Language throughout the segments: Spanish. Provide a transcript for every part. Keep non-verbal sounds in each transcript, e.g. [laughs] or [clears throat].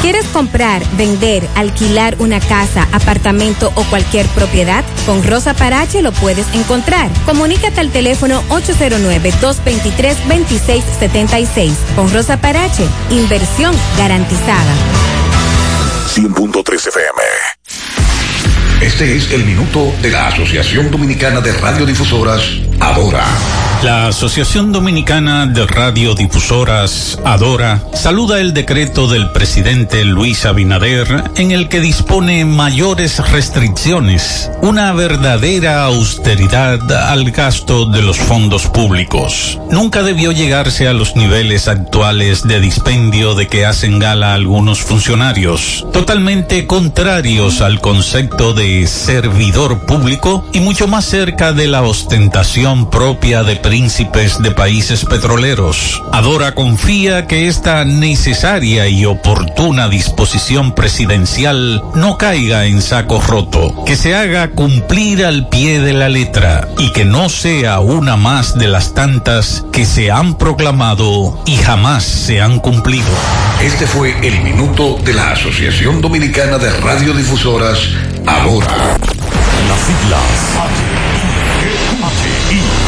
¿Quieres comprar, vender, alquilar una casa, apartamento o cualquier propiedad? Con Rosa Parache lo puedes encontrar. Comunícate al teléfono 809-223-2676. Con Rosa Parache, inversión garantizada. 100.3 FM. Este es el minuto de la Asociación Dominicana de Radiodifusoras, Adora. La Asociación Dominicana de Radiodifusoras, Adora, saluda el decreto del presidente Luis Abinader en el que dispone mayores restricciones, una verdadera austeridad al gasto de los fondos públicos. Nunca debió llegarse a los niveles actuales de dispendio de que hacen gala algunos funcionarios, totalmente contrarios al concepto de servidor público y mucho más cerca de la ostentación propia de príncipes de países petroleros. Adora confía que esta necesaria y oportuna disposición presidencial no caiga en saco roto, que se haga cumplir al pie de la letra y que no sea una más de las tantas que se han proclamado y jamás se han cumplido. Este fue el minuto de la Asociación Dominicana de Radiodifusoras, Adora. Las siglas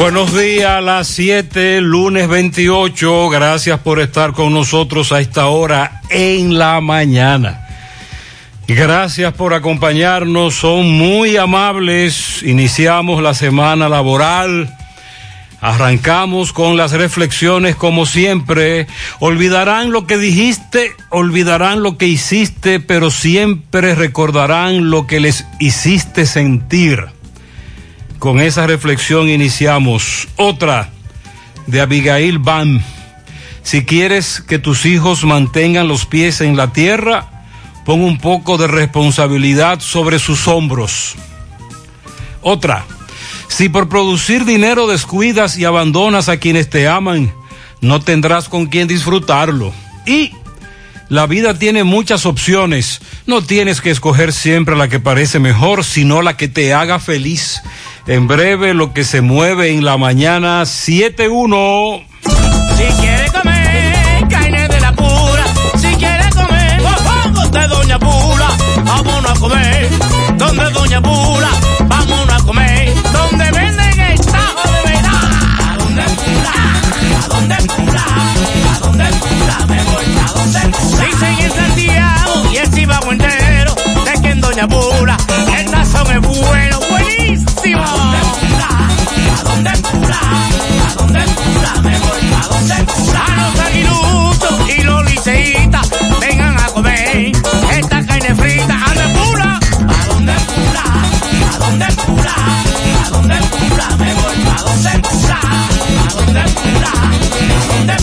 Buenos días a las 7, lunes 28. Gracias por estar con nosotros a esta hora en la mañana. Gracias por acompañarnos, son muy amables. Iniciamos la semana laboral. Arrancamos con las reflexiones como siempre. Olvidarán lo que dijiste, olvidarán lo que hiciste, pero siempre recordarán lo que les hiciste sentir. Con esa reflexión iniciamos otra de Abigail Bam. Si quieres que tus hijos mantengan los pies en la tierra, pon un poco de responsabilidad sobre sus hombros. Otra, si por producir dinero descuidas y abandonas a quienes te aman, no tendrás con quien disfrutarlo. Y la vida tiene muchas opciones. No tienes que escoger siempre la que parece mejor, sino la que te haga feliz. En breve, lo que se mueve en la mañana 7-1. Si quiere comer carne de la pura, si quiere comer mofongos de Doña Pula, vámonos a comer donde Doña Pula, vámonos a comer donde venden el tajo de verdad. ¿A dónde Pula? ¿A dónde Pula? ¿A dónde Pula? Me voy a donde Pula. Dicen en Santiago y el Chivago entero, de que en Doña Pula el sazón es bueno, buenísimo. ¿A dónde Pula? ¿A dónde Pula? ¿A dónde Pula? Me voy a donde Pula. A los aguiluchos y los liceitas, vengan a comer esta carne frita. ¿A dónde Pula? ¿A dónde? ¿A dónde? ¿A dónde? Me voy a donde Pula. ¿A dónde? ¿A dónde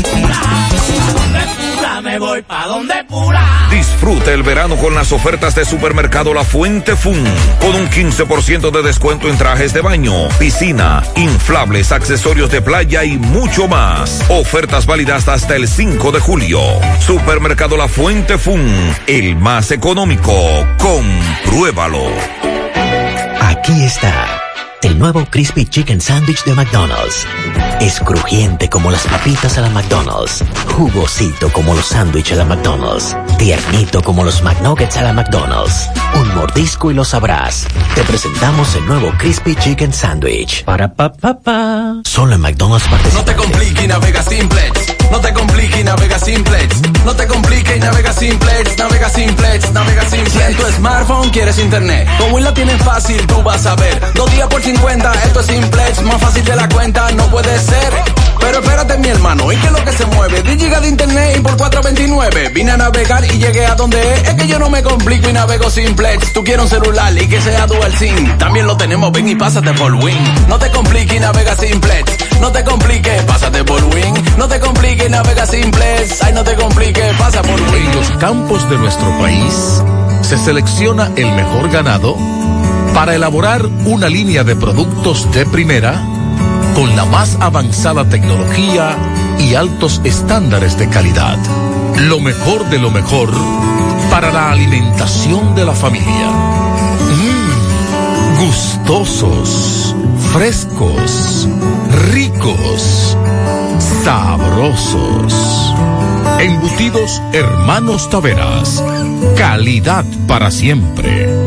Me voy pa' donde Pula. Disfruta el verano con las ofertas de Supermercado La Fuente Fun, con un 15% de descuento en trajes de baño, piscina, inflables, accesorios de playa y mucho más. Ofertas válidas hasta el 5 de julio. Supermercado La Fuente Fun, el más económico. Compruébalo. Aquí está el nuevo Crispy Chicken Sandwich de McDonald's. Es crujiente como las papitas a la McDonald's, jugosito como los sándwiches a la McDonald's, tiernito como los McNuggets a la McDonald's. Un mordisco y lo sabrás. Te presentamos el nuevo Crispy Chicken Sandwich. Para pa pa pa. Solo en McDonald's No te compliques y navega simplex. No te compliques y navega simplex. No te compliques y Navega simplex, navega simplex, navega simplex. Si en tu smartphone quieres internet, con Win la tienes fácil, tú vas a ver. Dos días por 50, esto es simplex, más fácil de la cuenta, no puede ser. Pero espérate mi hermano, ¿y qué es lo que se mueve? 10 gigas de internet y por 429. Vine a navegar y llegué a donde es. Es que yo no me complico y navego simplex. Tú quieres un celular y que sea dual SIM. También lo tenemos, ven y pásate por Win. No te compliques y navega simplex. No te compliques, pásate por Win. No te compliques y navega simplex. Ay, no te compliques, pasa por Win. En los campos de nuestro país se selecciona el mejor ganado para elaborar una línea de productos de primera con la más avanzada tecnología y altos estándares de calidad. Lo mejor de lo mejor para la alimentación de la familia. Mmm, gustosos, frescos, ricos, sabrosos. Embutidos Hermanos Taveras. Calidad para siempre.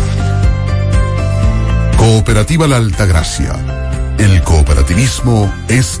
Cooperativa La Altagracia. El cooperativismo es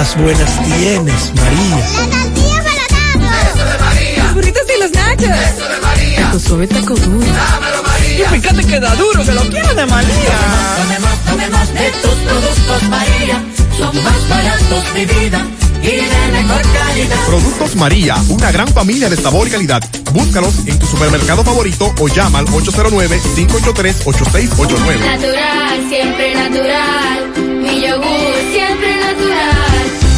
cosas buenas tienes, María. La tortilla para. Eso de María. Los burritos y los nachos. Eso de María. Tu suave taco duro. Dámelo, María. Y fíjate que da duro, que lo quiero de María. Tomemos, tomemos de tus productos, María. Son más baratos de vida y de mejor calidad. Productos María, una gran familia de sabor y calidad. Búscalos en tu supermercado favorito o llama al 809-583-8689. Natural, siempre natural. Mi yogur, siempre natural.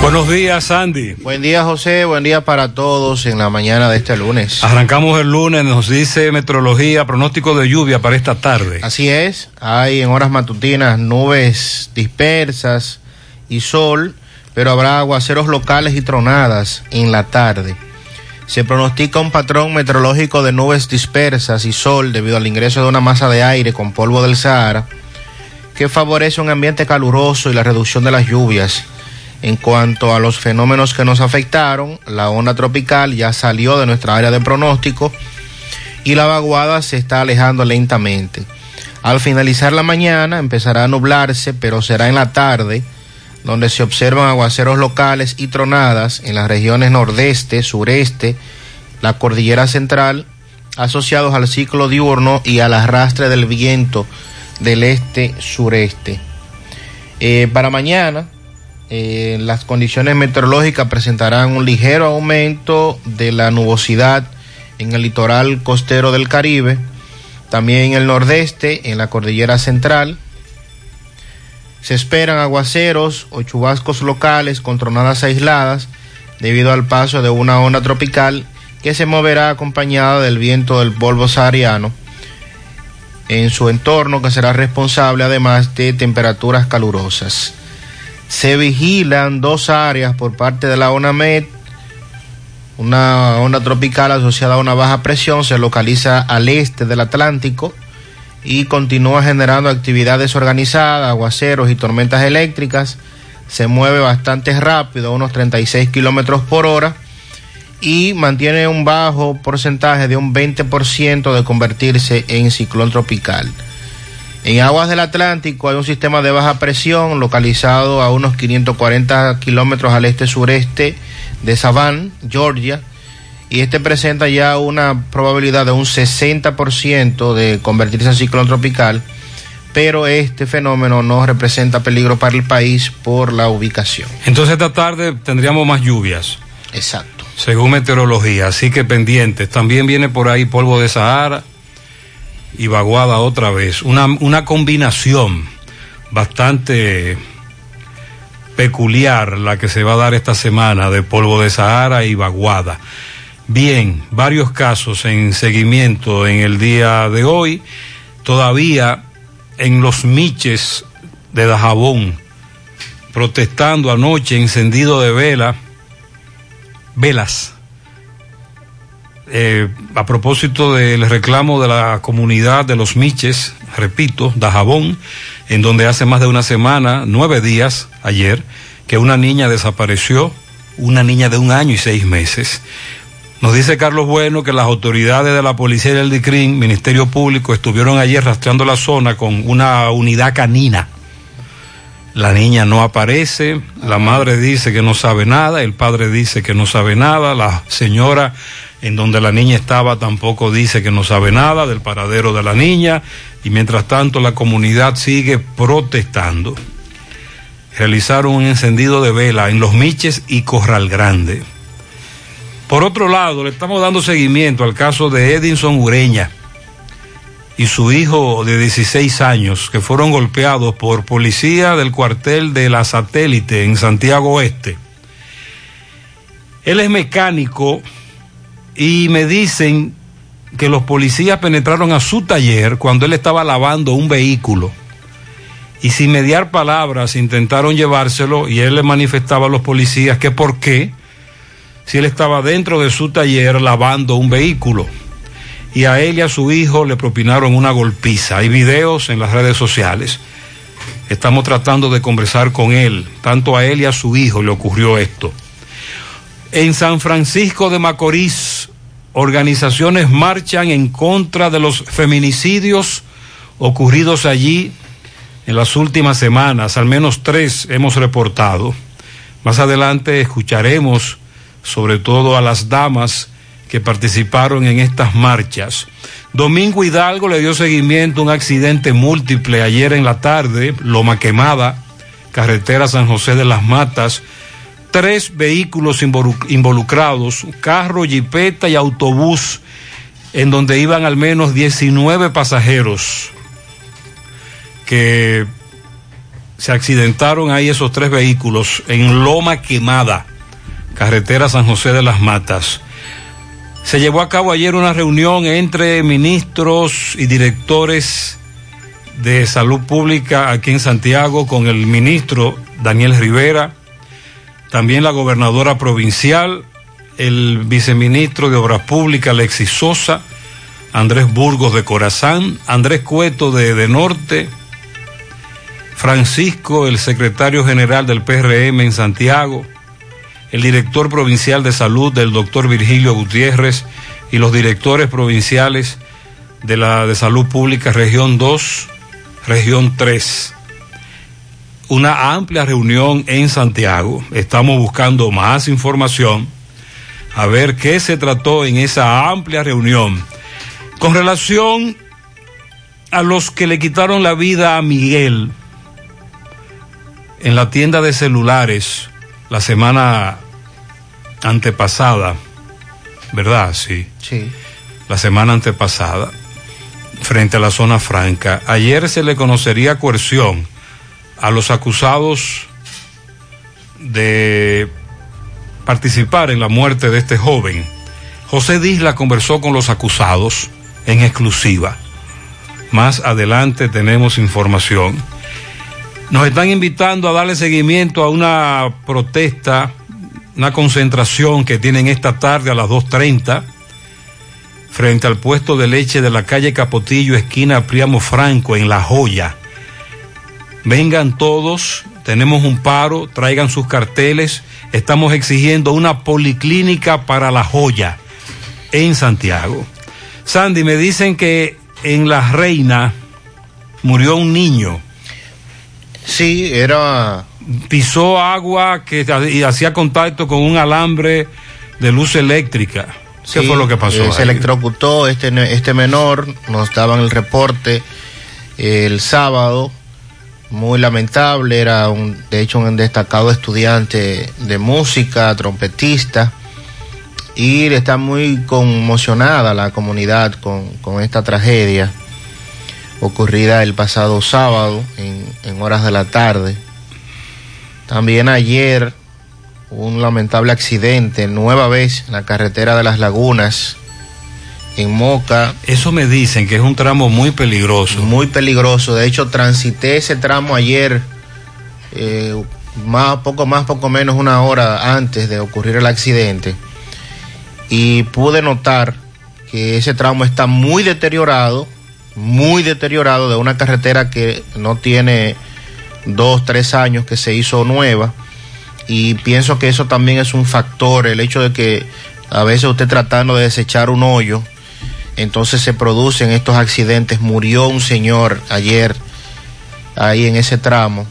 Buenos días, Sandy. Buen día, José. Buen día para todos en la mañana de este lunes. Arrancamos el lunes, nos dice metrología, pronóstico de lluvia para esta tarde. Así es. Hay en horas matutinas nubes dispersas y sol, pero habrá aguaceros locales y tronadas en la tarde. Se pronostica un patrón meteorológico de nubes dispersas y sol debido al ingreso de una masa de aire con polvo del Sahara que favorece un ambiente caluroso y la reducción de las lluvias. En cuanto a los fenómenos que nos afectaron, la onda tropical ya salió de nuestra área de pronóstico y la vaguada se está alejando lentamente. Al finalizar la mañana empezará a nublarse, pero será en la tarde donde se observan aguaceros locales y tronadas en las regiones nordeste, sureste, la cordillera central, asociados al ciclo diurno y al arrastre del viento del este-sureste. Eh, para mañana, eh, las condiciones meteorológicas presentarán un ligero aumento de la nubosidad en el litoral costero del Caribe, también en el nordeste, en la cordillera central. Se esperan aguaceros o chubascos locales con tronadas aisladas debido al paso de una onda tropical que se moverá acompañada del viento del polvo sahariano en su entorno que será responsable además de temperaturas calurosas. Se vigilan dos áreas por parte de la ONAMED. Una onda tropical asociada a una baja presión se localiza al este del Atlántico y continúa generando actividad desorganizada, aguaceros y tormentas eléctricas. Se mueve bastante rápido, unos 36 kilómetros por hora, y mantiene un bajo porcentaje de un 20% de convertirse en ciclón tropical. En aguas del Atlántico hay un sistema de baja presión localizado a unos 540 kilómetros al este-sureste de Savannah, Georgia, y este presenta ya una probabilidad de un 60% de convertirse en ciclón tropical, pero este fenómeno no representa peligro para el país por la ubicación. Entonces esta tarde tendríamos más lluvias. Exacto. Según meteorología, así que pendientes. También viene por ahí polvo de Sahara y vaguada otra vez. Una, una combinación bastante peculiar la que se va a dar esta semana de polvo de Sahara y vaguada. Bien, varios casos en seguimiento en el día de hoy. Todavía en los miches de Dajabón, protestando anoche, encendido de vela, velas. Eh, a propósito del reclamo de la comunidad de los Miches, repito, Dajabón, en donde hace más de una semana, nueve días, ayer, que una niña desapareció, una niña de un año y seis meses. Nos dice Carlos Bueno que las autoridades de la policía y del DICRIN, Ministerio Público, estuvieron ayer rastreando la zona con una unidad canina. La niña no aparece, la madre dice que no sabe nada, el padre dice que no sabe nada, la señora en donde la niña estaba tampoco dice que no sabe nada del paradero de la niña y mientras tanto la comunidad sigue protestando. Realizaron un encendido de vela en Los Miches y Corral Grande. Por otro lado, le estamos dando seguimiento al caso de Edinson Ureña y su hijo de 16 años que fueron golpeados por policía del cuartel de la satélite en Santiago Oeste. Él es mecánico y me dicen que los policías penetraron a su taller cuando él estaba lavando un vehículo y sin mediar palabras intentaron llevárselo y él le manifestaba a los policías que por qué si él estaba dentro de su taller lavando un vehículo y a él y a su hijo le propinaron una golpiza. Hay videos en las redes sociales. Estamos tratando de conversar con él. Tanto a él y a su hijo le ocurrió esto. En San Francisco de Macorís, organizaciones marchan en contra de los feminicidios ocurridos allí en las últimas semanas. Al menos tres hemos reportado. Más adelante escucharemos sobre todo a las damas que participaron en estas marchas. Domingo Hidalgo le dio seguimiento a un accidente múltiple ayer en la tarde, Loma Quemada, carretera San José de las Matas, tres vehículos involucrados, carro, jipeta y autobús, en donde iban al menos 19 pasajeros que se accidentaron ahí esos tres vehículos en Loma Quemada, carretera San José de las Matas. Se llevó a cabo ayer una reunión entre ministros y directores de salud pública aquí en Santiago con el ministro Daniel Rivera, también la gobernadora provincial, el viceministro de Obras Públicas Alexis Sosa, Andrés Burgos de Corazán, Andrés Cueto de, de Norte, Francisco, el secretario general del PRM en Santiago, el director provincial de salud del doctor Virgilio Gutiérrez y los directores provinciales de la de salud pública región 2, región 3. Una amplia reunión en Santiago. Estamos buscando más información a ver qué se trató en esa amplia reunión. Con relación a los que le quitaron la vida a Miguel en la tienda de celulares, la semana antepasada, ¿verdad? Sí. Sí. La semana antepasada, frente a la zona franca. Ayer se le conocería coerción a los acusados de participar en la muerte de este joven. José Disla conversó con los acusados en exclusiva. Más adelante tenemos información. Nos están invitando a darle seguimiento a una protesta, una concentración que tienen esta tarde a las 2.30 frente al puesto de leche de la calle Capotillo, esquina Priamo Franco, en La Joya. Vengan todos, tenemos un paro, traigan sus carteles, estamos exigiendo una policlínica para La Joya en Santiago. Sandy, me dicen que en La Reina murió un niño. Sí, era... Pisó agua que y hacía contacto con un alambre de luz eléctrica. ¿Qué Sí, fue lo que pasó? eh, se electrocutó este, este menor, nos daban el reporte el sábado, muy lamentable, era un, de hecho un destacado estudiante de música, trompetista, y está muy conmocionada la comunidad con, con esta tragedia ocurrida el pasado sábado en, en horas de la tarde. También ayer un lamentable accidente, nueva vez, en la carretera de las Lagunas, en Moca. Eso me dicen que es un tramo muy peligroso. Muy peligroso. De hecho, transité ese tramo ayer, eh, más, poco más, poco menos una hora antes de ocurrir el accidente. Y pude notar que ese tramo está muy deteriorado, muy deteriorado de una carretera que no tiene dos, tres años que se hizo nueva. Y pienso que eso también es un factor, el hecho de que a veces usted tratando de desechar un hoyo, entonces se producen estos accidentes. Murió un señor ayer ahí en ese tramo.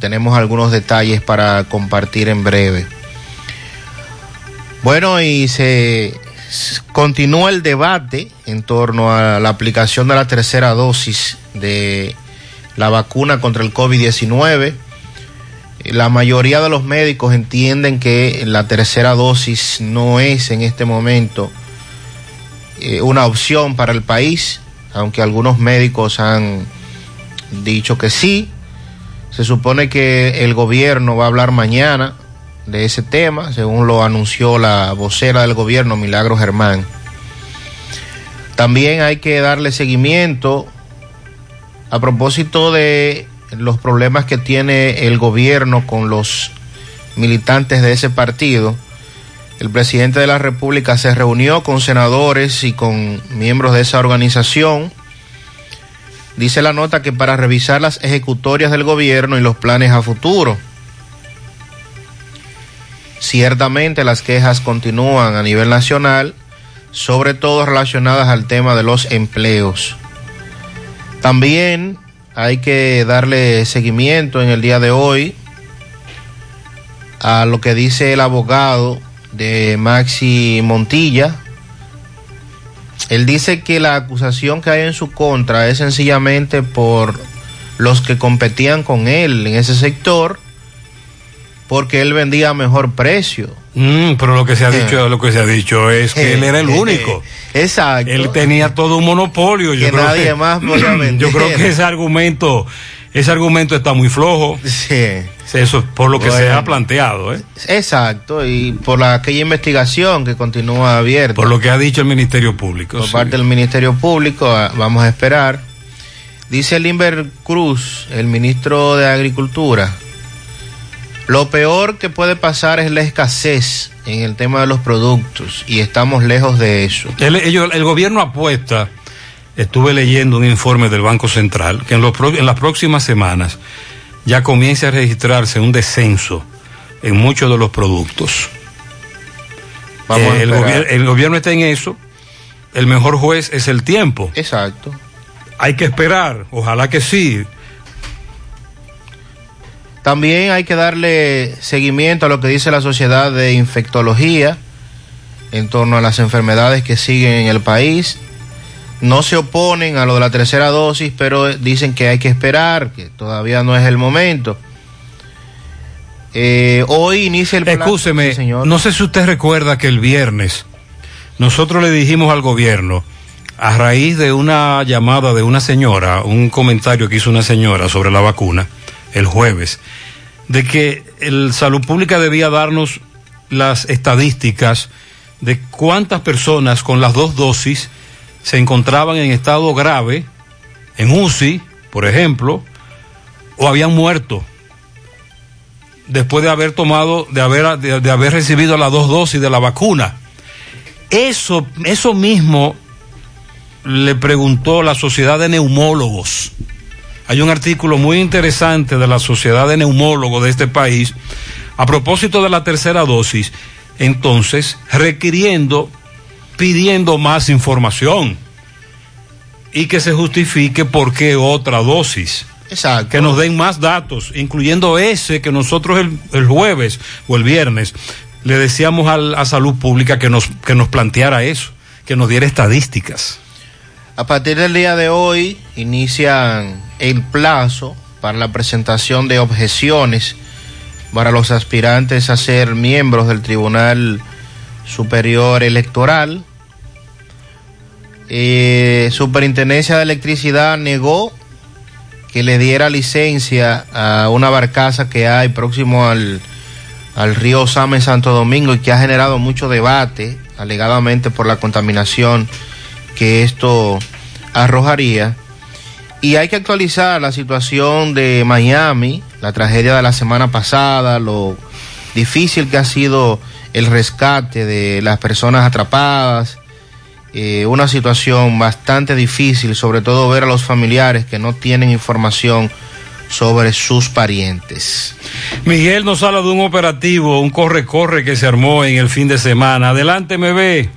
Tenemos algunos detalles para compartir en breve. Bueno, y se continúa el debate en torno a la aplicación de la tercera dosis de la vacuna contra el COVID-19. La mayoría de los médicos entienden que la tercera dosis no es en este momento eh, una opción para el país, aunque algunos médicos han dicho que sí. Se supone que el gobierno va a hablar mañana de ese tema, según lo anunció la vocera del gobierno, Milagro Germán. También hay que darle seguimiento a propósito de los problemas que tiene el gobierno con los militantes de ese partido. El presidente de la República se reunió con senadores y con miembros de esa organización. Dice la nota que para revisar las ejecutorias del gobierno y los planes a futuro. Ciertamente las quejas continúan a nivel nacional, sobre todo relacionadas al tema de los empleos. También hay que darle seguimiento en el día de hoy a lo que dice el abogado de Maxi Montilla. Él dice que la acusación que hay en su contra es sencillamente por los que competían con él en ese sector, porque él vendía a mejor precio. Mm, pero lo que se ha dicho, lo que se ha dicho es que él era el único. Exacto. Él tenía todo un monopolio. Yo Que creo nadie más podía vender. [clears throat] Yo creo que ese argumento, ese argumento está muy flojo. Sí. Eso es por lo que se ha planteado, ¿eh? Exacto, y por la, aquella investigación que continúa abierta. Por lo que ha dicho el Ministerio Público. por sí. parte del Ministerio Público, ah, vamos a esperar. Dice Limber Cruz, el ministro de Agricultura, lo peor que puede pasar es la escasez en el tema de los productos y estamos lejos de eso. El, ellos- el gobierno apuesta, estuve leyendo un informe del Banco Central, que en, los en las próximas semanas ya comienza a registrarse un descenso en muchos de los productos. Vamos a Eh, el, gobier- el gobierno está en eso, el mejor juez es el tiempo. Exacto. Hay que esperar, ojalá que sí. También hay que darle seguimiento a lo que dice la Sociedad de Infectología en torno a las enfermedades que siguen en el país. No se oponen a lo de la tercera dosis, pero dicen que hay que esperar, que todavía no es el momento. Eh, hoy inicia el plan- Escúcheme, Sí, señor. no sé si usted recuerda que el viernes nosotros le dijimos al gobierno, a raíz de una llamada de una señora, un comentario que hizo una señora sobre la vacuna el jueves, de que el Salud Pública debía darnos las estadísticas de cuántas personas con las dos dosis se encontraban en estado grave, en UCI, por ejemplo, o habían muerto después de haber tomado, de haber, de, haber recibido las dos dosis de la vacuna. Eso, eso mismo le preguntó la Sociedad de Neumólogos. Hay un artículo muy interesante de la Sociedad de Neumólogos de este país a propósito de la tercera dosis, entonces requiriendo, pidiendo más información y que se justifique por qué otra dosis. Exacto. Que nos den más datos, incluyendo ese que nosotros el, el jueves o el viernes le decíamos al- a Salud Pública que nos, que nos planteara eso, que nos diera estadísticas. A partir del día de hoy inician el plazo para la presentación de objeciones para los aspirantes a ser miembros del Tribunal Superior Electoral. Eh, Superintendencia de Electricidad negó que le diera licencia a una barcaza que hay próximo al, al río Sama en Santo Domingo y que ha generado mucho debate, alegadamente por la contaminación que esto arrojaría. Y hay que actualizar la situación de Miami, la tragedia de la semana pasada, lo difícil que ha sido el rescate de las personas atrapadas, eh, una situación bastante difícil, sobre todo ver a los familiares que no tienen información sobre sus parientes. Miguel nos habla de un operativo, un corre-corre que se armó en el fin de semana. Adelante, me ve.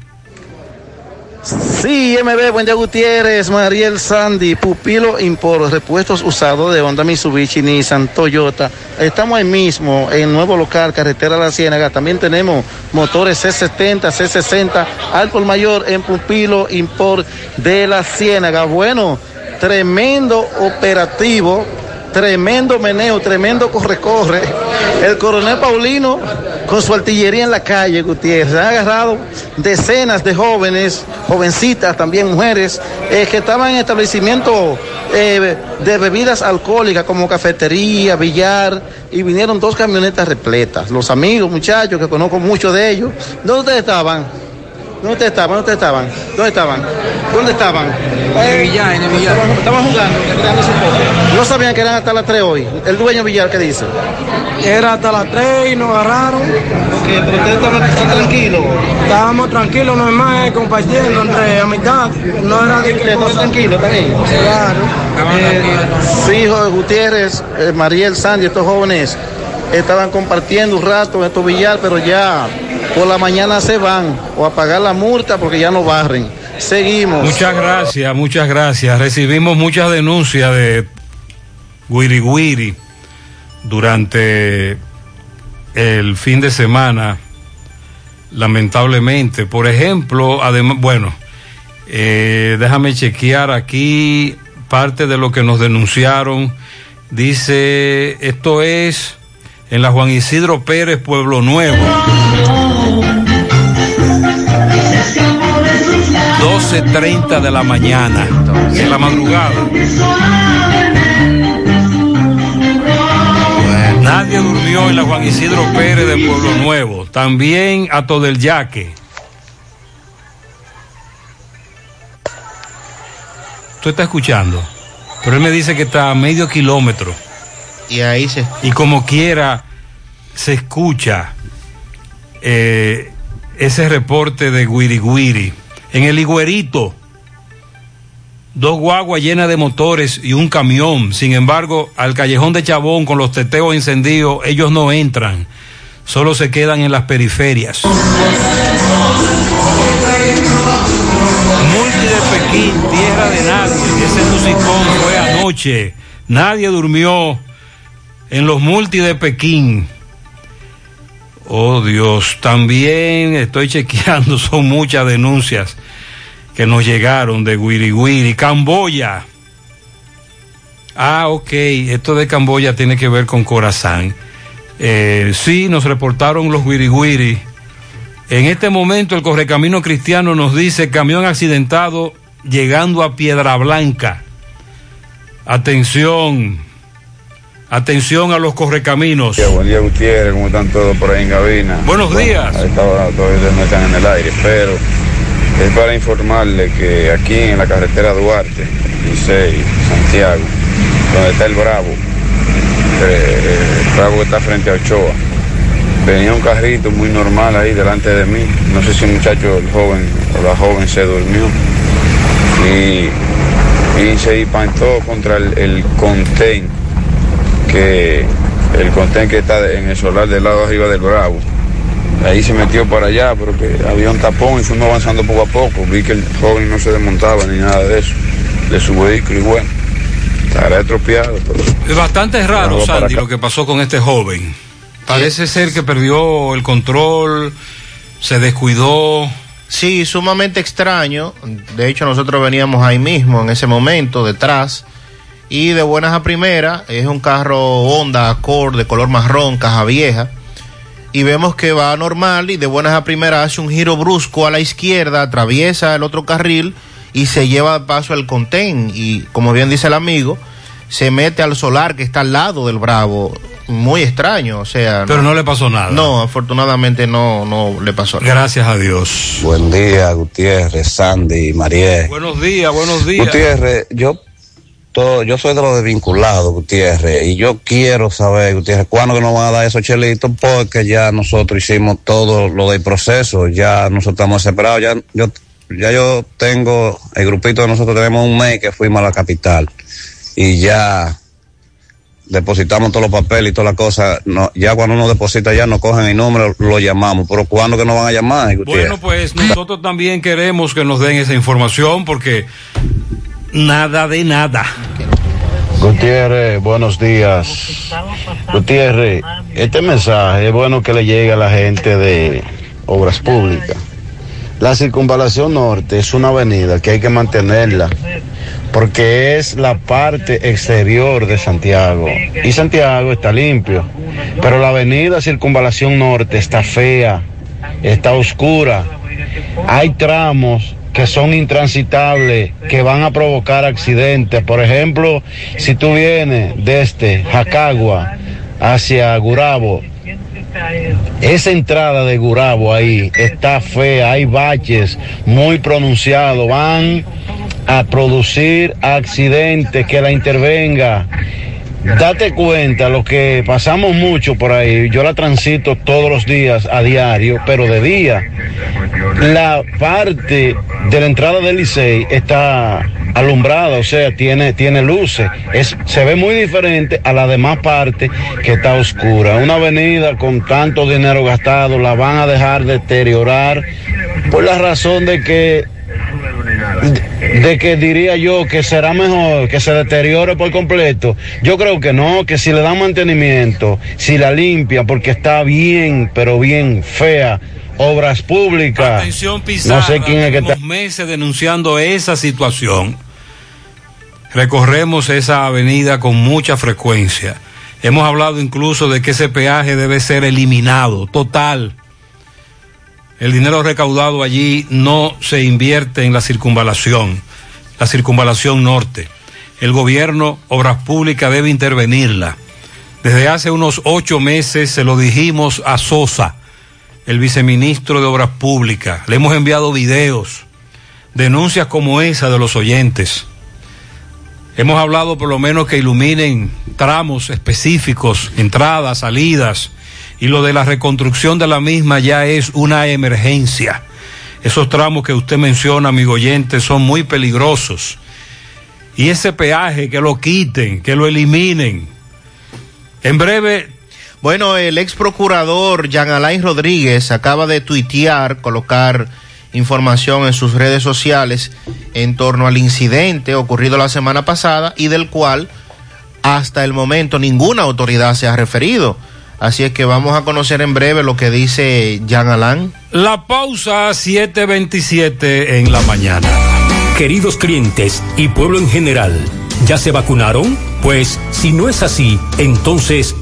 Sí, MB, buen día Gutiérrez, Mariel Sandy, Pupilo Import, repuestos usados de Honda Mitsubishi, Nissan, Toyota. Estamos ahí mismo, en nuevo local, carretera La Ciénaga. También tenemos motores C70, C60, al por mayor en Pupilo Import de La Ciénaga. Bueno, tremendo operativo, tremendo meneo, tremendo corre-corre. El coronel Paulino con su artillería en la calle, Gutiérrez. Han agarrado decenas de jóvenes, jovencitas, también mujeres, eh, que estaban en establecimientos eh, de bebidas alcohólicas como cafetería, billar, y vinieron dos camionetas repletas. Los amigos, muchachos, que conozco muchos de ellos. ¿Dónde estaban? ¿Dónde estaban? ¿Dónde estaban? ¿Dónde estaban? ¿Dónde estaban? En el billar, en el billar. Estaban, jugando. No sabían que eran hasta las 3 hoy. El dueño Villar, ¿qué dice? Era hasta las 3 y nos agarraron. pero ustedes estaban tranquilos. Estábamos tranquilos, normal, compartiendo entre amistad. No era de que. ¿Ustedes tranquilos también? Claro. Eh, Jorge Gutiérrez, eh, Mariel Sandy, estos jóvenes estaban compartiendo un rato en estos billar, pero ya por la mañana se van o a pagar la multa porque ya no barren. Seguimos. Muchas gracias, muchas gracias. Recibimos muchas denuncias de Wiri Wiri durante el fin de semana, lamentablemente. Por ejemplo, además, bueno, eh, déjame chequear aquí parte de lo que nos denunciaron. Dice, esto es en la Juan Isidro Pérez, Pueblo Nuevo. 12.30 de la mañana, en la madrugada. Nadie durmió en la Juan Isidro Pérez de Pueblo Nuevo. También a todo el Yaque. Tú estás escuchando. Pero él me dice que está a medio kilómetro. Y ahí se. Y como quiera, se escucha eh, ese reporte de Guiri Guiri. En el Higuerito, dos guaguas llenas de motores y un camión. Sin embargo, al callejón de Chabón con los teteos encendidos, ellos no entran. Solo se quedan en las periferias. Multi de Pekín, tierra de nadie. Ese musicón fue anoche. Nadie durmió en los multi de Pekín. Oh Dios, también estoy chequeando, [laughs] son muchas denuncias que nos llegaron de Wiri. Camboya. Ah, ok, esto de Camboya tiene que ver con Corazán. Eh, sí, nos reportaron los Wiri. En este momento el Correcamino Cristiano nos dice camión accidentado llegando a Piedra Blanca. Atención, atención a los correcaminos. Buen día, Gutiérrez, ¿cómo están todos por ahí en Gabina? Buenos días. A esta hora todavía no están en el aire, pero es para informarle que aquí en la carretera Duarte, Licey, Santiago, donde está el Bravo, eh, el bravo que está frente a Ochoa. Venía un carrito muy normal ahí delante de mí. No sé si el muchacho, el joven o la joven se durmió. Y, y se impactó contra el, el contén, que el contén que está en el solar del lado arriba del Bravo. Ahí se metió para allá, pero que había un tapón y fuimos avanzando poco a poco. Vi que el joven no se desmontaba ni nada de eso, de su vehículo y bueno, estará estropeado. Es bastante raro, Sandy, lo que pasó con este joven. Parece ser que perdió el control, se descuidó. Sí, sumamente extraño. De hecho, nosotros veníamos ahí mismo en ese momento, detrás. Y de buenas a primeras, es un carro Honda Accord de color marrón, caja vieja. Y vemos que va normal y de buenas a primeras hace un giro brusco a la izquierda, atraviesa el otro carril y se lleva de paso el contén. Y como bien dice el amigo, se mete al solar que está al lado del Bravo. Muy extraño, o sea. Pero no le pasó nada. No, afortunadamente no, no le pasó nada. Gracias a Dios. Buen día, Gutiérrez, Sandy, Mariel. Buenos días, buenos días. Gutiérrez, yo yo soy de los desvinculados, Gutiérrez, y yo quiero saber, Gutiérrez, cuándo que nos van a dar esos chelitos, porque ya nosotros hicimos todo lo del proceso, ya nosotros estamos separados, ya yo, ya yo tengo, el grupito de nosotros tenemos un mes que fuimos a la capital, y ya depositamos todos los papeles y todas las cosas, ya cuando uno deposita ya nos cogen el número, lo llamamos, pero ¿cuándo que nos van a llamar, Gutiérrez? Bueno, pues nosotros también queremos que nos den esa información porque nada de nada. Gutiérrez, buenos días. Gutiérrez, este mensaje es bueno que le llegue a la gente de Obras Públicas. La circunvalación norte es una avenida que hay que mantenerla porque es la parte exterior de Santiago y Santiago está limpio, pero la avenida circunvalación norte está fea, está oscura. Hay tramos que son intransitables, que van a provocar accidentes. Por ejemplo, si tú vienes desde Jacagua hacia Gurabo, esa entrada de Gurabo ahí está fea, hay baches muy pronunciados, van a producir accidentes, que la intervenga. Date cuenta, lo que pasamos mucho por ahí, yo la transito todos los días a diario, pero de día. La parte de la entrada del Licey está alumbrada, o sea, tiene, tiene luces. Es, se ve muy diferente a la demás parte que está oscura. Una avenida con tanto dinero gastado la van a dejar deteriorar por la razón de que de que diría yo que será mejor que se deteriore por completo. Yo creo que no, que si le dan mantenimiento, si la limpian, porque está bien, pero bien fea. Obras públicas. Atención Pizarra, no sé quién es que está. meses denunciando esa situación. Recorremos esa avenida con mucha frecuencia. Hemos hablado incluso de que ese peaje debe ser eliminado, total. El dinero recaudado allí no se invierte en la circunvalación, la circunvalación norte. El gobierno, Obras Públicas, debe intervenirla. Desde hace unos ocho meses se lo dijimos a Sosa, el viceministro de Obras Públicas. Le hemos enviado videos, denuncias como esa de los oyentes. Hemos hablado por lo menos que iluminen tramos específicos, entradas, salidas, y lo de la reconstrucción de la misma ya es una emergencia. Esos tramos que usted menciona, amigo oyente, son muy peligrosos. Y ese peaje, que lo quiten, que lo eliminen. En breve. Bueno, el ex procurador Jean Alain Rodríguez acaba de tuitear, colocar información en sus redes sociales en torno al incidente ocurrido la semana pasada y del cual hasta el momento ninguna autoridad se ha referido. Así es que vamos a conocer en breve lo que dice Jean Alain. La pausa 727 en la mañana. Queridos clientes y pueblo en general, ¿ya se vacunaron? Pues si no es así, entonces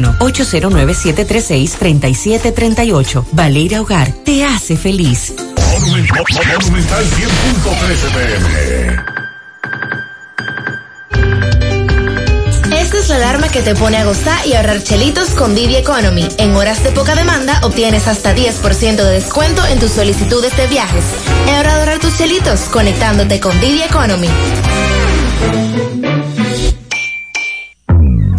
809-736-3738. Valeria Hogar te hace feliz. Monumental 100.13 pm. Esta es la alarma que te pone a gozar y ahorrar chelitos con Didi Economy. En horas de poca demanda obtienes hasta 10% de descuento en tus solicitudes de viajes. Es hora de ahorrar tus chelitos conectándote con Didi Economy.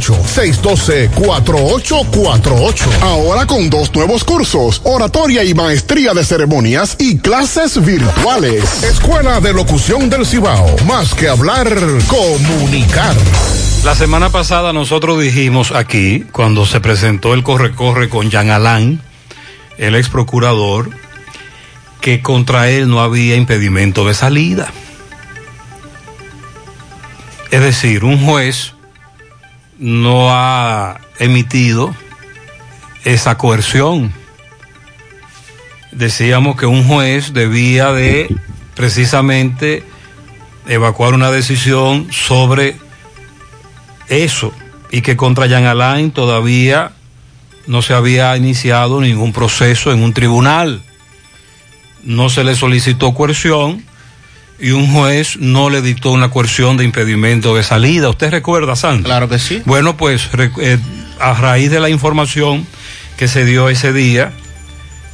612-4848. Ahora con dos nuevos cursos, oratoria y maestría de ceremonias y clases virtuales. Escuela de Locución del Cibao. Más que hablar, comunicar. La semana pasada nosotros dijimos aquí, cuando se presentó el corre-corre con Jean Alain, el ex procurador, que contra él no había impedimento de salida. Es decir, un juez no ha emitido esa coerción. Decíamos que un juez debía de precisamente evacuar una decisión sobre eso y que contra Jean Alain todavía no se había iniciado ningún proceso en un tribunal. No se le solicitó coerción y un juez no le dictó una coerción de impedimento de salida. ¿Usted recuerda, Sandra? Claro que sí. Bueno, pues eh, a raíz de la información que se dio ese día,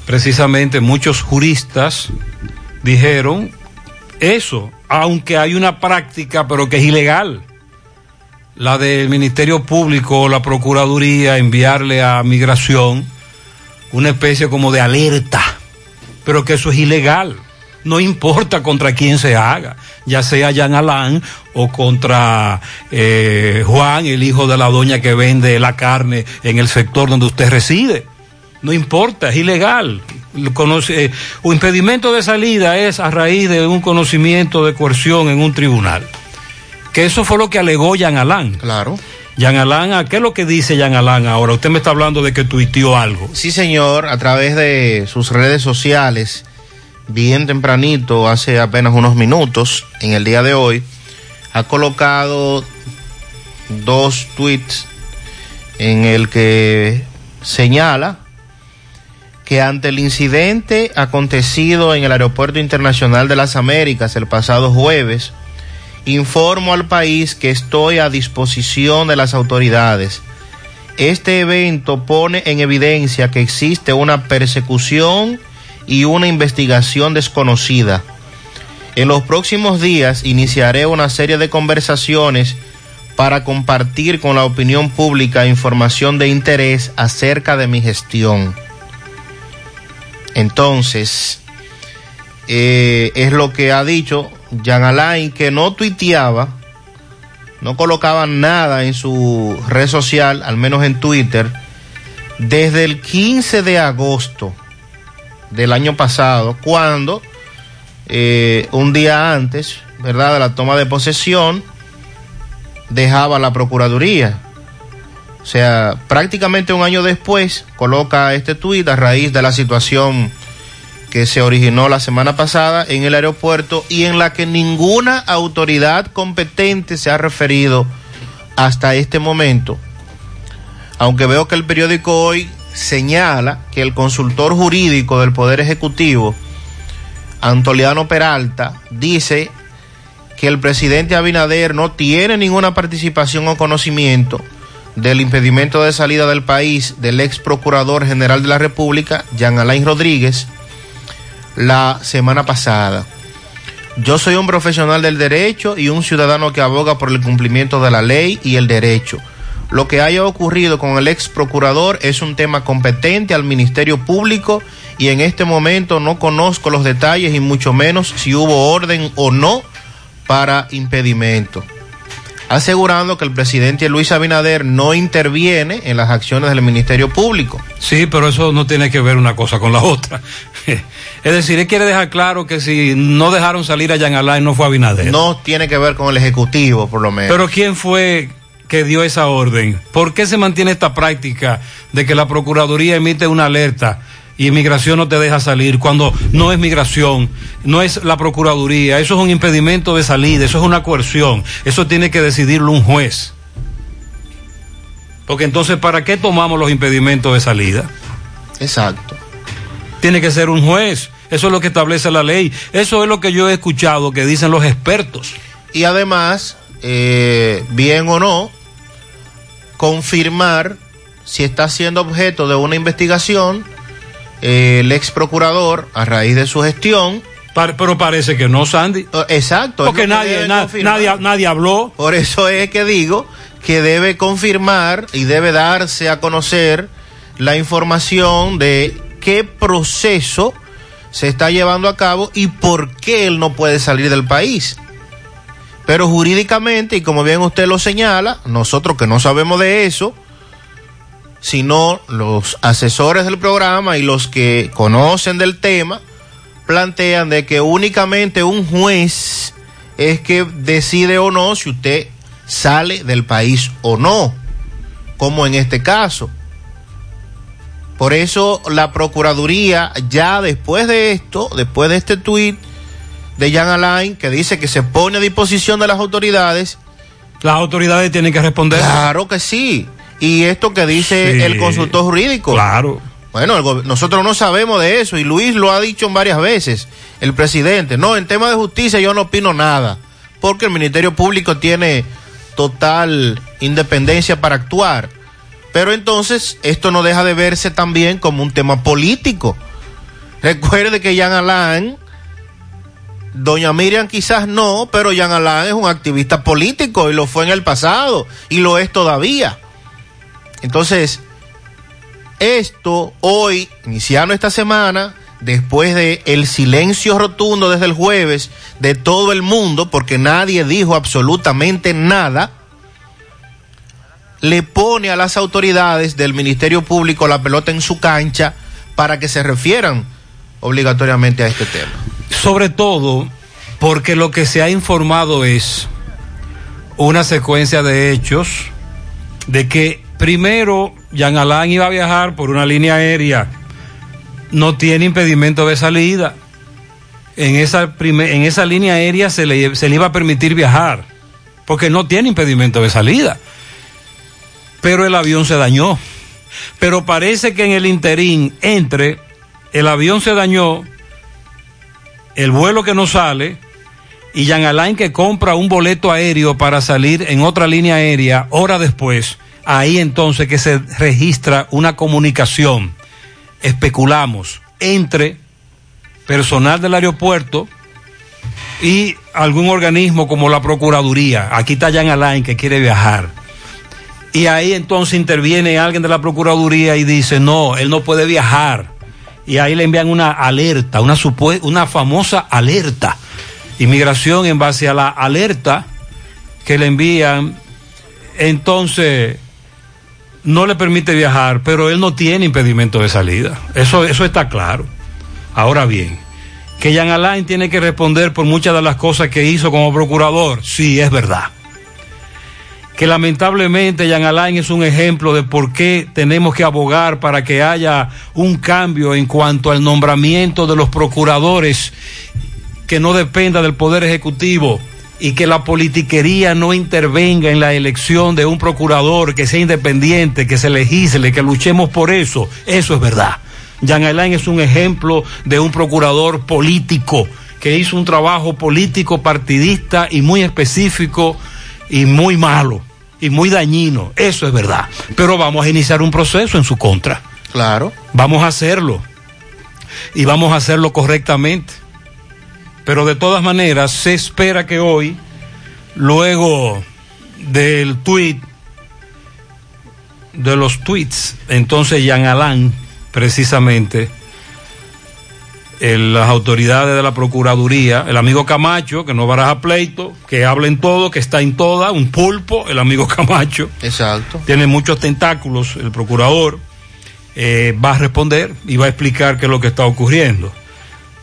precisamente muchos juristas dijeron eso, aunque hay una práctica, pero que es ilegal la del Ministerio Público o la Procuraduría enviarle a Migración una especie como de alerta, pero que eso es ilegal. No importa contra quién se haga, ya sea Jean Alain o contra eh, Juan, el hijo de la doña que vende la carne en el sector donde usted reside. No importa, es ilegal. Conoce, eh, un impedimento de salida es a raíz de un conocimiento de coerción en un tribunal que eso fue lo que alegó Jean Alain. Claro. Jean Alain, ¿qué es lo que dice Jean Alain ahora? Usted me está hablando de que tuiteó algo. Sí, señor, a través de sus redes sociales, bien tempranito, hace apenas unos minutos, en el día de hoy, ha colocado dos tweets en el que señala que ante el incidente acontecido en el Aeropuerto Internacional de las Américas el pasado jueves, Informo al país que estoy a disposición de las autoridades. Este evento pone en evidencia que existe una persecución y una investigación desconocida. En los próximos días iniciaré una serie de conversaciones para compartir con la opinión pública información de interés acerca de mi gestión. Entonces, eh, es lo que ha dicho Jean Alain, que no tuiteaba, no colocaba nada en su red social, al menos en Twitter, desde el 15 de agosto del año pasado, cuando eh, un día antes, ¿verdad?, de la toma de posesión, dejaba la Procuraduría. O sea, prácticamente un año después coloca este tuit a raíz de la situación que se originó la semana pasada en el aeropuerto y en la que ninguna autoridad competente se ha referido hasta este momento. Aunque veo que el periódico hoy señala que el consultor jurídico del Poder Ejecutivo, Antoliano Peralta, dice que el presidente Abinader no tiene ninguna participación o conocimiento del impedimento de salida del país del ex procurador general de la República, Jean Alain Rodríguez, la semana pasada. Yo soy un profesional del derecho y un ciudadano que aboga por el cumplimiento de la ley y el derecho. Lo que haya ocurrido con el ex procurador es un tema competente al Ministerio Público y en este momento no conozco los detalles y mucho menos si hubo orden o no para impedimento. Asegurando que el presidente Luis Abinader no interviene en las acciones del Ministerio Público. Sí, pero eso no tiene que ver una cosa con la otra. [laughs] Es decir, él quiere dejar claro que si no dejaron salir a Jean Alain no fue Abinader. No tiene que ver con el Ejecutivo, por lo menos. Pero ¿quién fue que dio esa orden? ¿Por qué se mantiene esta práctica de que la Procuraduría emite una alerta y inmigración no te deja salir cuando no es migración, no es la Procuraduría? Eso es un impedimento de salida, eso es una coerción, eso tiene que decidirlo un juez. Porque entonces, ¿para qué tomamos los impedimentos de salida? Exacto. Tiene que ser un juez. Eso es lo que establece la ley. Eso es lo que yo he escuchado que dicen los expertos. Y además, eh, bien o no, confirmar si está siendo objeto de una investigación eh, el ex procurador a raíz de su gestión. pero parece que no, Sandy. Exacto. Porque nadie, nadie, nadie habló. Por eso es que digo que debe confirmar y debe darse a conocer la información de qué proceso se está llevando a cabo y por qué él no puede salir del país. Pero jurídicamente, y como bien usted lo señala, nosotros que no sabemos de eso, sino los asesores del programa y los que conocen del tema, plantean de que únicamente un juez es que decide o no si usted sale del país o no. como en este caso. Por eso la Procuraduría, ya después de esto, después de este tuit de Jan Alain, que dice que se pone a disposición de las autoridades. Las autoridades tienen que responder. Claro que sí. Y esto que dice Sí. el consultor jurídico. Claro. Bueno, el nosotros no sabemos de eso y Luis lo ha dicho varias veces, el presidente. No, en tema de justicia yo no opino nada, porque el Ministerio Público tiene total independencia para actuar. Pero entonces esto no deja de verse también como un tema político. Recuerde que Jean Alain, doña Miriam quizás no, pero Jean Alain es un activista político y lo fue en el pasado y lo es todavía. Entonces, esto hoy, iniciando esta semana, después de el silencio rotundo desde el jueves de todo el mundo, porque nadie dijo absolutamente nada, le pone a las autoridades del Ministerio Público la pelota en su cancha para que se refieran obligatoriamente a este tema. Sobre todo porque lo que se ha informado es una secuencia de hechos de que primero Jean Alain iba a viajar por una línea aérea, no tiene impedimento de salida. En esa, en esa línea aérea se le, se le iba a permitir viajar, porque no tiene impedimento de salida. Pero el avión se dañó. Pero parece que en el interín entre el avión se dañó, el vuelo que no sale y Jean Alain que compra un boleto aéreo para salir en otra línea aérea hora después, ahí entonces que se registra una comunicación, especulamos, entre personal del aeropuerto y algún organismo como la Procuraduría. Aquí está Jean Alain que quiere viajar. Y ahí entonces interviene alguien de la Procuraduría y dice, no, él no puede viajar. Y ahí le envían una alerta, una, una famosa alerta. Inmigración en base a la alerta que le envían, entonces no le permite viajar, pero él no tiene impedimento de salida. Eso, eso está claro. Ahora bien, que Jean Alain tiene que responder por muchas de las cosas que hizo como procurador, sí, es verdad que lamentablemente Jean Alain es un ejemplo de por qué tenemos que abogar para que haya un cambio en cuanto al nombramiento de los procuradores que no dependa del Poder Ejecutivo y que la politiquería no intervenga en la elección de un procurador que sea independiente, que se legisle, que luchemos por eso. Eso es verdad. Jean Alain es un ejemplo de un procurador político que hizo un trabajo político partidista y muy específico y muy malo y muy dañino. Eso es verdad. Pero vamos a iniciar un proceso en su contra. Claro. Vamos a hacerlo. Y vamos a hacerlo correctamente. Pero de todas maneras, se espera que hoy, luego del tweet, de los tweets, entonces Jean Alain, precisamente, el- las autoridades de la Procuraduría, el amigo Camacho, que no baraja pleito, que habla en todo, que está en toda, un pulpo, el amigo [laughs] Camacho. Exacto. Tiene muchos tentáculos, el procurador eh, va a responder y va a explicar qué es lo que está ocurriendo.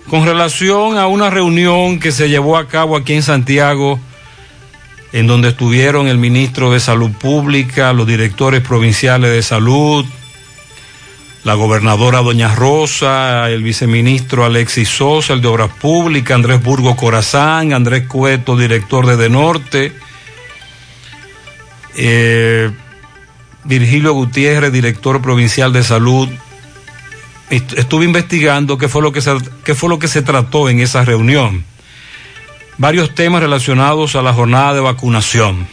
Con relación a una reunión que se llevó a cabo aquí en Santiago, en donde estuvieron el ministro de Salud Pública, los directores provinciales de salud, la gobernadora Doña Rosa, el viceministro Alexis Sosa, el de Obras Públicas, Andrés Burgo Corazán, Andrés Cueto, director de De Norte, eh, Virgilio Gutiérrez, director provincial de salud. Est- Estuve investigando qué fue lo que se, qué fue lo que se trató en esa reunión. Varios temas relacionados a la jornada de vacunación.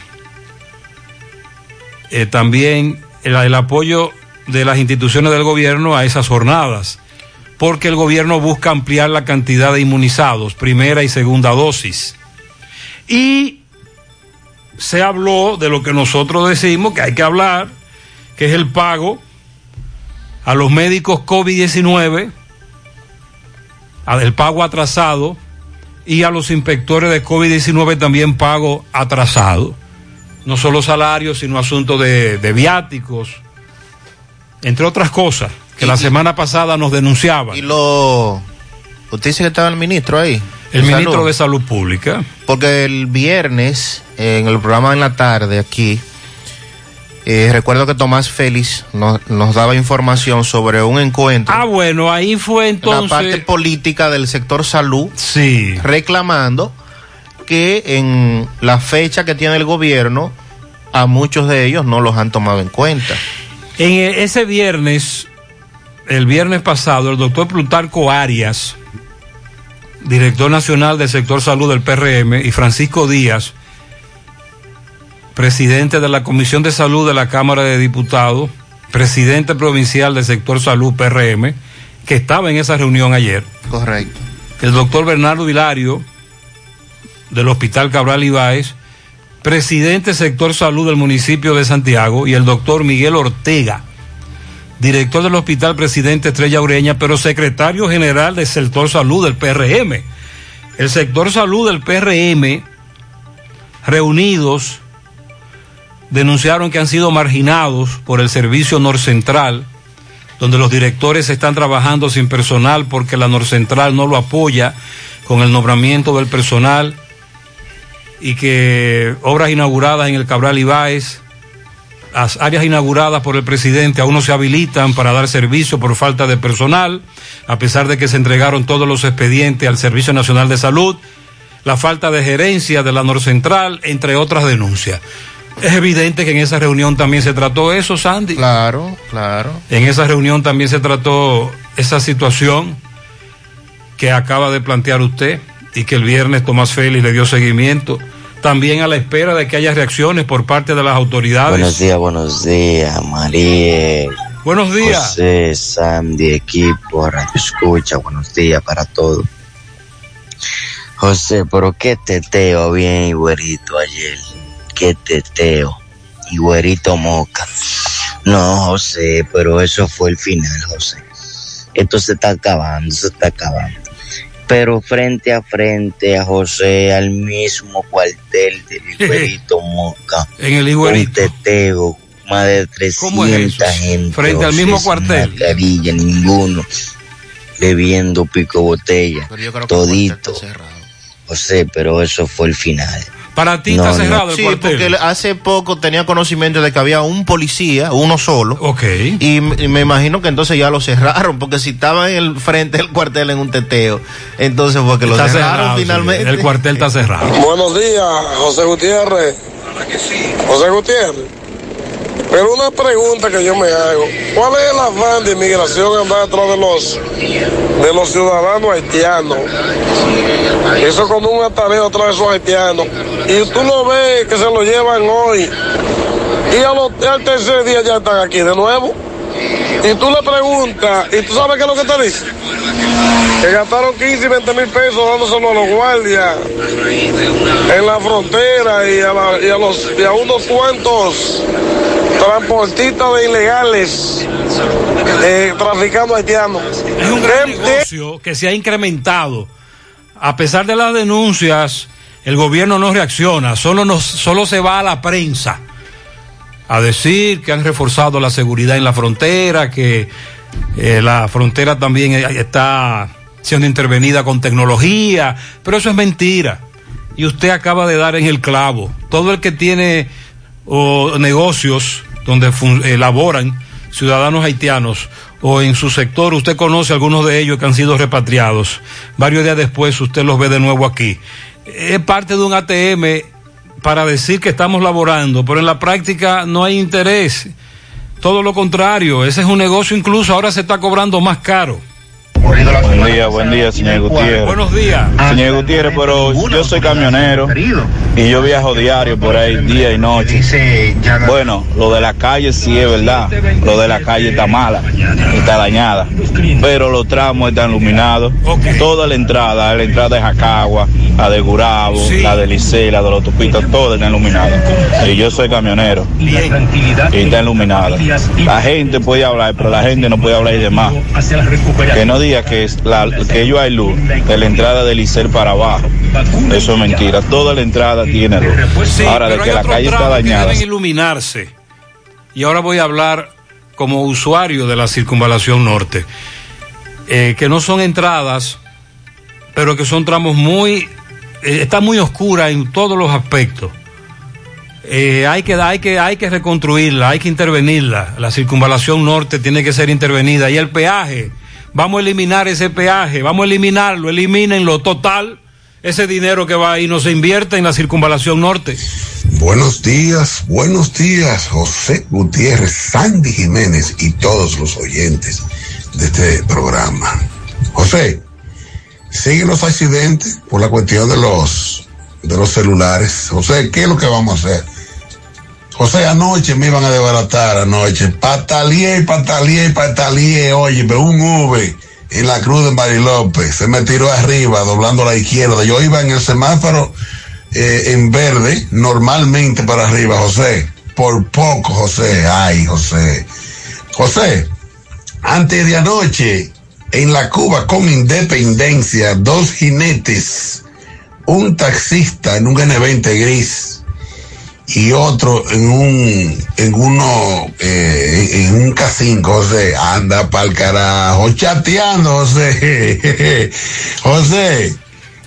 Eh, también el apoyo de las instituciones del gobierno a esas jornadas, porque el gobierno busca ampliar la cantidad de inmunizados, primera y segunda dosis. Y se habló de lo que nosotros decimos que hay que hablar, que es el pago a los médicos COVID-19, a- el pago atrasado y a los inspectores de COVID-19 también pago atrasado. No solo salarios, sino asuntos de, de viáticos, entre otras cosas, que la semana pasada nos denunciaban. Y lo. Usted dice que estaba el ministro ahí. El ministro de Salud Pública. Porque el viernes, en el programa en la tarde aquí, Eh, recuerdo que Tomás Félix nos, nos daba información sobre un encuentro. Ah, bueno, ahí fue entonces. La parte política del sector salud. Sí. Reclamando que en la fecha que tiene el gobierno, a muchos de ellos no los han tomado en cuenta. En e- ese viernes, el viernes pasado, el doctor Plutarco Arias, director nacional del sector salud del PRM, y Francisco Díaz, presidente de la Comisión de Salud de la Cámara de Diputados, presidente provincial del sector salud PRM, que estaba en esa reunión ayer. Correcto. El doctor Bernardo Hilario, del Hospital Cabral Ibáez, presidente sector salud del municipio de Santiago, y el doctor Miguel Ortega, director del Hospital Presidente Estrella Ureña, pero secretario general del sector salud del PRM. El sector salud del PRM, reunidos, denunciaron que han sido marginados por el servicio norcentral, donde los directores están trabajando sin personal porque la norcentral no lo apoya con el nombramiento del personal y que obras inauguradas en el Cabral Ibáez, las áreas inauguradas por el presidente aún no se habilitan para dar servicio por falta de personal, a pesar de que se entregaron todos los expedientes al Servicio Nacional de Salud, la falta de gerencia de la Norcentral, entre otras denuncias. Es evidente que en esa reunión también se trató eso, Sandy. Claro, claro. En esa reunión también se trató esa situación que acaba de plantear usted y que el viernes Tomás Félix le dio seguimiento. También a la espera de que haya reacciones por parte de las autoridades. Buenos días, buenos días, María. Buenos días. José, Sandy, equipo, Radio Escucha, buenos días para todos. José, pero qué teteo bien güerito ayer. Qué teteo. Y güerito moca. No, José, pero eso fue el final, José. Esto se está acabando, se está acabando. Pero frente a frente a José, al mismo cuartel del [laughs] Higuerito Moca. En el. Un teteo, más de ¿Cómo es 300 eso? gente. Frente al mismo cuartel. Mascarilla, ninguno. Bebiendo pico botella. Todito. José, pero eso fue el final. Para ti No, está no. cerrado el Sí, cuartel. porque él hace poco tenía conocimiento de que había un policía, uno solo. Ok. Y, me imagino que entonces ya lo cerraron, porque si estaba en el frente del cuartel en un teteo, entonces fue que lo Está cerraron cerrado, sí. finalmente. El cuartel está cerrado. Buenos días, José Gutiérrez. José Gutiérrez. Pero una pregunta que yo me hago. ¿Cuál es el afán de inmigración andar detrás de los, de los ciudadanos haitianos? Eso como un atareo atrás de esos haitianos. Y tú lo ves que se lo llevan hoy. Y al tercer día ya están aquí de nuevo. Y tú le preguntas, ¿y tú sabes qué es lo que te dice? Que gastaron 15 y 20 mil pesos dándoselo a los guardias en la frontera y a, la- y a los, y a unos cuantos transportistas de ilegales eh, traficando haitianos. Es un gran negocio que se ha incrementado. A pesar de las denuncias, el gobierno no reacciona, solo, nos, solo se va a la prensa a decir que han reforzado la seguridad en la frontera, que eh, la frontera también eh, está siendo intervenida con tecnología, pero eso es mentira. Y usted acaba de dar en el clavo. Todo el que tiene negocios donde elaboran ciudadanos haitianos o en su sector, usted conoce algunos de ellos que han sido repatriados. Varios días después usted los ve de nuevo aquí. Es parte de un ATM para decir que estamos laborando, pero en la práctica no hay interés. Todo lo contrario, ese es un negocio incluso ahora se está cobrando más caro. Buen día, buen día, señor Gutiérrez. Buenos días. Señor Gutiérrez, pero yo soy camionero y yo viajo diario por ahí, día y noche. Bueno, lo de la calle sí es verdad. Lo de la calle está mala, está dañada. Pero los tramos están iluminados. Toda la entrada, la entrada de Jacagua, la de Gurabo, la de Licey, la de los autopistas, todas están iluminadas. Y yo soy camionero y está iluminada. La gente puede hablar, pero la gente no puede hablar y demás. Que no diga que, es la, que ellos hay luz de la entrada del Licey para abajo. Eso es mentira. Toda la entrada tiene luz. Sí, Ahora, de que la calle está que dañada. deben iluminarse. Y ahora voy a hablar como usuario de la circunvalación norte, eh, que no son entradas, pero que son tramos muy, eh, está muy oscura en todos los aspectos. Eh, hay, que, hay, que, hay que reconstruirla, hay que intervenirla. La circunvalación norte tiene que ser intervenida. Y el peaje, vamos a eliminar ese peaje, vamos a eliminarlo, elimínenlo total. Ese dinero que va ahí no se invierte en la circunvalación norte. Buenos días, buenos días, José Gutiérrez, Sandy Jiménez y todos los oyentes de este programa. José, siguen los accidentes por la cuestión de los de los celulares. José, ¿qué es lo que vamos a hacer? José, anoche me iban a desbaratar anoche. Patalié, patalié, patalié, oye, un V en la cruz de Marilópez. Se me tiró arriba, doblando a la izquierda. Yo iba en el semáforo eh, en verde, normalmente para arriba, José. Por poco, José. Ay, José. José, antes de anoche, en la Cuba con independencia, dos jinetes, un taxista en un N20 gris y otro en un en uno eh, en un casino José anda pa'l carajo chateando José. [laughs] José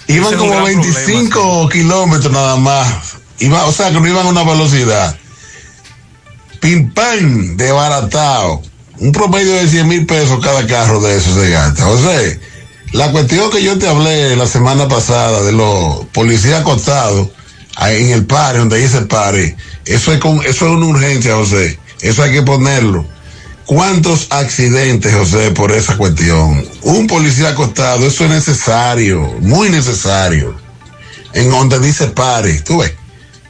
iban como 25 kilómetros nada más. Iba o sea que no iban a una velocidad. Pim pam desbaratado. Un promedio de 100 mil pesos cada carro de esos se gasta José la cuestión que yo te hablé la semana pasada de los policías acostados en el pare, donde dice el pare, eso es, con, eso es una urgencia, José. Eso hay que ponerlo. ¿Cuántos accidentes, José, por esa cuestión? Un policía acostado, eso es necesario, muy necesario. En donde dice pare, tú ves,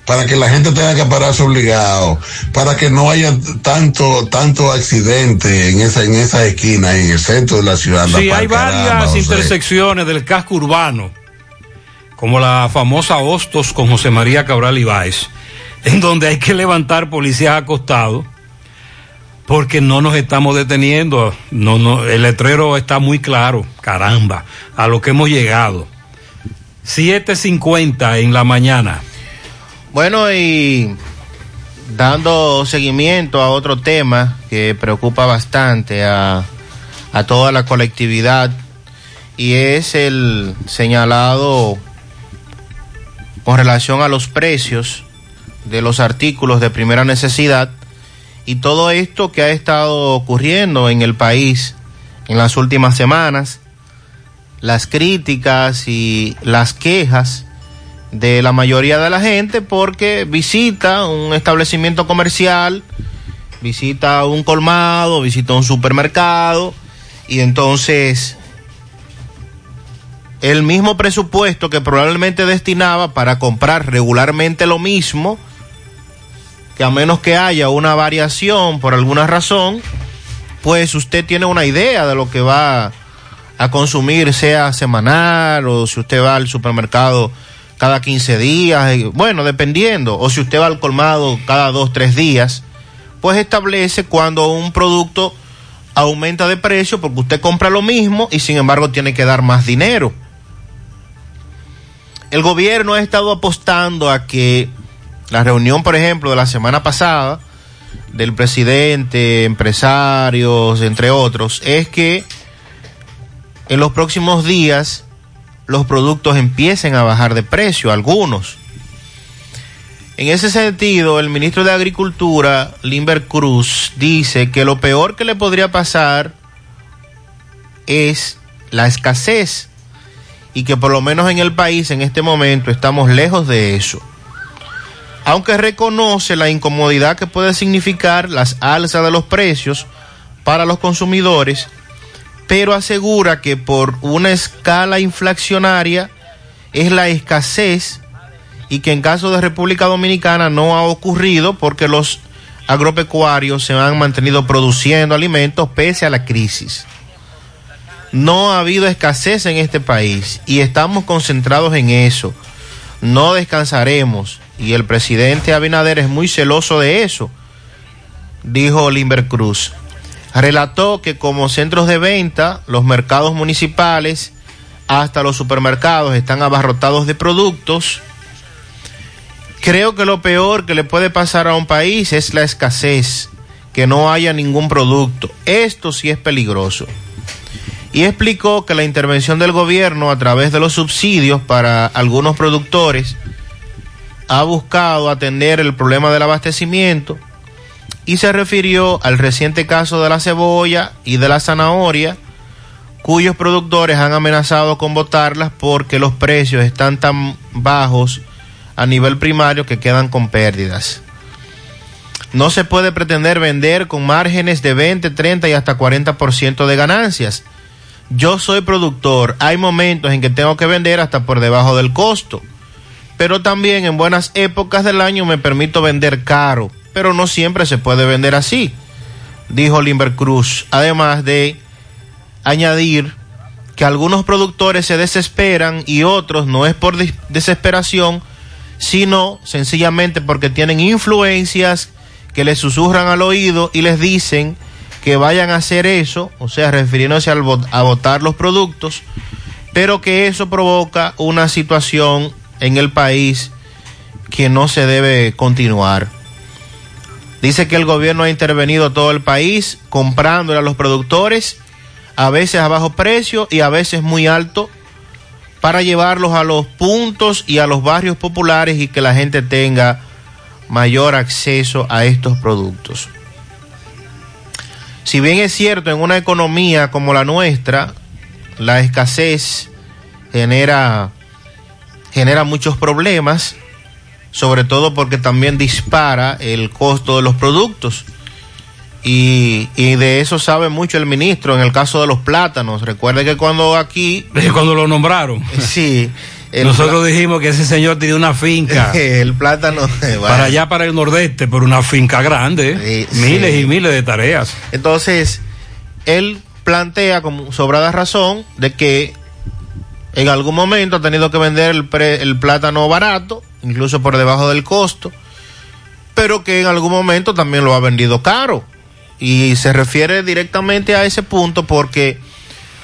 para que la gente tenga que pararse obligado, para que no haya tanto, tanto accidente en esa, en esa esquina, en el centro de la ciudad. Sí, hay varias intersecciones del casco urbano como la famosa Hostos con José María Cabral Ibáez, en donde hay que levantar policías acostados porque no nos estamos deteniendo. No, no, el letrero está muy claro, caramba, a lo que hemos llegado. 7.50 en la mañana. Bueno, y dando seguimiento a otro tema que preocupa bastante a, a toda la colectividad y es el señalado con relación a los precios de los artículos de primera necesidad y todo esto que ha estado ocurriendo en el país en las últimas semanas, las críticas y las quejas de la mayoría de la gente porque visita un establecimiento comercial, visita un colmado, visita un supermercado y entonces el mismo presupuesto que probablemente destinaba para comprar regularmente lo mismo, que a menos que haya una variación por alguna razón, pues usted tiene una idea de lo que va a consumir, sea semanal o si usted va al supermercado cada 15 días, eh, bueno, dependiendo, o si usted va al colmado cada dos, tres días, pues establece cuando un producto aumenta de precio porque usted compra lo mismo y sin embargo tiene que dar más dinero el gobierno ha estado apostando a que la reunión, por ejemplo, de la semana pasada del presidente, empresarios, entre otros, es que en los próximos días los productos empiecen a bajar de precio, algunos. En ese sentido, el ministro de Agricultura, Limber Cruz, dice que lo peor que le podría pasar es la escasez y que por lo menos en el país en este momento estamos lejos de eso. Aunque reconoce la incomodidad que puede significar las alzas de los precios para los consumidores, pero asegura que por una escala inflacionaria es la escasez y que en caso de República Dominicana no ha ocurrido porque los agropecuarios se han mantenido produciendo alimentos pese a la crisis no ha habido escasez en este país y estamos concentrados en eso. No descansaremos y el presidente Abinader es muy celoso de eso, dijo Limber Cruz. Relató que como centros de venta, los mercados municipales hasta los supermercados están abarrotados de productos. Creo que lo peor que le puede pasar a un país es la escasez, que no haya ningún producto. Esto sí es peligroso y explicó que la intervención del gobierno a través de los subsidios para algunos productores ha buscado atender el problema del abastecimiento y se refirió al reciente caso de la cebolla y de la zanahoria, cuyos productores han amenazado con botarlas porque los precios están tan bajos a nivel primario que quedan con pérdidas. No se puede pretender vender con márgenes de 20, 30 y hasta 40% de ganancias. Yo soy productor, hay momentos en que tengo que vender hasta por debajo del costo, pero también en buenas épocas del año me permito vender caro, pero no siempre se puede vender así, dijo Limber Cruz, además de añadir que algunos productores se desesperan y otros no es por desesperación, sino sencillamente porque tienen influencias que les susurran al oído y les dicen que vayan a hacer eso, o sea, refiriéndose al a votar los productos, pero que eso provoca una situación en el país que no se debe continuar. Dice que el gobierno ha intervenido todo el país comprándole a los productores, a veces a bajo precio y a veces muy alto, para llevarlos a los puntos y a los barrios populares y que la gente tenga mayor acceso a estos productos. Si bien es cierto, en una economía como la nuestra, la escasez genera, genera muchos problemas, sobre todo porque también dispara el costo de los productos. Y, y, de eso sabe mucho el ministro en el caso de los plátanos. Recuerde que cuando aquí... [laughs] Cuando lo nombraron. Sí. Nosotros dijimos que ese señor tenía una finca. [laughs] el plátano. Para allá, para el nordeste, pero una finca grande. miles y miles de tareas. Entonces, él plantea con sobrada razón de que en algún momento ha tenido que vender el, el plátano barato, incluso por debajo del costo, pero que en algún momento también lo ha vendido caro. Y se refiere directamente a ese punto porque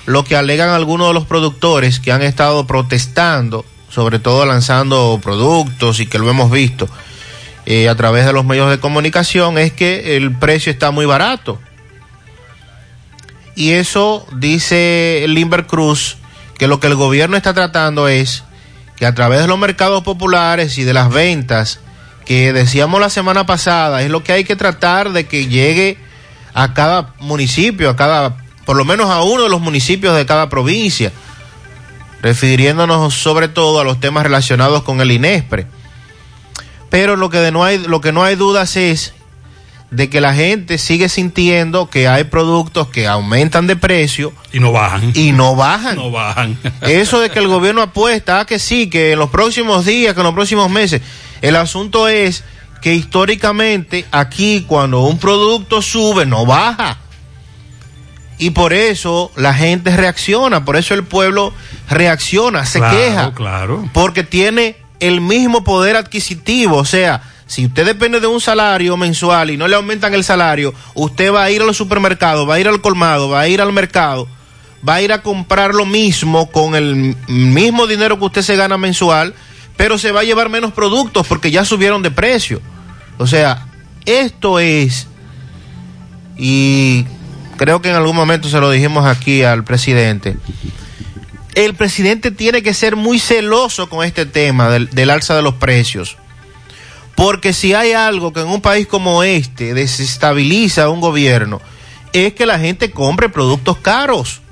lo que alegan algunos de los productores que han estado protestando, sobre todo lanzando productos y que lo hemos visto eh, a través de los medios de comunicación, es que el precio está muy barato. Y eso dice Limber Cruz, que lo que el gobierno está tratando es que a través de los mercados populares y de las ventas, que decíamos la semana pasada, es lo que hay que tratar de que llegue a cada municipio, a cada, por lo menos a uno de los municipios de cada provincia, refiriéndonos sobre todo a los temas relacionados con el INESPRE. Pero lo que, no hay, lo que no hay dudas es de que la gente sigue sintiendo que hay productos que aumentan de precio y no bajan. Y no bajan. No bajan. [laughs] Eso de que el gobierno apuesta a que sí, que en los próximos días, que en los próximos meses. El asunto es que históricamente aquí cuando un producto sube no baja. Y por eso la gente reacciona, por eso el pueblo reacciona, se Claro, queja. Claro. Porque tiene el mismo poder adquisitivo. O sea, si usted depende de un salario mensual y no le aumentan el salario, usted va a ir a los supermercados, va a ir al colmado, va a ir al mercado, va a ir a comprar lo mismo con el mismo dinero que usted se gana mensual, pero se va a llevar menos productos porque ya subieron de precio. O sea, esto es, y creo que en algún momento se lo dijimos aquí al presidente, el presidente tiene que ser muy celoso con este tema del, alza de los precios. Porque si hay algo que en un país como este desestabiliza a un gobierno, es que la gente compre productos caros.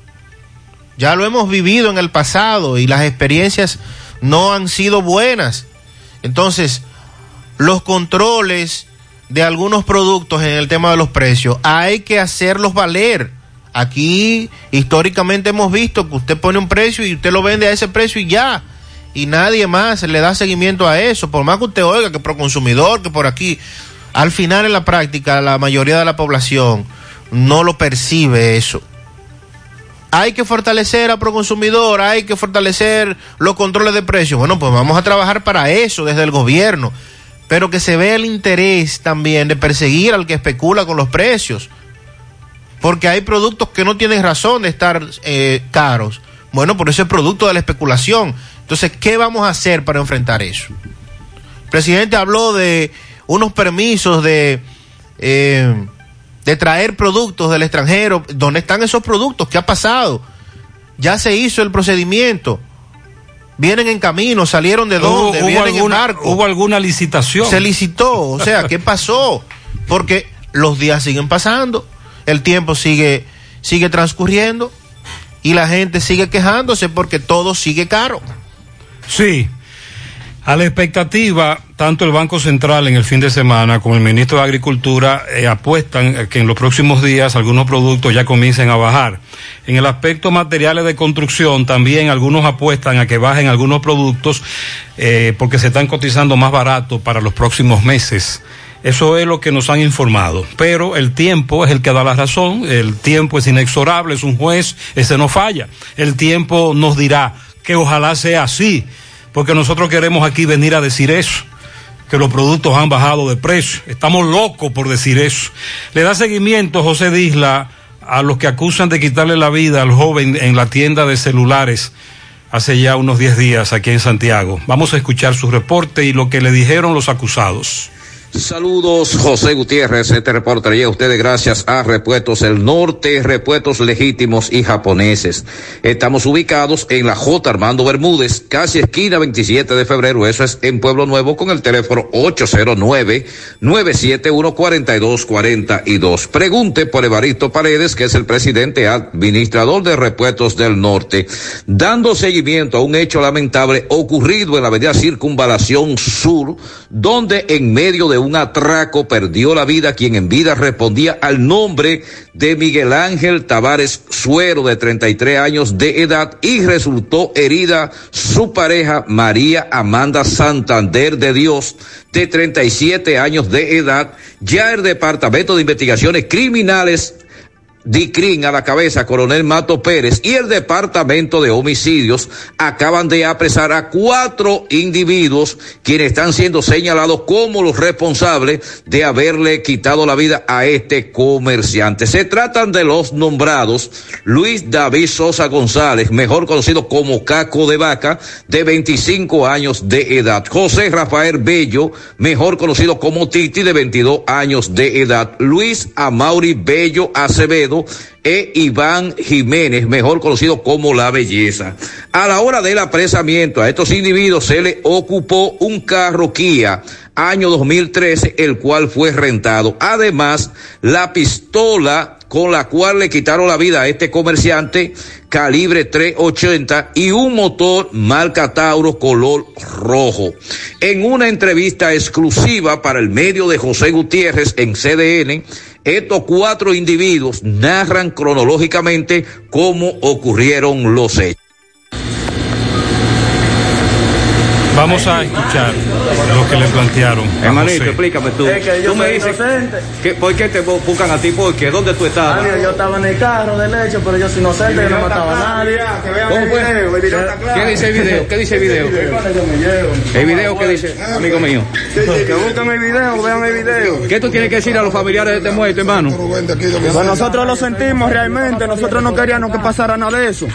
Ya lo hemos vivido en el pasado y las experiencias no han sido buenas. Entonces, los controles de algunos productos en el tema de los precios hay que hacerlos valer. Aquí históricamente hemos visto que usted pone un precio y usted lo vende a ese precio y ya. Y nadie más le da seguimiento a eso. Por más que usted oiga que por consumidor, que por aquí. Al final en la práctica la mayoría de la población no lo percibe eso. Hay que fortalecer a Proconsumidor, hay que fortalecer los controles de precios. Bueno, pues vamos a trabajar para eso desde el gobierno, pero que se vea el interés también de perseguir al que especula con los precios. Porque hay productos que no tienen razón de estar eh, caros. Bueno, por eso es producto de la especulación. Entonces, ¿qué vamos a hacer para enfrentar eso? El presidente habló de unos permisos de, eh, de traer productos del extranjero. ¿Dónde están esos productos? ¿Qué ha pasado? Ya se hizo el procedimiento. Vienen en camino, salieron de dónde, ¿Hubo, vienen alguna, en barco. ¿Hubo alguna licitación? Se licitó, o sea, ¿qué pasó? Porque los días siguen pasando, el tiempo sigue, sigue transcurriendo y la gente sigue quejándose porque todo sigue caro. Sí. A la expectativa, tanto el Banco Central en el fin de semana como el ministro de Agricultura eh, apuestan a que en los próximos días algunos productos ya comiencen a bajar. En el aspecto materiales de construcción, también algunos apuestan a que bajen algunos productos eh, porque se están cotizando más barato para los próximos meses. Eso es lo que nos han informado. Pero el tiempo es el que da la razón, el tiempo es inexorable, es un juez, ese no falla. El tiempo nos dirá que ojalá sea así, porque nosotros queremos aquí venir a decir eso, que los productos han bajado de precio. Estamos locos por decir eso. Le da seguimiento José Disla a los que acusan de quitarle la vida al joven en la tienda de celulares hace ya unos 10 días aquí en Santiago. Vamos a escuchar su reporte y lo que le dijeron los acusados. Saludos, José Gutiérrez, este reporte llega a ustedes gracias a Repuestos El Norte, Repuestos Legítimos y Japoneses. Estamos ubicados en la J. Armando Bermúdez, casi esquina 27 de febrero, eso es en Pueblo Nuevo, con el teléfono 809-971-4242. Pregunte por Evaristo Paredes, que es el presidente administrador de Repuestos del Norte, dando seguimiento a un hecho lamentable ocurrido en la avenida Circunvalación Sur, donde en medio de un atraco perdió la vida quien en vida respondía al nombre de Miguel Ángel Tavares Suero de 33 años de edad y resultó herida su pareja María Amanda Santander de Dios de 37 años de edad. Ya el Departamento de Investigaciones Criminales DICRIN a la cabeza, coronel Mato Pérez y el departamento de homicidios acaban de apresar a cuatro individuos quienes están siendo señalados como los responsables de haberle quitado la vida a este comerciante. Se tratan de los nombrados Luis David Sosa González, mejor conocido como Caco de Vaca, de 25 años de edad. José Rafael Bello, mejor conocido como Titi, de 22 años de edad. Luis Amauri Bello Acevedo, e Iván Jiménez, mejor conocido como La Belleza. A la hora del apresamiento a estos individuos se le ocupó un carro Kia año 2013, el cual fue rentado. Además, la pistola con la cual le quitaron la vida a este comerciante calibre 380 y un motor marca Tauro color rojo. En una entrevista exclusiva para el medio de José Gutiérrez en CDN, estos cuatro individuos narran cronológicamente cómo ocurrieron los hechos. Vamos a escuchar lo que le plantearon. Hermanito, explícame tú. Es que yo tú me soy dices, inocente. que, ¿por qué te buscan a ti? Porque ¿dónde tú estabas? Yo estaba en el carro de leche, pero yo soy inocente, yo no mataba a nadie. ¿Cómo fue? ¿Qué dice el video? ¿Qué dice el video? ¿El video qué dice, amigo mío? Que busquen el video, vean el video. ¿Qué tú tienes que decir a los familiares de este muerto, hermano? Pues nosotros lo sentimos realmente, nosotros no queríamos que pasara nada de eso.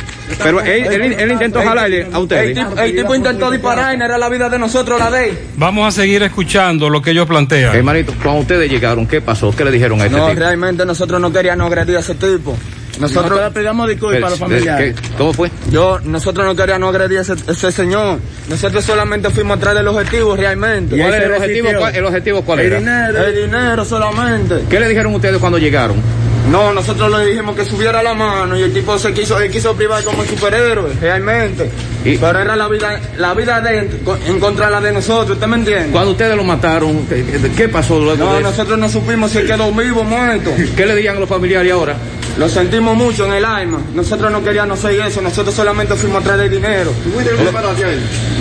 Pero él, él- él intentó jalarle a El ustedes. tipo, el tipo intentó disparar y no era la vida de nosotros la de él. Vamos a seguir escuchando lo que ellos plantean. Hermanito, cuando ustedes llegaron, ¿qué pasó? ¿Qué le dijeron a este No, tipo? realmente nosotros no queríamos agredir a ese tipo. Nosotros le pedimos disculpas a los familiares. ¿Qué? ¿Cómo fue? Yo, nosotros no queríamos agredir a ese, ese señor. Nosotros solamente fuimos atrás del objetivo realmente. ¿Cuál era el objetivo? ¿Cuál- el objetivo cuál el era? Dinero. El dinero solamente. ¿Qué le dijeron ustedes cuando llegaron? No, nosotros le dijimos que subiera la mano y el tipo se quiso, él quiso privar como superhéroe, realmente. Pero era la vida, la vida de él en contra de la de nosotros, ¿usted me entiende? Cuando ustedes lo mataron, ¿qué, pasó luego No, de nosotros no supimos si él quedó vivo o muerto. ¿Qué le dirían a los familiares ahora? Lo sentimos mucho en el alma. Nosotros no queríamos hacer eso, nosotros solamente fuimos atrás del dinero.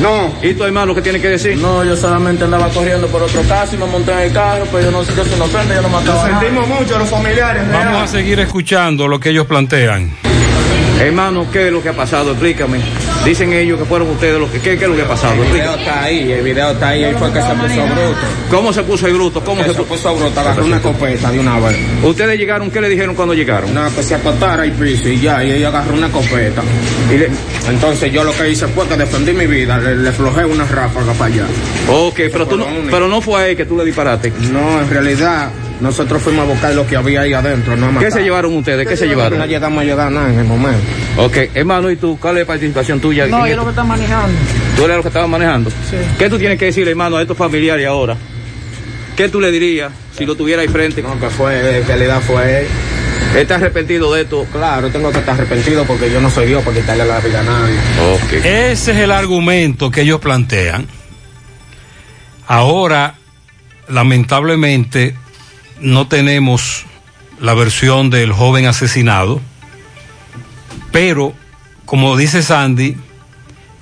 No. ¿Y tu hermano qué tiene que decir? No, yo solamente andaba corriendo por otro caso y me monté en el carro, pero yo no yo soy inocente, yo no mataba. Lo sentimos mucho los familiares. Vamos a seguir escuchando lo que ellos plantean. Hermano, ¿qué es lo que ha pasado? Explícame. Dicen ellos que fueron ustedes los que... ¿Qué, qué es lo que ha pasado? El video Explícame. está ahí, el video está ahí, él fue que se puso bruto. ¿Cómo se puso el bruto? ¿Cómo se se puso bruto, agarró una copeta de una vez. ¿Ustedes llegaron? ¿Qué le dijeron cuando llegaron? No, que se acostara al piso y ya, y ella agarró una copeta. Y le- entonces yo lo que hice fue que defendí mi vida, le, le flojé una ráfaga para allá. Ok, pero, tú no, pero no fue a él que tú le disparaste. No, en realidad nosotros fuimos a buscar lo que había ahí adentro. No ¿Qué se llevaron ustedes? ¿Qué se llevaron? No llegamos a llegar nada en el momento. Ok, hermano, ¿y tú? ¿Cuál es la participación tuya? No, yo lo que está manejando. ¿Tú eres lo que estabas manejando? Sí. ¿Qué tú tienes que decirle, hermano, a estos familiares ahora? ¿Qué tú le dirías si lo tuviera ahí frente? No, que fue, en realidad fue él. ¿Estás arrepentido de esto? Claro, tengo que estar arrepentido porque yo no soy Dios para quitarle la vida a nadie. Ese es el argumento que ellos plantean. Ahora, lamentablemente, no tenemos la versión del joven asesinado, pero, como dice Sandy,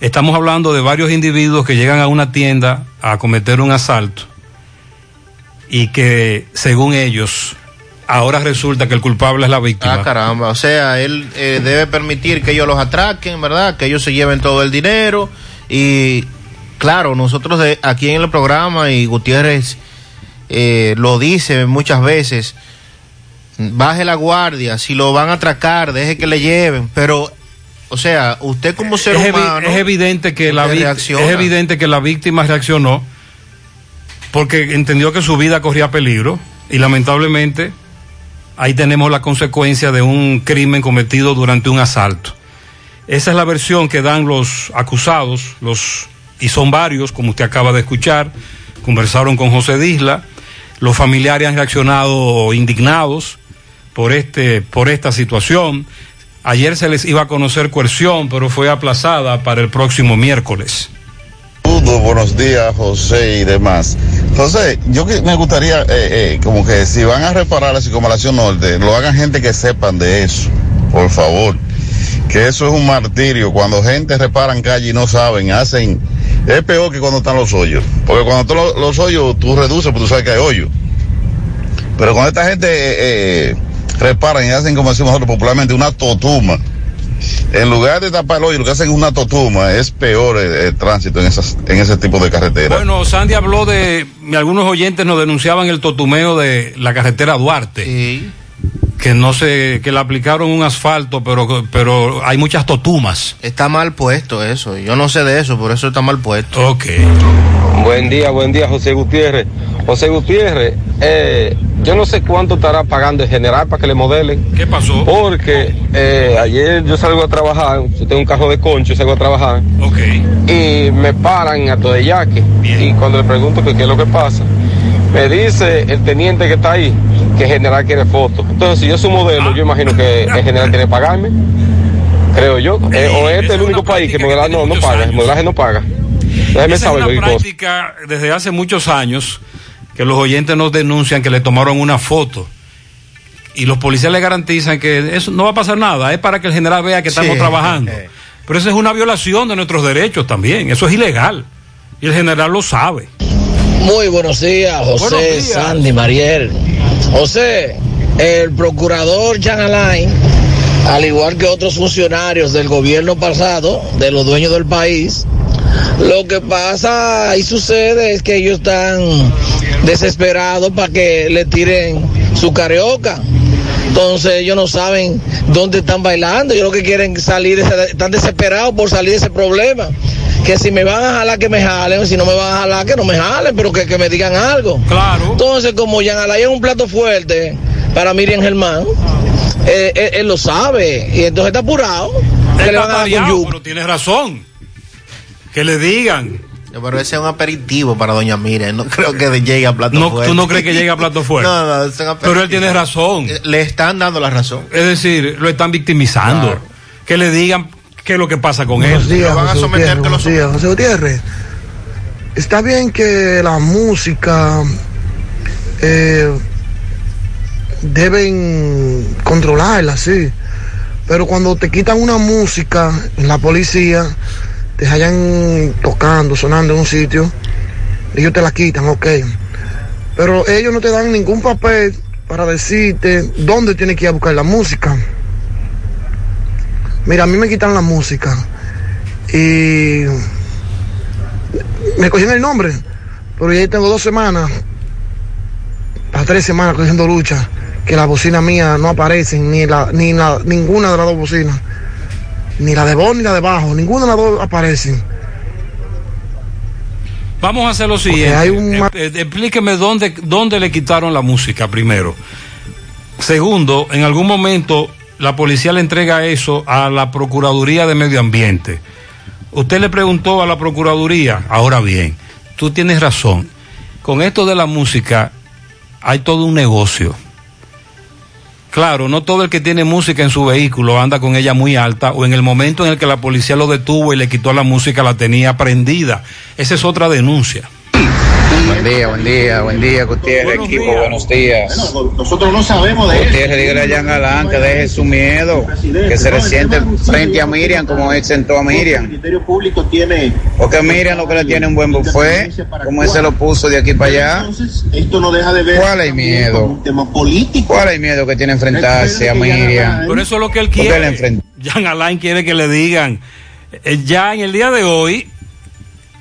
estamos hablando de varios individuos que llegan a una tienda a cometer un asalto y que, según ellos, ahora resulta que el culpable es la víctima. Ah, caramba. O sea, él eh, debe permitir que ellos los atraquen, ¿verdad? Que ellos se lleven todo el dinero. Y claro, nosotros aquí en el programa, y Gutiérrez eh, lo dice muchas veces, baje la guardia, si lo van a atracar, deje que le lleven. Pero, o sea, usted como ser es, humano... es evidente que la reacciona. es evidente que la víctima reaccionó porque entendió que su vida corría peligro y lamentablemente ahí tenemos la consecuencia de un crimen cometido durante un asalto. Esa es la versión que dan los acusados, los y son varios, como usted acaba de escuchar. Conversaron con José Disla. Los familiares han reaccionado indignados por este por esta situación. Ayer se les iba a conocer coerción, pero fue aplazada para el próximo miércoles. Buenos días, José y demás. José, yo me gustaría, eh, eh, como que si van a reparar la circunvalación norte, lo hagan gente que sepan de eso, por favor. Que eso es un martirio. Cuando gente reparan calle y no saben, hacen. Es peor que cuando están los hoyos. Porque cuando están los, los hoyos, tú reduces, porque tú sabes que hay hoyos. Pero cuando esta gente eh, eh, reparan y hacen, como decimos nosotros popularmente, una totuma. En lugar de tapar el hoyo, lo que hacen es una totuma. Es peor el, el tránsito en, esas, en ese tipo de carretera. Bueno, Sandy habló de, algunos oyentes nos denunciaban el totumeo de la carretera Duarte. Que no sé, que le aplicaron un asfalto, pero, pero hay muchas totumas. Está mal puesto eso. Yo no sé de eso, por eso está mal puesto. Ok. Buen día, buen día, José Gutiérrez. José Gutiérrez, eh, yo no sé cuánto estará pagando el general para que le modelen. ¿Qué pasó? Porque eh, ayer yo salgo a trabajar, yo tengo un carro de concho, salgo a trabajar. Ok. Y me paran a todo de yaque. Y cuando le pregunto que qué es lo que pasa, me dice el teniente que está ahí que el general quiere fotos. Entonces, si yo soy modelo, yo imagino que el general tiene que pagarme. Creo yo. Eh, o este es el único país que el modelaje no, no paga. El modelaje no paga. Déjeme Esa saber es una cosa. práctica desde hace muchos años que los oyentes nos denuncian que le tomaron una foto y los policías le garantizan que eso no va a pasar nada, es para que el general vea que estamos Sí. trabajando. Pero eso es una violación de nuestros derechos también, eso es ilegal y el general lo sabe. Muy buenos días, José, Buenos días. Sandy, Mariel. José, el procurador Jean Alain, al igual que otros funcionarios del gobierno pasado, de los dueños del país, lo que pasa y sucede es que ellos están desesperados para que le tiren su carioca. Entonces ellos no saben dónde están bailando, ellos lo que quieren salir, están desesperados por salir de ese problema. Que si me van a jalar, que me jalen, si no me van a jalar, que no me jalen, pero que, que me digan algo. Claro. Entonces, como Jean Alain es un plato fuerte para Miriam Germán, eh, él, él lo sabe, y entonces está apurado. Que le van a dar con Tareado, yuca. pero tienes razón. Que le digan. Pero ese es un aperitivo para doña Miriam. No [laughs] creo que llegue a plato No, fuerte. ¿Tú no crees que llegue a plato [laughs] fuerte? No, no, es un aperitivo. Pero él tiene razón. Le están dando la razón. Es decir, lo están victimizando. Que le digan qué es lo que pasa con él. Buenos días, José Gutiérrez, buenos días. José Gutiérrez, está bien que la música eh, deben controlarla, sí, pero cuando te quitan una música en la policía, te hallan tocando, sonando en un sitio, ellos te la quitan, ok, pero ellos no te dan ningún papel para decirte dónde tienes que ir a buscar la música. Mira, a mí me quitan la música y me cogían el nombre, pero ya tengo dos semanas, a tres semanas cogiendo lucha, que las bocinas mías no aparecen, ni la, ni la, ninguna de las dos bocinas, ni la de voz ni la de bajo, ninguna de las dos aparecen. Vamos a hacer lo siguiente. hay un Eh, eh, explíqueme dónde, dónde le quitaron la música primero. Segundo, en algún momento la policía le entrega eso a la Procuraduría de Medio Ambiente. Usted le preguntó a la Procuraduría, ahora bien, tú tienes razón. Con esto de la música hay todo un negocio. Claro, no todo el que tiene música en su vehículo anda con ella muy alta o en el momento en el que la policía lo detuvo y le quitó la música la tenía prendida. Esa es otra denuncia. Buen día, buen día, buen día, Gutiérrez, equipo, buenos días. Nosotros no sabemos de Gutiérrez, dígale a Jan Galán que deje su miedo, que se resiente frente a Miriam como él sentó a Miriam. El Ministerio Público tiene. Porque Miriam lo que le tiene un buen buffet, como él se lo puso de aquí para allá. Esto no deja de ver. ¿Cuál hay miedo? Un tema político. ¿Cuál hay miedo que tiene enfrentarse a Miriam? Por eso es lo que él quiere. Jan Alain quiere que le digan. Eh, Ya en el día de hoy,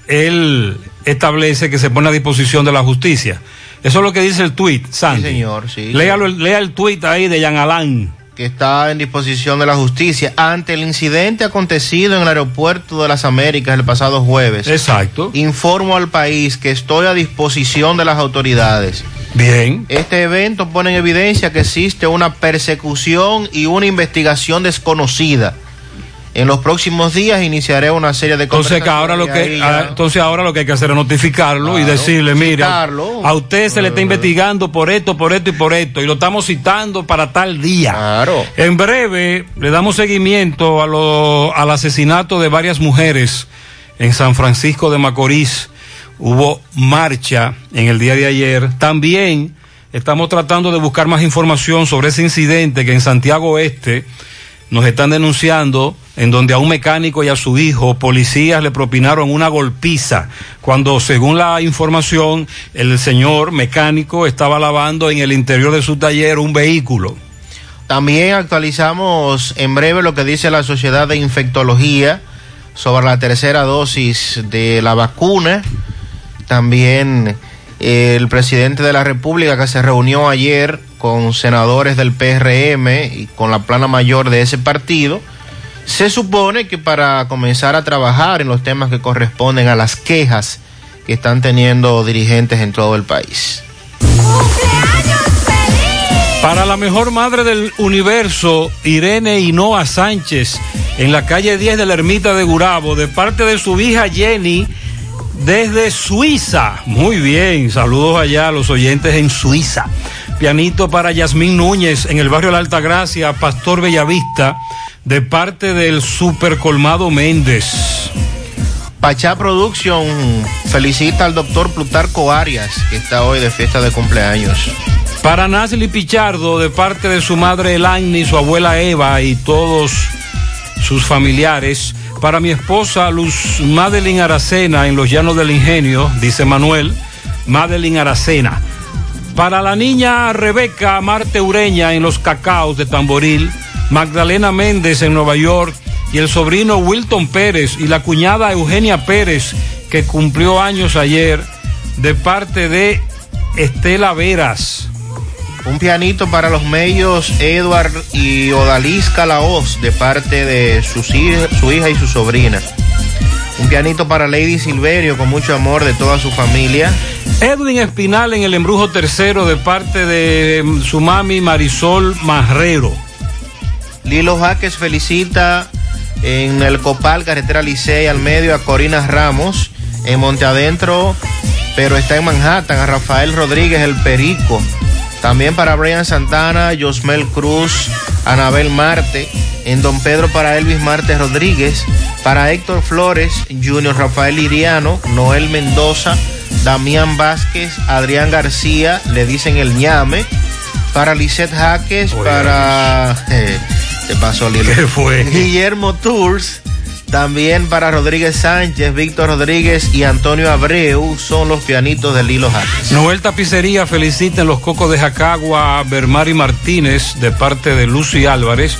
él establece que se pone a disposición de la justicia. Eso es lo que dice el tuit, Sandy. Sí, señor, sí. Léalo, lea el tuit ahí de Jan Alain. que está en disposición de la justicia ante el incidente acontecido en el aeropuerto de las Américas el pasado jueves. Exacto. Informo al país que estoy a disposición de las autoridades. Bien. Este evento pone en evidencia que existe una persecución y una investigación desconocida. En los próximos días iniciaré una serie de Entonces, que ahora lo que, ya- ah, entonces ahora lo que hay que hacer es notificarlo y decirle, citarlo. a usted se le está investigando por esto, por esto y por esto, y lo estamos citando para tal día. Claro. En breve le damos seguimiento a lo- al asesinato de varias mujeres en San Francisco de Macorís. Hubo marcha en el día de ayer. También estamos tratando de buscar más información sobre ese incidente que en Santiago Oeste nos están denunciando en donde a un mecánico y a su hijo policías le propinaron una golpiza cuando según la información el señor mecánico estaba lavando en el interior de su taller un vehículo. También actualizamos en breve lo que dice la Sociedad de Infectología sobre la tercera dosis de la vacuna. También eh, el presidente de la República que se reunió ayer con senadores del PRM y con la plana mayor de ese partido. Se supone que para comenzar a trabajar en los temas que corresponden a las quejas que están teniendo dirigentes en todo el país. Para la mejor madre del universo, Irene Hinoa Sánchez, en la calle 10 de la Ermita de Gurabo, de parte de su hija Jenny, desde Suiza. Muy bien, saludos allá a los oyentes en Suiza. Pianito para Yasmín Núñez, en el barrio La Altagracia, Pastor Bellavista, de parte del Super Colmado Méndez. Pachá Production felicita al doctor Plutarco Arias, que está hoy de fiesta de cumpleaños. Para Nasli Pichardo, de parte de su madre Elani, su abuela Eva y todos sus familiares. Para mi esposa Luz Madeline Aracena en los Llanos del Ingenio, dice Manuel, Madeline Aracena. Para la niña Rebeca Marte Ureña en los Cacaos de Tamboril, Magdalena Méndez en Nueva York y el sobrino Wilton Pérez y la cuñada Eugenia Pérez que cumplió años ayer de parte de Estela Veras. Un pianito para los medios Edward y Odalis Calaoz de parte de sus su hija y su sobrina. Un pianito para Lady Silverio con mucho amor de toda su familia. Edwin Espinal en el embrujo tercero de parte de mm, su mami Marisol Marrero. Lilo Jaques felicita en el Copal, carretera Licey al medio a Corina Ramos, en Monte Adentro, pero está en Manhattan, a Rafael Rodríguez el Perico. También para Brian Santana, Josmel Cruz, Anabel Marte, en Don Pedro para Elvis Marte Rodríguez, para Héctor Flores, Junior Rafael Iriano, Noel Mendoza, Damián Vázquez, Adrián García, le dicen el ñame, para Lisette Jaques, para... eh, [laughs] te pasó Lilo. ¿Qué fue? Guillermo Tours, también para Rodríguez Sánchez, Víctor Rodríguez y Antonio Abreu son los pianitos de Lilo Jaques. Noel Tapicería felicita en los Cocos de Jacagua a Bermari Martínez de parte de Lucy Álvarez,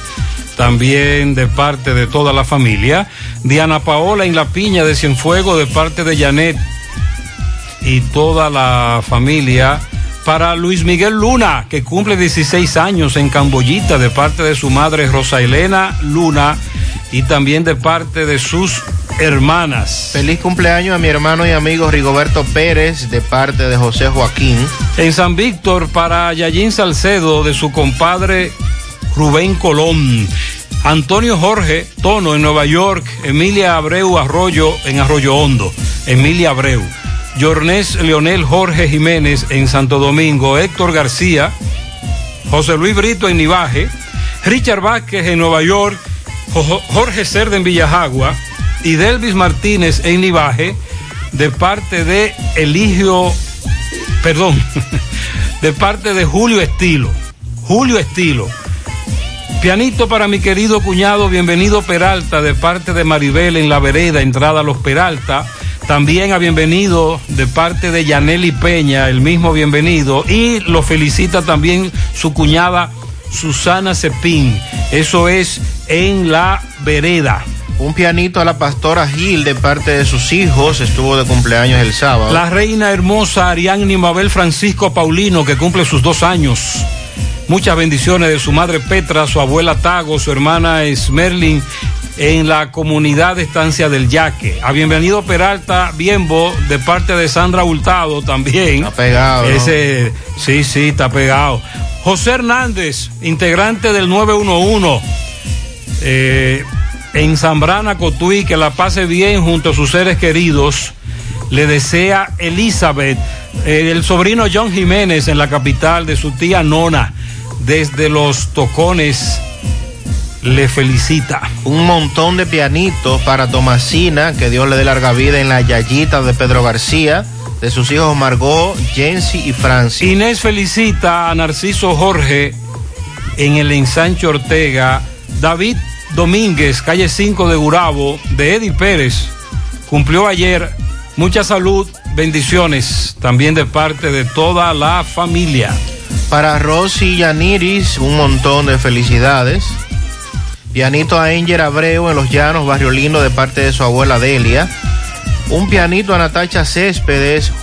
también de parte de toda la familia. Diana Paola en La Piña de Cienfuego de parte de Janet y toda la familia. Para Luis Miguel Luna, que cumple 16 años en Camboyita de parte de su madre Rosa Elena Luna y también de parte de sus hermanas. Feliz cumpleaños a mi hermano y amigo Rigoberto Pérez de parte de José Joaquín. En San Víctor para Yayín Salcedo de su compadre Rubén Colón. Antonio Jorge Tono en Nueva York. Emilia Abreu Arroyo en Arroyo Hondo. Emilia Abreu. Jornés Leonel Jorge Jiménez en Santo Domingo. Héctor García. José Luis Brito en Nivaje. Richard Vázquez en Nueva York. Jo- Jorge Cerda en Villajagua. Y Delvis Martínez en Nivaje. De parte de Eligio. Perdón. [laughs] De parte de Julio Estilo. Julio Estilo. Pianito para mi querido cuñado, bienvenido Peralta, de parte de Maribel en la vereda, entrada a los Peralta. También a bienvenido de parte de Yaneli Peña, el mismo bienvenido. Y lo felicita también su cuñada Susana Cepín. Eso es en la vereda. Un pianito a la pastora Gil de parte de sus hijos, estuvo de cumpleaños el sábado. La reina hermosa Ariadne Mabel Francisco Paulino, que cumple sus dos años. Muchas bendiciones de su madre Petra, su abuela Tago, su hermana Smerlin en la comunidad de Estancia del Yaque. A bienvenido Peralta Bienbo de parte de Sandra Hurtado también. Está pegado. sí, sí, está pegado. José Hernández, integrante del 911. eh, en Zambrana, Cotuí, que la pase bien junto a sus seres queridos. Le desea Elizabeth, eh, el sobrino John Jiménez en la capital de su tía Nona, desde los tocones, le felicita. Un montón de pianitos para Tomasina, que Dios le dé larga vida en la Yayita de Pedro García, de sus hijos Margot, Jensi y Francis. Inés felicita a Narciso Jorge en el ensanche Ortega. David Domínguez, calle 5 de Gurabo, de Eddie Pérez, cumplió ayer. Mucha salud, bendiciones también de parte de toda la familia. Para Rosy Yaniris, un montón de felicidades. Pianito a Angel Abreu en Los Llanos, Barrio Lindo, de parte de su abuela Delia. Un pianito a Natacha Céspedes,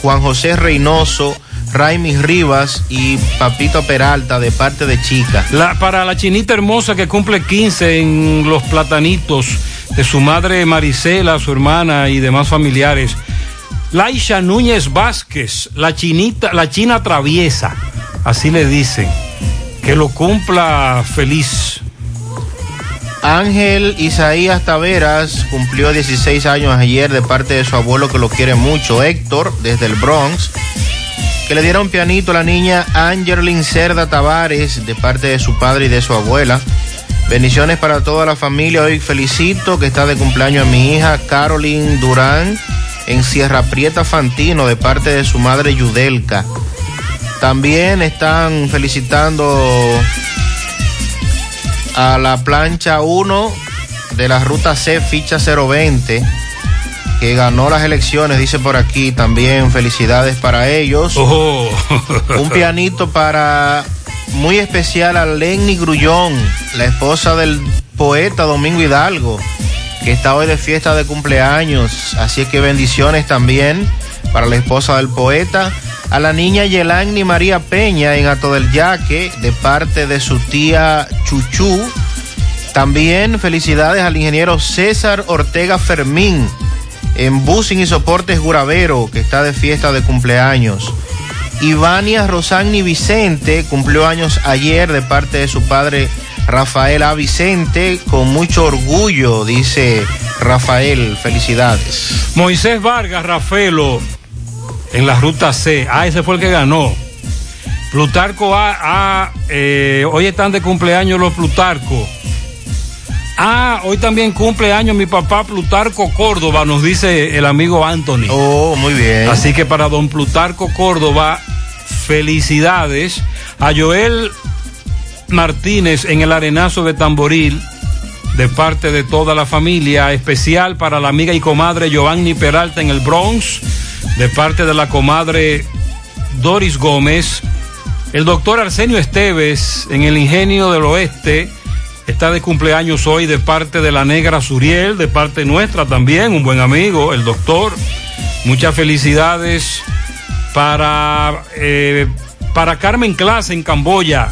Juan José Reynoso, Raimis Rivas y Papito Peralta, de parte de Chica. La, para la chinita hermosa que cumple 15 en los platanitos de su madre Marisela, su hermana y demás familiares. Laisha Núñez Vázquez, la chinita, la china traviesa, así le dicen. Que lo cumpla feliz. Ángel Isaías Taveras cumplió 16 años ayer de parte de su abuelo que lo quiere mucho, Héctor, desde el Bronx. Que le diera un pianito a la niña Angelin Cerda Tavares de parte de su padre y de su abuela. Bendiciones para toda la familia. Hoy felicito que está de cumpleaños a mi hija Caroline Durán en Sierra Prieta Fantino de parte de su madre Yudelka. También están felicitando a la plancha 1 de la ruta C, ficha 020, que ganó las elecciones, dice por aquí también. Felicidades para ellos. Un pianito para muy especial a Lenny Grullón, la esposa del poeta Domingo Hidalgo, que está hoy de fiesta de cumpleaños. Así que bendiciones también para la esposa del poeta. A la niña Yelani María Peña en Ato del Yaque, de parte de su tía Chuchú. También felicidades al ingeniero César Ortega Fermín en Busing y Soportes Guravero, que está de fiesta de cumpleaños. Ivania Rosagni Vicente cumplió años ayer de parte de su padre Rafael A. Vicente, con mucho orgullo, dice Rafael. Felicidades. Moisés Vargas Rafaelo en la ruta C. Ah, ese fue el que ganó. Plutarco A. A, eh, hoy están de cumpleaños los Plutarco. Ah, hoy también cumpleaños mi papá Plutarco Córdoba, nos dice el amigo Anthony. Oh, muy bien. Así que para don Plutarco Córdoba, felicidades. A Joel Martínez en el arenazo de Tamboril, de parte de toda la familia, especial para la amiga y comadre Giovanni Peralta en el Bronx, de parte de la comadre Doris Gómez. El doctor Arsenio Esteves en el Ingenio del Oeste está de cumpleaños hoy de parte de la negra Suriel, de parte nuestra también, un buen amigo, el doctor. Muchas felicidades para, eh, para Carmen Clase en Camboya,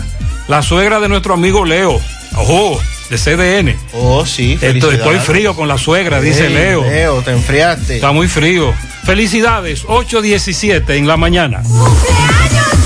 la suegra de nuestro amigo Leo. Ojo, de CDN. Oh, sí, Estoy, estoy frío con la suegra, dice Leo. Leo, te enfriaste. Está muy frío. Felicidades, 8.17 en la mañana. Hay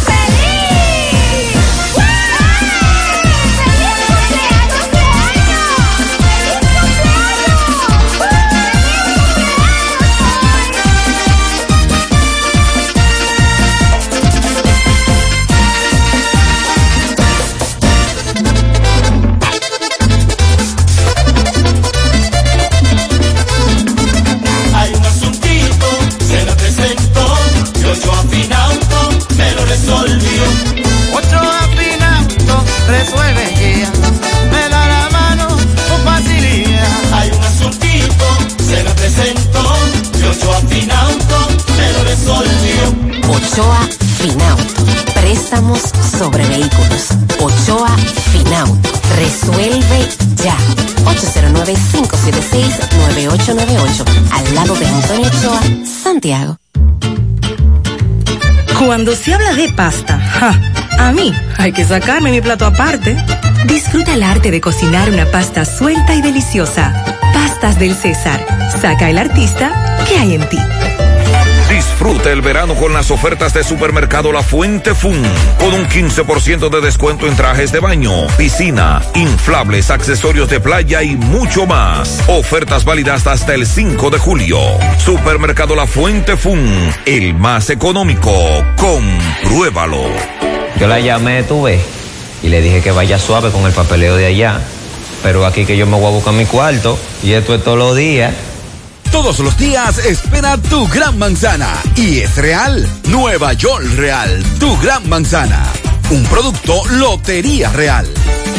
pasta, ¡ja! a mí hay que sacarme mi plato aparte. Disfruta el arte de cocinar una pasta suelta y deliciosa. Pastas del César. Saca el artista que hay en ti. El verano con las ofertas de Supermercado La Fuente Fun, con un 15% de descuento en trajes de baño, piscina, inflables, accesorios de playa y mucho más. Ofertas válidas hasta el 5 de julio. Supermercado La Fuente Fun, el más económico. Compruébalo. Yo la llamé, tú ves, y le dije que vaya suave con el papeleo de allá. Pero aquí que yo me voy a buscar mi cuarto, y esto es todos los días. Todos los días espera tu gran manzana. Y es real. Nueva York Real. Tu gran manzana. Un producto Lotería Real.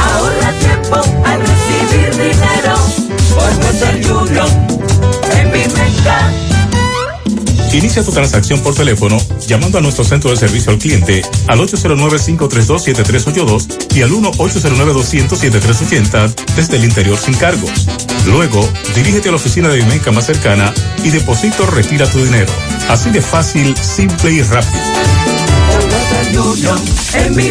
Ahorra tiempo al recibir dinero. Por Western Union en mi mercado. Inicia tu transacción por teléfono llamando a nuestro centro de servicio al cliente al 809-532-7382 y al 1-809-200-7380 desde el interior sin cargos. Luego, dirígete a la oficina de Vimenca más cercana y deposito o retira tu dinero. Así de fácil, simple y rápido. En mi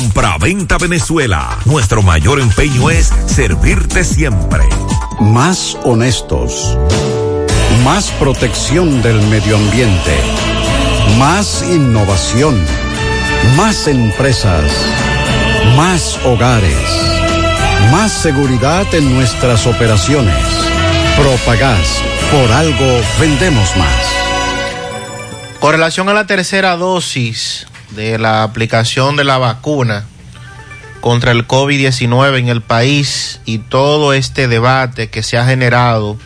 Compra-venta Venezuela. Nuestro mayor empeño es servirte siempre. Más honestos. Más protección del medio ambiente. Más innovación. Más empresas. Más hogares. Más seguridad en nuestras operaciones. Propagás. Por algo vendemos más. Con relación a la tercera dosis de la aplicación de la vacuna contra el COVID-19 en el país y todo este debate que se ha generado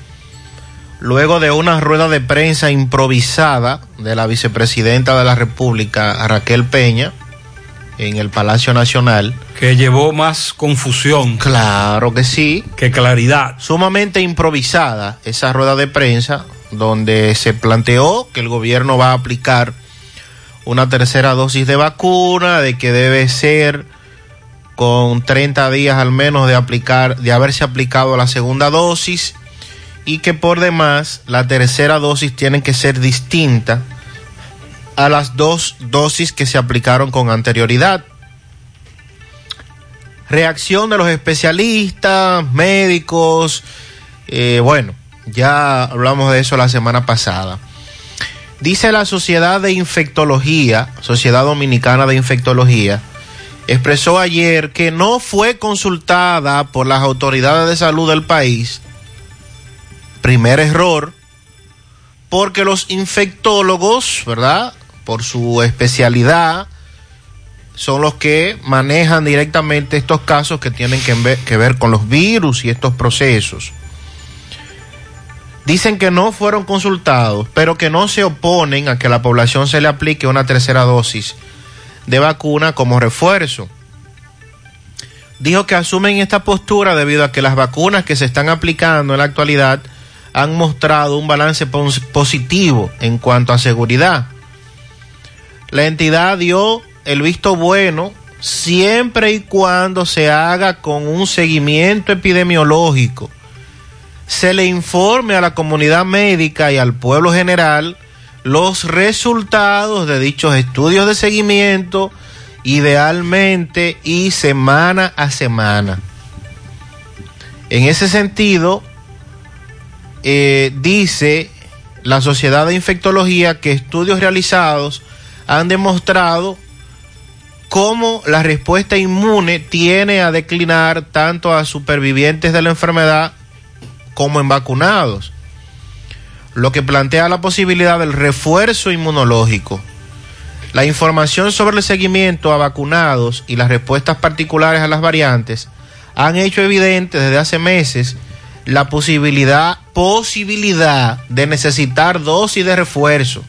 luego de una rueda de prensa improvisada de la vicepresidenta de la República, Raquel Peña, en el Palacio Nacional. Que llevó más confusión. Claro que sí. Que claridad. Sumamente improvisada esa rueda de prensa donde se planteó que el gobierno va a aplicar una tercera dosis de vacuna, de que debe ser con 30 días al menos de aplicar, de haberse aplicado la segunda dosis y que por demás la tercera dosis tiene que ser distinta a las dos dosis que se aplicaron con anterioridad. Reacción de los especialistas, médicos, eh, bueno, ya hablamos de eso la semana pasada. Dice la Sociedad de Infectología, Sociedad Dominicana de Infectología, expresó ayer que no fue consultada por las autoridades de salud del país. Primer error, porque los infectólogos, ¿verdad? Por su especialidad, son los que manejan directamente estos casos que tienen que ver, que ver con los virus y estos procesos dicen que no fueron consultados, pero que no se oponen a que la población se le aplique una tercera dosis de vacuna como refuerzo. Dijo que asumen esta postura debido a que las vacunas que se están aplicando en la actualidad han mostrado un balance positivo en cuanto a seguridad. La entidad dio el visto bueno siempre y cuando se haga con un seguimiento epidemiológico se le informe a la comunidad médica y al pueblo general los resultados de dichos estudios de seguimiento, idealmente y semana a semana. En ese sentido, eh, dice la Sociedad de Infectología que estudios realizados han demostrado cómo la respuesta inmune tiene a declinar tanto a supervivientes de la enfermedad como en vacunados, lo que plantea la posibilidad del refuerzo inmunológico. La información sobre el seguimiento a vacunados y las respuestas particulares a las variantes han hecho evidente desde hace meses la posibilidad, posibilidad de necesitar dosis de refuerzo.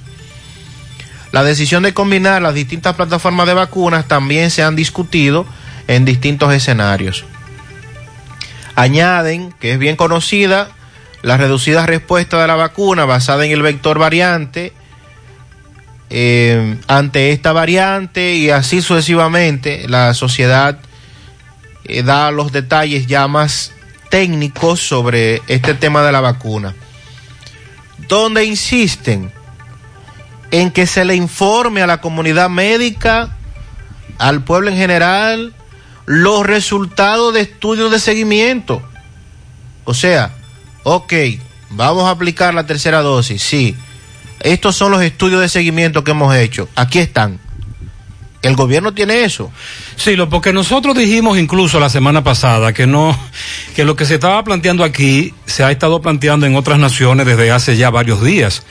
La decisión de combinar las distintas plataformas de vacunas también se han discutido en distintos escenarios. Añaden que es bien conocida la reducida respuesta de la vacuna basada en el vector variante eh, ante esta variante y así sucesivamente. La sociedad eh, da los detalles ya más técnicos sobre este tema de la vacuna, donde insisten en que se le informe a la comunidad médica, al pueblo en general, los resultados de estudios de seguimiento. O sea, ok, vamos a aplicar la tercera dosis, sí. Estos son los estudios de seguimiento que hemos hecho. Aquí están. El gobierno tiene eso. Sí, lo porque nosotros dijimos incluso la semana pasada que no, que lo que se estaba planteando aquí se ha estado planteando en otras naciones desde hace ya varios días,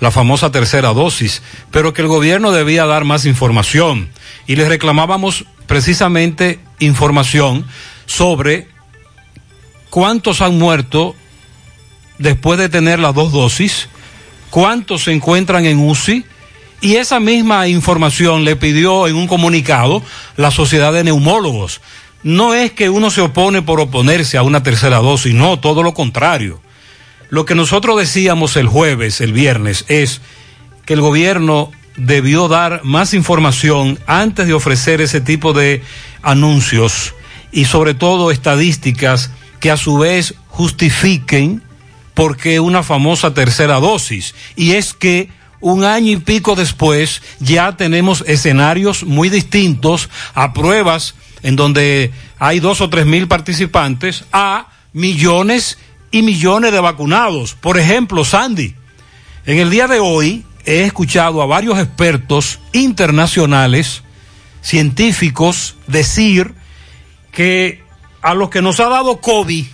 la famosa tercera dosis, pero que el gobierno debía dar más información y les reclamábamos precisamente información sobre cuántos han muerto después de tener las dos dosis, cuántos se encuentran en UCI Y esa misma información le pidió en un comunicado la Sociedad de Neumólogos. No es que uno se opone por oponerse a una tercera dosis, no, todo lo contrario. Lo que nosotros decíamos el jueves, el viernes, es que el gobierno debió dar más información antes de ofrecer ese tipo de anuncios y sobre todo estadísticas que a su vez justifiquen por qué una famosa tercera dosis. Y es que un año y pico después ya tenemos escenarios muy distintos a pruebas en donde hay dos o tres mil participantes a millones y millones de vacunados. Por ejemplo, Sandy, en el día de hoy he escuchado a varios expertos internacionales, científicos, decir que a los que nos ha dado COVID,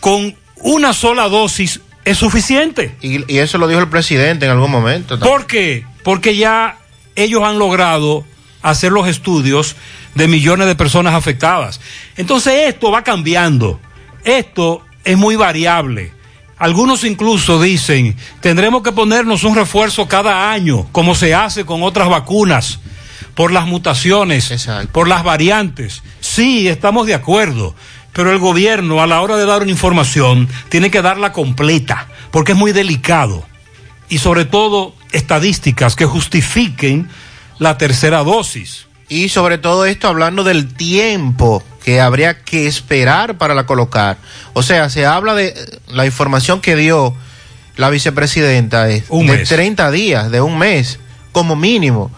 con una sola dosis es suficiente. Y, y eso lo dijo el presidente en algún momento. también. ¿Por qué? Porque ya ellos han logrado hacer los estudios de millones de personas afectadas. Entonces esto va cambiando. Esto es muy variable. Algunos incluso dicen, tendremos que ponernos un refuerzo cada año, como se hace con otras vacunas, por las mutaciones, por las variantes. Sí, estamos de acuerdo, pero el gobierno a la hora de dar una información tiene que darla completa, porque es muy delicado. Y sobre todo estadísticas que justifiquen la tercera dosis. Y sobre todo esto hablando del tiempo que habría que esperar para la colocar. O sea, se habla de la información que dio la vicepresidenta es Un de mes. 30 días, de un mes, como mínimo.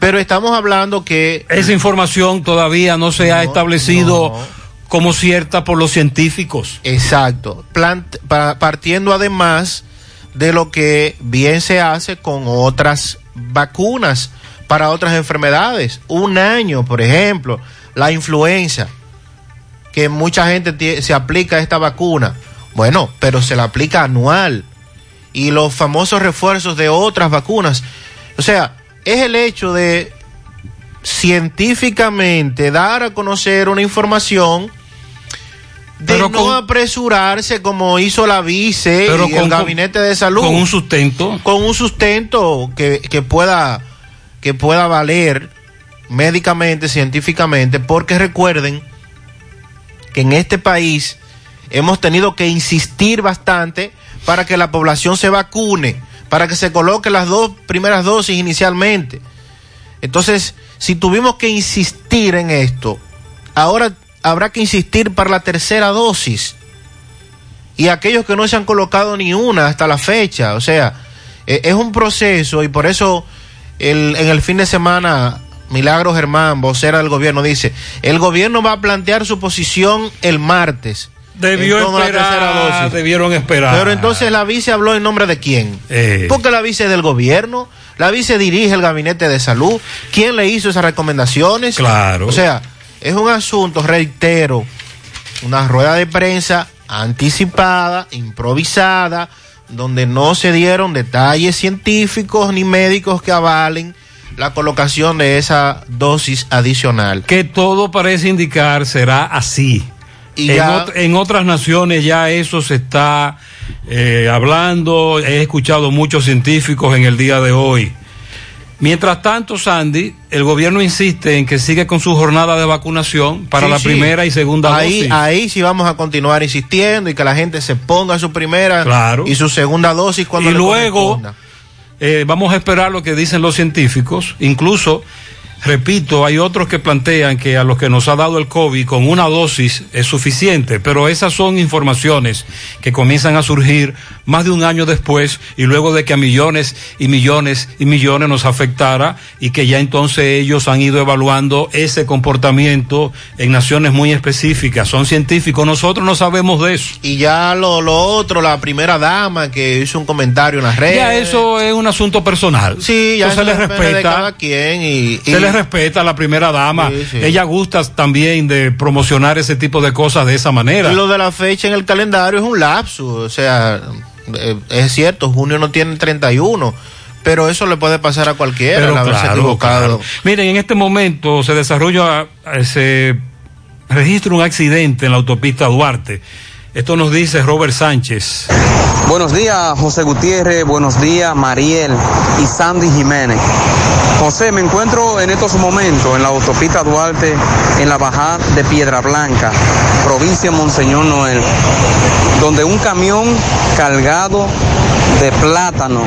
Pero estamos hablando que Esa información todavía no se ha establecido como cierta por los científicos. Exacto. Plant- partiendo además de lo que bien se hace con otras vacunas para otras enfermedades. Un año, por ejemplo, la influenza, que mucha gente se aplica esta vacuna. Bueno, pero se la aplica anual. Y los famosos refuerzos de otras vacunas. O sea, es el hecho de científicamente dar a conocer una información de Pero no con- apresurarse como hizo la vice Pero y con- el gabinete de salud Con un sustento. con un sustento que, que pueda que pueda valer médicamente científicamente porque recuerden que en este país hemos tenido que insistir bastante para que la población se vacune para que se coloquen las dos primeras dosis inicialmente entonces si tuvimos que insistir en esto ahora habrá que insistir para la tercera dosis y aquellos que no se han colocado ni una hasta la fecha. O sea, eh, es un proceso y por eso el- en el fin de semana Milagro Germán, vocera del gobierno, dice, el gobierno va a plantear su posición el martes. Debió esperar, dosis. debieron esperar. Pero entonces la vice habló en nombre de quién? Eh. Porque la vice es del gobierno, la vice dirige el gabinete de salud. ¿Quién le hizo esas recomendaciones? Claro. O sea, es un asunto, reitero, una rueda de prensa anticipada, improvisada, donde no se dieron detalles científicos ni médicos que avalen la colocación de esa dosis adicional. Que todo parece indicar será así. Y en, ya- ot- en otras naciones ya eso se está eh, hablando, he escuchado muchos científicos en el día de hoy. Mientras tanto, Sandy, el gobierno insiste en que sigue con su jornada de vacunación para Sí, la sí. primera y segunda ahí, dosis. Ahí sí vamos a continuar insistiendo y que la gente se ponga su primera Claro. y su segunda dosis cuando y le luego corresponda. Eh, vamos a esperar lo que dicen los científicos. Incluso, repito, hay otros que plantean que a los que nos ha dado el COVID con una dosis es suficiente, pero esas son informaciones que comienzan a surgir más de un año después y luego de que a millones y millones y millones nos afectara y que ya entonces ellos han ido evaluando ese comportamiento en naciones muy específicas. Son científicos, nosotros no sabemos de eso. Y ya lo, lo otro, la primera dama que hizo un comentario en las redes. Ya eso es un asunto personal. Sí, ya se eso le depende de respeta. cada quien y, Se y- le respeta a la primera dama. Sí, sí. Ella gusta también de promocionar ese tipo de cosas de esa manera. y lo de la fecha en el calendario es un lapsus, o sea, eh, es cierto, junio no tiene 31, pero eso le puede pasar a cualquiera, Pero haberse claro, equivocado. claro. Miren, en este momento se desarrolla, eh, se registra un accidente en la autopista Duarte Esto nos dice Robert Sánchez. Buenos días, José Gutiérrez. Buenos días, Mariel y Sandy Jiménez. José, me encuentro en estos momentos en la autopista Duarte, en la bajada de Piedra Blanca, provincia Monseñor Noel, donde un camión cargado de plátano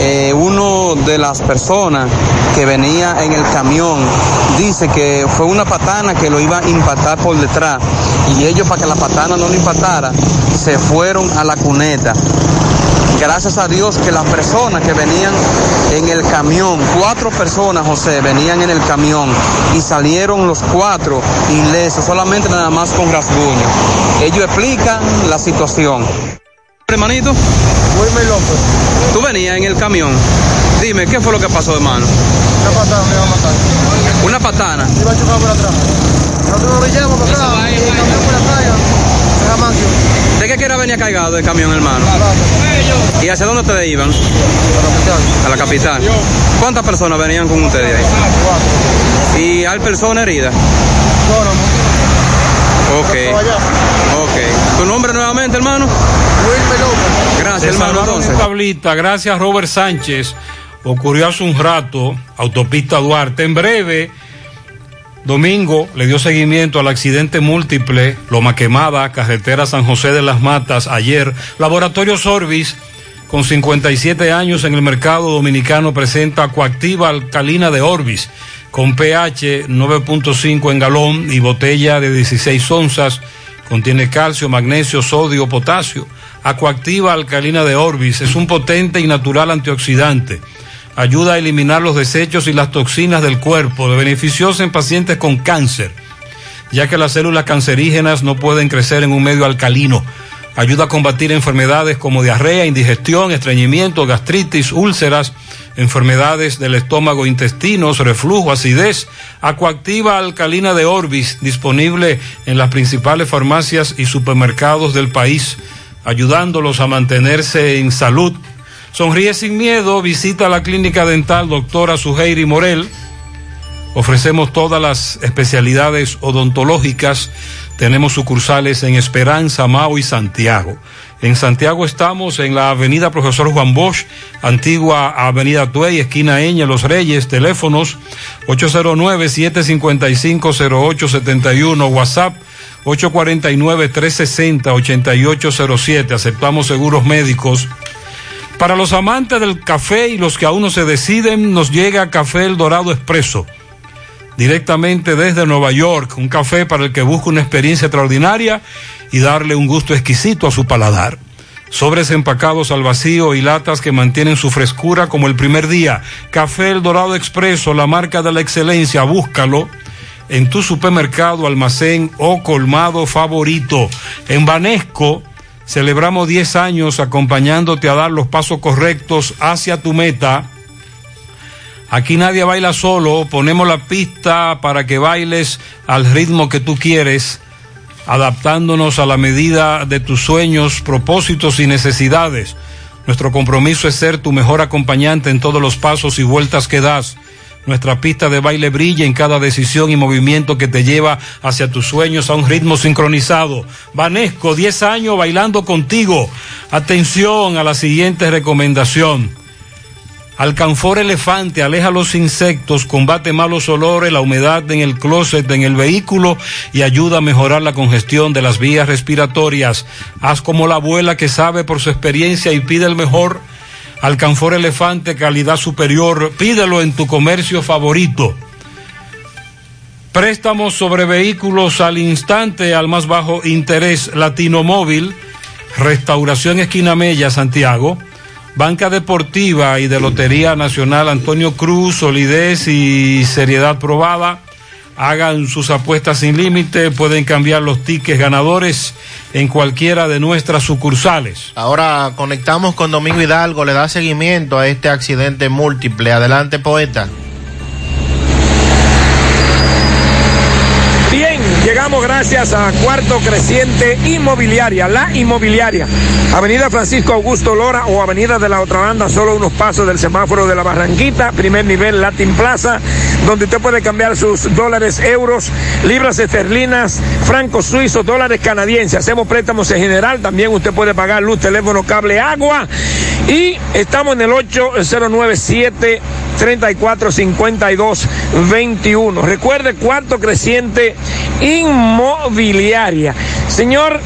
eh, uno de las personas que venía en el camión dice que fue una patana que lo iba a impactar por detrás y ellos para que la patana no lo impactara se fueron a la cuneta. Gracias a Dios que las personas que venían en el camión, cuatro personas, José, venían en el camión y salieron los cuatro ilesos, solamente nada más con rasguños. Ellos explican la situación. Hermanito. Wilmer López. Tú venías en el camión. Dime, ¿qué fue lo que pasó, hermano? Una patada me iba a matar. Una patana. Iba a chocar por atrás. Nosotros nos brillamos por atrás y el camión por atrás. Era manquio. ¿De qué quiera venía cargado el camión, hermano? ¿Y hacia dónde ustedes iban? A la capital. ¿Cuántas personas venían con ustedes ahí? ¿Y hay personas heridas? Ok. Ok. ¿Tu nombre nuevamente, hermano? Gracias, hermano. Entonces. tablita. Gracias, Robert Sánchez. Ocurrió hace un rato, autopista Duarte. En breve, domingo, le dio seguimiento al accidente múltiple, Loma Quemada, carretera San José de las Matas, ayer. Laboratorio Sorbis, con 57 años en el mercado dominicano, presenta coactiva alcalina de Orbis, con pH 9.5 en galón y botella de 16 onzas. Contiene calcio, magnesio, sodio, potasio. Acuactiva alcalina de Orbis es un potente y natural antioxidante. Ayuda a eliminar los desechos y las toxinas del cuerpo, de beneficiosa en pacientes con cáncer, ya que las células cancerígenas no pueden crecer en un medio alcalino. Ayuda a combatir enfermedades como diarrea, indigestión, estreñimiento, gastritis, úlceras, enfermedades del estómago, intestinos, reflujo, acidez. Acuactiva alcalina de Orbis, disponible en las principales farmacias y supermercados del país, ayudándolos a mantenerse en salud. Sonríe sin miedo, visita la clínica dental doctora Suheiri Morel. Ofrecemos todas las especialidades odontológicas. Tenemos sucursales en Esperanza, Mao y Santiago. En Santiago estamos en la avenida Profesor Juan Bosch, antigua avenida Tuey, esquina Eña, Los Reyes, teléfonos 809-755-0871, WhatsApp 849-360-8807. Aceptamos seguros médicos. Para los amantes del café y los que aún no se deciden, nos llega Café El Dorado Expreso. Directamente desde Nueva York, un café para el que busca una experiencia extraordinaria y darle un gusto exquisito a su paladar. Sobres empacados al vacío y latas que mantienen su frescura como el primer día. Café El Dorado Expreso, la marca de la excelencia, búscalo en tu supermercado, almacén o colmado favorito. En Banesco celebramos 10 años acompañándote a dar los pasos correctos hacia tu meta. Aquí nadie baila solo, ponemos la pista para que bailes al ritmo que tú quieres, adaptándonos a la medida de tus sueños, propósitos y necesidades. Nuestro compromiso es ser tu mejor acompañante en todos los pasos y vueltas que das. Nuestra pista de baile brilla en cada decisión y movimiento que te lleva hacia tus sueños a un ritmo sincronizado. Vanesco, 10 años bailando contigo. Atención a la siguiente recomendación. Alcanfor elefante aleja los insectos, combate malos olores, la humedad en el closet, en el vehículo y ayuda a mejorar la congestión de las vías respiratorias. Haz como la abuela que sabe por su experiencia y pide el mejor. Alcanfor elefante, calidad superior. Pídelo en tu comercio favorito. Préstamos sobre vehículos al instante, al más bajo interés. Latino Móvil, Restauración Esquina Mella, Santiago. Banca Deportiva y de Lotería Nacional Antonio Cruz, solidez y seriedad probada. Hagan sus apuestas sin límite, pueden cambiar los tickets ganadores en cualquiera de nuestras sucursales. Ahora conectamos con Domingo Hidalgo, le da seguimiento a este accidente múltiple. Adelante, poeta. Bien, llegamos gracias a Cuarto Creciente Inmobiliaria, la inmobiliaria. Avenida Francisco Augusto Lora o Avenida de la Otra Banda, solo unos pasos del semáforo de la Barranquita, primer nivel Latin Plaza, donde usted puede cambiar sus dólares, euros, libras esterlinas, francos suizos, dólares canadienses. Hacemos préstamos en general, también usted puede pagar luz, teléfono, cable, agua. Y estamos en el 8097 3452 21. Recuerde cuarto creciente inmobiliaria. Señor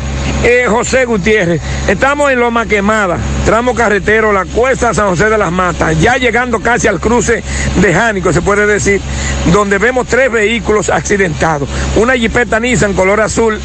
eh, José Gutiérrez, estamos en Loma Quemada, tramo carretero, la cuesta San José de las Matas, ya llegando casi al cruce de Jánico, se puede decir, donde vemos tres vehículos accidentados. Una jipeta Nissan color azul,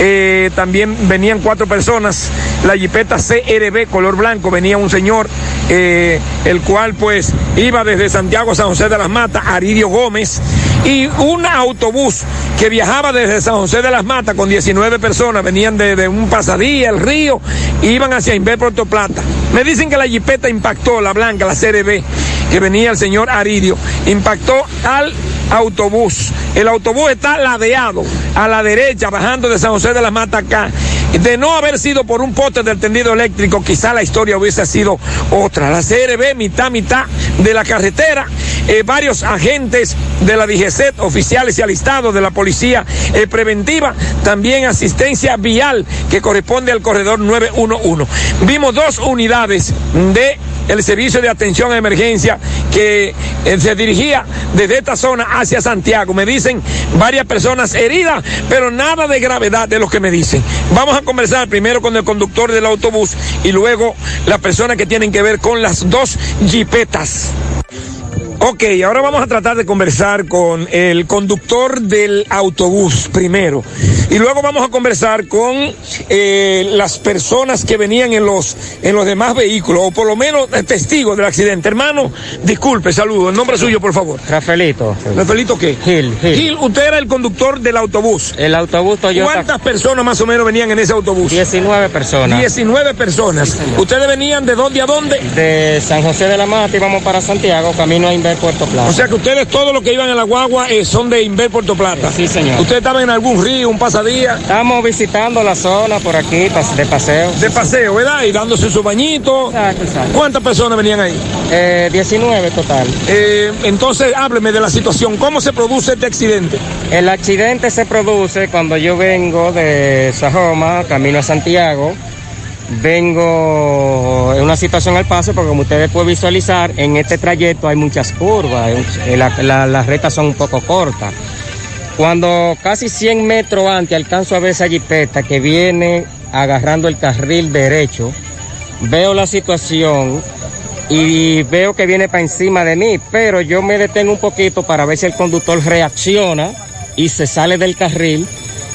eh, también venían cuatro personas. La jipeta CRB color blanco venía un señor, eh, el cual pues iba desde Santiago San José de las Matas, Aridio Gómez, y un autobús que viajaba desde San José de las Matas con 19 personas, venían de, de un pasadía, el río, iban hacia Inver Puerto Plata. Me dicen que la jipeta impactó, la blanca, la CRB, que venía el señor Aridio, impactó al autobús. El autobús está ladeado a la derecha, bajando de San José de las Matas acá. De no haber sido por un poste del tendido eléctrico, quizá la historia hubiese sido otra. La CRB, mitad, mitad de la carretera. Eh, varios agentes de la DGCET, oficiales y alistados de la policía eh, preventiva, también asistencia vial que corresponde al corredor 911. Vimos dos unidades de el servicio de atención a emergencia que eh, se dirigía desde esta zona hacia Santiago. Me dicen varias personas heridas, pero nada de gravedad de lo que me dicen. Vamos a conversar primero con el conductor del autobús y luego las personas que tienen que ver con las dos jipetas. Ok, ahora vamos a tratar de conversar con el conductor del autobús primero. Y luego vamos a conversar con eh, las personas que venían en los, en los demás vehículos, o por lo menos testigos del accidente. Hermano, disculpe, saludo. El nombre suyo, por favor. Rafaelito. ¿Rafaelito qué? Gil, Gil. Gil, usted era el conductor del autobús. El autobús Toyota. ¿Cuántas personas más o menos venían en ese autobús? 19 personas. 19 personas. ¿Ustedes venían de dónde a dónde? De San José de la Mata íbamos para Santiago, camino a Inver Puerto Plata. O sea que ustedes, todos los que iban en la guagua, eh, son de Inver Puerto Plata. Sí, señor. ¿Ustedes estaban en algún río, un pasadía? Estamos visitando la zona por aquí, de paseo. De paseo, ¿verdad? Y dándose su bañito. Exacto, exacto. ¿Cuántas personas venían ahí? Eh, 19 total. Eh, entonces, hábleme de la situación. ¿Cómo se produce este accidente? El accidente se produce cuando yo vengo de Sajoma, camino a Santiago. Vengo en una situación al paso, porque como ustedes pueden visualizar, en este trayecto hay muchas curvas, eh, la- la- las rectas son un poco cortas. Cuando casi 100 metros antes alcanzo a ver esa jipeta que viene agarrando el carril derecho, veo la situación y veo que viene para encima de mí, pero yo me detengo un poquito para ver si el conductor reacciona y se sale del carril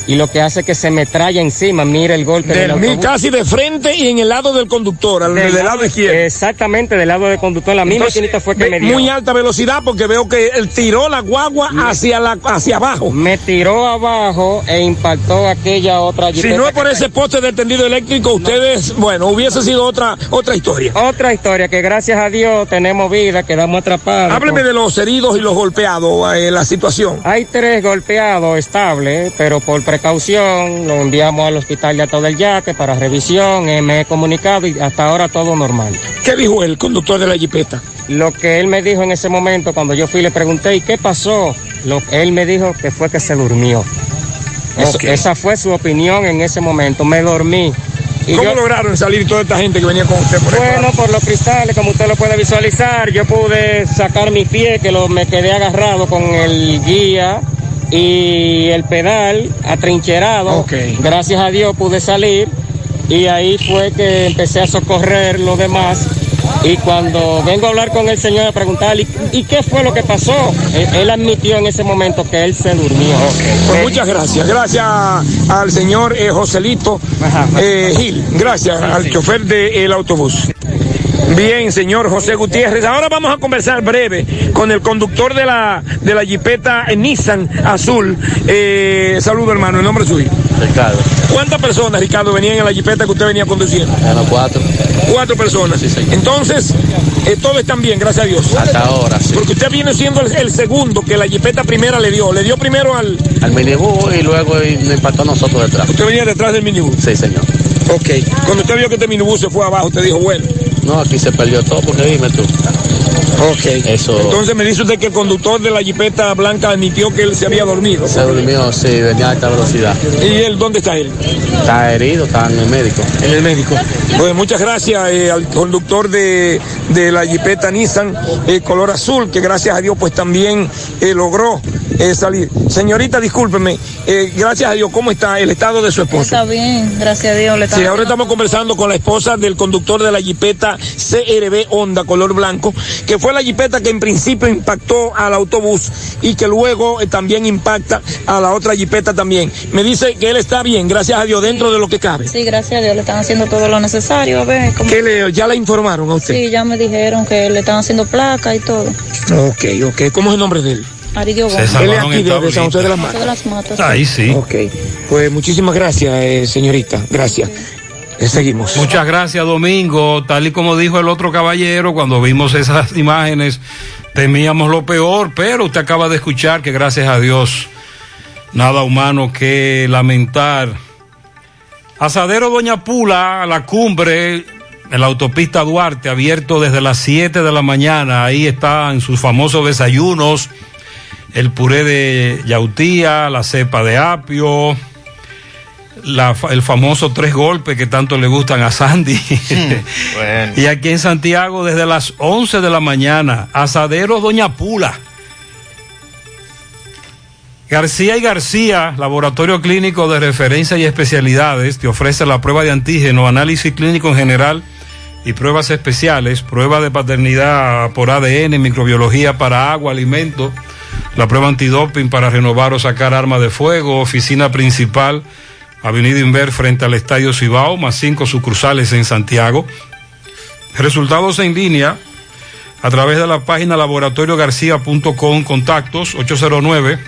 y lo que hace es que se me trae encima, mira el golpe del De mí, autobús. casi de frente y en el lado del conductor, al, del, lado izquierdo. Exactamente, del lado del conductor. La misma Entonces, fue que ve- me dio. Muy alta velocidad porque veo que él tiró la guagua hacia, la, hacia abajo. Me tiró abajo e impactó aquella otra Si no es por ese poste del tendido eléctrico, ustedes, bueno, hubiese sido otra, otra historia. Otra historia que gracias a Dios tenemos vida, quedamos atrapados. Hábleme de los heridos y los golpeados, eh, la situación. Hay tres golpeados estables, pero por precaución lo enviamos al hospital de Ato del Yaque para revisión. me he comunicado y hasta ahora todo normal. ¿Qué dijo el conductor de la jipeta? Lo que él me dijo en ese momento, cuando yo fui le pregunté, ¿y qué pasó? Lo él me dijo que fue que se durmió. Eso-. Esa fue su opinión en ese momento. Me dormí. Y ¿Cómo yo- lograron salir toda esta gente que venía con usted por? Bueno, por los cristales, como usted lo puede visualizar, yo pude sacar mi pie, que lo, me quedé agarrado con el guía y el pedal atrincherado. Ok. Gracias a Dios pude salir y ahí fue que empecé a socorrer los demás. Y cuando vengo a hablar con el señor a preguntarle, ¿y, qué fue lo que pasó? Él, él admitió en ese momento que él se durmió. Pues muchas gracias. Gracias al señor eh, Joselito eh, Gil. Gracias al chofer del autobús. Bien, señor José Gutiérrez. Ahora vamos a conversar breve con el conductor de la, de la jipeta Nissan Azul. Eh, saludo, hermano. ¿El nombre suyo? Ricardo. ¿Cuántas personas, Ricardo, venían en la jipeta que usted venía conduciendo? Los cuatro. Cuatro personas. Entonces, eh, todos están bien, gracias a Dios. Hasta ahora, sí. Porque usted viene siendo el, el segundo que la jipeta primera le dio. Le dio primero al... Al minibús y luego nos impactó a nosotros detrás. Usted venía detrás del minibús. Sí, señor. Ok. Cuando usted vio que este minibús se fue abajo, usted dijo, bueno. No, aquí se perdió todo porque dime tú. Ok. Eso. Entonces me dice usted que el conductor de la jipeta blanca admitió que él se había dormido. Se durmió, sí, venía a alta velocidad. ¿Y él dónde está él? Está herido, está en el médico. En el médico. Pues muchas gracias eh, al conductor de, de la jipeta Nissan eh, color azul, que gracias a Dios pues también eh, logró eh, salir. Señorita, discúlpeme, eh, gracias a Dios, ¿cómo está el estado de su esposo? Está bien, gracias a Dios. Le está Sí, ahora estamos conversando con la esposa del conductor de la jipeta CRB Honda color blanco, que fue la jipeta que en principio impactó al autobús y que luego eh, también impacta a la otra jipeta también. Me dice que él está bien, gracias a Dios, dentro de lo que cabe. Sí, gracias a Dios, le están haciendo todo lo necesario. A ver, ¿cómo? ¿Qué le, ¿Ya le informaron a usted? Sí, ya me dijeron que le están haciendo placa y todo. Ok, ok. ¿Cómo es el nombre de él? Aridio Él es aquí de, de San José de las Matas. de las Matas. Ahí sí. Ok. Pues muchísimas gracias, eh, señorita. Gracias. Eh, seguimos. Muchas gracias, Domingo. Tal y como dijo el otro caballero, cuando vimos esas [laughs] imágenes, temíamos lo peor, pero usted acaba de escuchar que gracias a Dios, nada humano que lamentar. Asadero Doña Pula, la cumbre, en la autopista Duarte, abierto desde las 7 de la mañana. Ahí están sus famosos desayunos, el puré de yautía, la cepa de apio, la el famoso tres golpes que tanto le gustan a Sandy. [laughs] Bueno. y aquí en Santiago desde las 11 de la mañana, Asadero Doña Pula. García y García, Laboratorio Clínico de Referencia y Especialidades, te ofrece la prueba de antígeno, análisis clínico en general y pruebas especiales, prueba de paternidad por ADN, microbiología para agua, alimento, la prueba antidoping para renovar o sacar arma de fuego, oficina principal, Avenida Inver frente al Estadio Cibao, más cinco sucursales en Santiago. Resultados en línea a través de la página laboratoriogarcía.com, contactos 809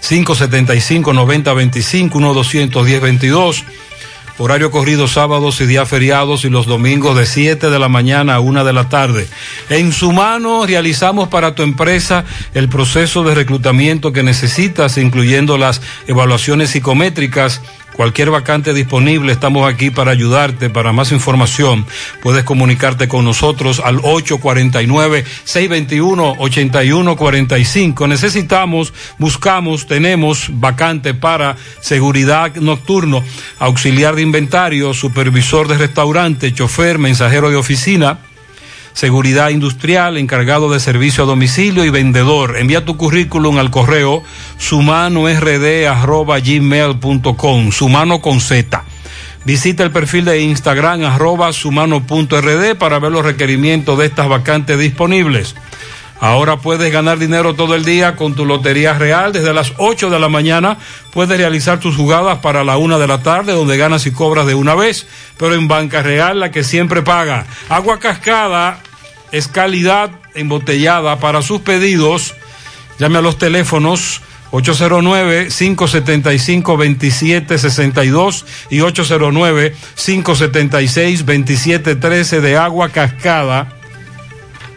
575 9025 1210 22 Horario corrido sábados y días feriados y los domingos de 7 de la mañana a 1 de la tarde. En su mano realizamos para tu empresa el proceso de reclutamiento que necesitas, incluyendo las evaluaciones psicométricas. Cualquier vacante disponible, estamos aquí para ayudarte. Para más información, puedes comunicarte con nosotros al 849-621-8145. Necesitamos, buscamos, tenemos vacante para seguridad nocturno, auxiliar de inventario, supervisor de restaurante, chofer, mensajero de oficina seguridad industrial, encargado de servicio a domicilio y vendedor. Envía tu currículum al correo sumanord.gmail.com, sumano con Z. Visita el perfil de Instagram arroba sumano.rd para ver los requerimientos de estas vacantes disponibles. Ahora puedes ganar dinero todo el día con tu Lotería Real. Desde las 8 de la mañana puedes realizar tus jugadas para la 1 de la tarde, donde ganas y cobras de una vez. Pero en Banca Real, la que siempre paga. Agua cascada es calidad embotellada. Para sus pedidos, llame a los teléfonos 809-575-2762 y 809-576-2713 de agua cascada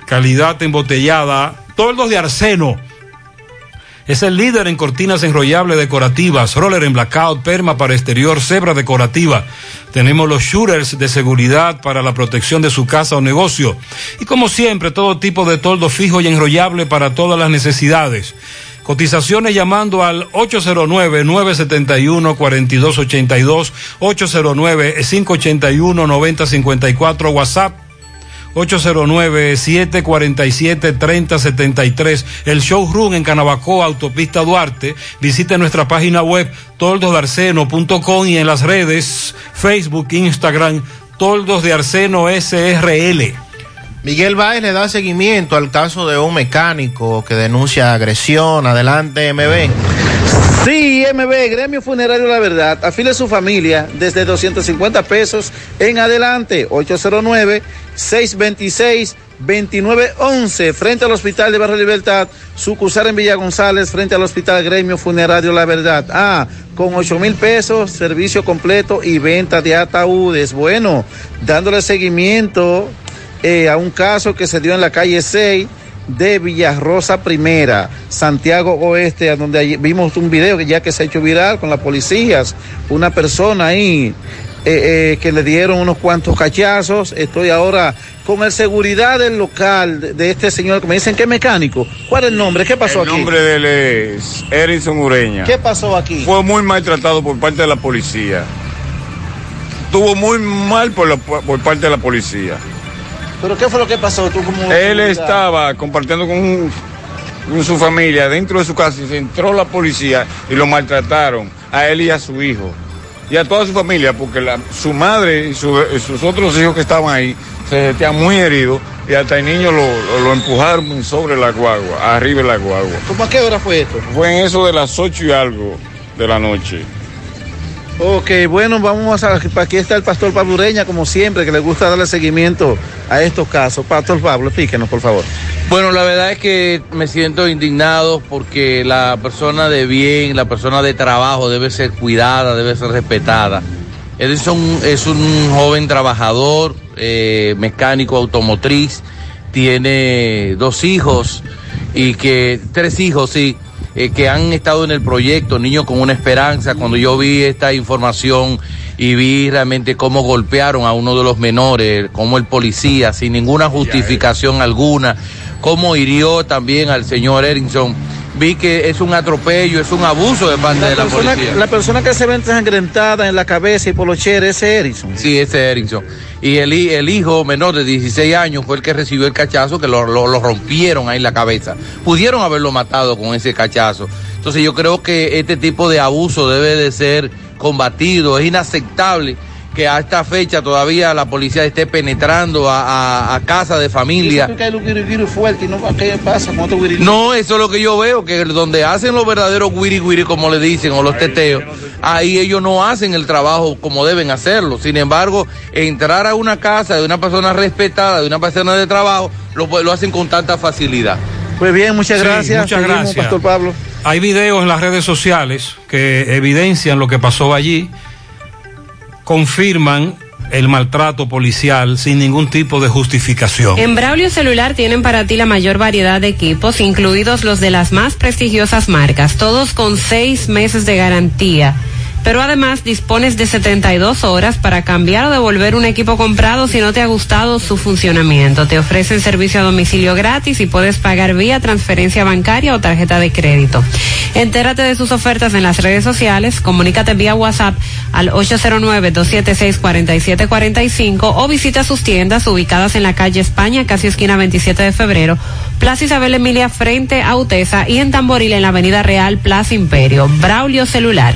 calidad embotellada, toldos de arseno. Es el líder en cortinas enrollables decorativas, roller en blackout, perma para exterior, cebra decorativa. Tenemos los shooters de seguridad para la protección de su casa o negocio. Y como siempre, todo tipo de toldo fijo y enrollable para todas las necesidades. Cotizaciones llamando al 809-971-4282, 809-581-9054, WhatsApp 809-747-3073. El showroom en Canabacoa, Autopista Duarte. Visite nuestra página web toldosarseno.com y en las redes Facebook, Instagram, Toldos de Arseno SRL. Miguel Báez le da seguimiento al caso de un mecánico que denuncia agresión. Adelante, MB. Sí, MB, Gremio Funerario La Verdad, afile su familia desde 250 pesos en adelante, 2911, frente al Hospital de Barrio Libertad, sucursal en Villa González, frente al Hospital Gremio Funerario La Verdad. Ah, con 8 mil pesos, servicio completo y venta de ataúdes. Bueno, dándole seguimiento eh, a un caso que se dio en la calle 6 de Villarrosa Primera, Santiago Oeste, a donde vimos un video que ya que se ha hecho viral con las policías, una persona ahí eh, eh, que le dieron unos cuantos cachazos. Estoy ahora con el seguridad del local de, este señor que me dicen que es mecánico. ¿Cuál es el nombre? ¿Qué pasó El aquí? nombre de él es Erinson Ureña. ¿Qué pasó aquí? Fue muy maltratado por parte de la policía. Estuvo muy mal por, la- por parte de la policía. ¿Pero qué fue lo que pasó? ¿Tú como Él estaba compartiendo con, con su familia dentro de su casa y se entró la policía y lo maltrataron a él y a su hijo. Y a toda su familia, porque la- su madre y su- y sus otros hijos que estaban ahí se sentían muy heridos y hasta el niño lo, lo- lo empujaron sobre la guagua, arriba de la guagua. ¿Cómo a qué hora fue esto? Fue en eso de las ocho y algo de la noche. Ok, bueno, vamos a... Aquí está el pastor Pablo Ureña, como siempre, que le gusta darle seguimiento a estos casos. Pastor Pablo, explíquenos, por favor. Bueno, la verdad es que me siento indignado porque la persona de bien, la persona de trabajo debe ser cuidada, debe ser respetada. Edison es un joven trabajador, eh, mecánico automotriz, tiene dos hijos y que, tres hijos, sí, eh, que han estado en el proyecto, niños con una esperanza. Cuando yo vi esta información y vi realmente cómo golpearon a uno de los menores, como el policía, sin ninguna justificación alguna, cómo hirió también al señor Erinson, vi que es un atropello, es un abuso de parte de la persona, policía. la persona que se ve ensangrentada en la cabeza y por los cheres, ese Erison. Sí, ese Erickson. Y el, el hijo menor de 16 años fue el que recibió el cachazo, que lo, lo- lo rompieron ahí en la cabeza. Pudieron haberlo matado con ese cachazo. Entonces yo creo que este tipo de abuso debe de ser combatido. Es inaceptable que a esta fecha todavía la policía esté penetrando a, a- a casa de familia. Dice que hay un guiri fuerte y no ¿qué pasa con otro guiri eso es lo que yo veo, que donde hacen los verdaderos wiri wiri, como le dicen, o los teteos, ahí ellos no hacen el trabajo como deben hacerlo. Sin embargo, entrar a una casa de una persona respetada, de una persona de trabajo, lo, lo hacen con tanta facilidad. Pues bien, muchas Sí, gracias. muchas Seguimos, gracias. Pastor Pablo. Hay videos en las redes sociales que evidencian lo que pasó allí, confirman el maltrato policial sin ningún tipo de justificación. En Braulio Celular tienen para ti la mayor variedad de equipos, incluidos los de las más prestigiosas marcas, todos con seis meses de garantía. Pero además dispones de 72 horas para cambiar o devolver un equipo comprado si no te ha gustado su funcionamiento. Te ofrecen servicio a domicilio gratis y puedes pagar vía transferencia bancaria o tarjeta de crédito. Entérate de sus ofertas en las redes sociales, comunícate vía WhatsApp al 809-276-4745 o visita sus tiendas ubicadas en la calle España, casi esquina 27 de febrero, Plaza Isabel Emilia frente a Utesa y en Tamboril en la Avenida Real, Plaza Imperio. Braulio Celular.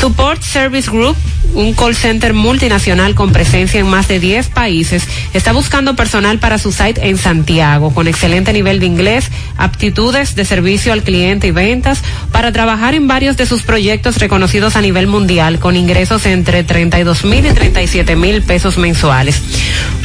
Support Service Group, un call center multinacional con presencia en más de 10 países, está buscando personal para su site en Santiago, con excelente nivel de inglés, aptitudes de servicio al cliente y ventas, para trabajar en varios de sus proyectos reconocidos a nivel mundial, con ingresos entre 32 mil y 37 mil pesos mensuales.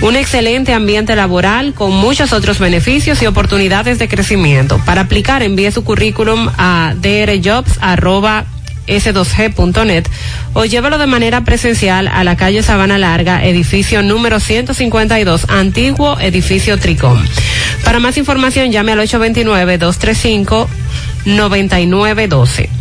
Un excelente ambiente laboral con muchos otros beneficios y oportunidades de crecimiento. Para aplicar, envíe su currículum a drjobs@ s2g.net o llévalo de manera presencial a la calle Sabana Larga, edificio número 152, antiguo edificio Tricom. Para más información llame al 829-235-9912.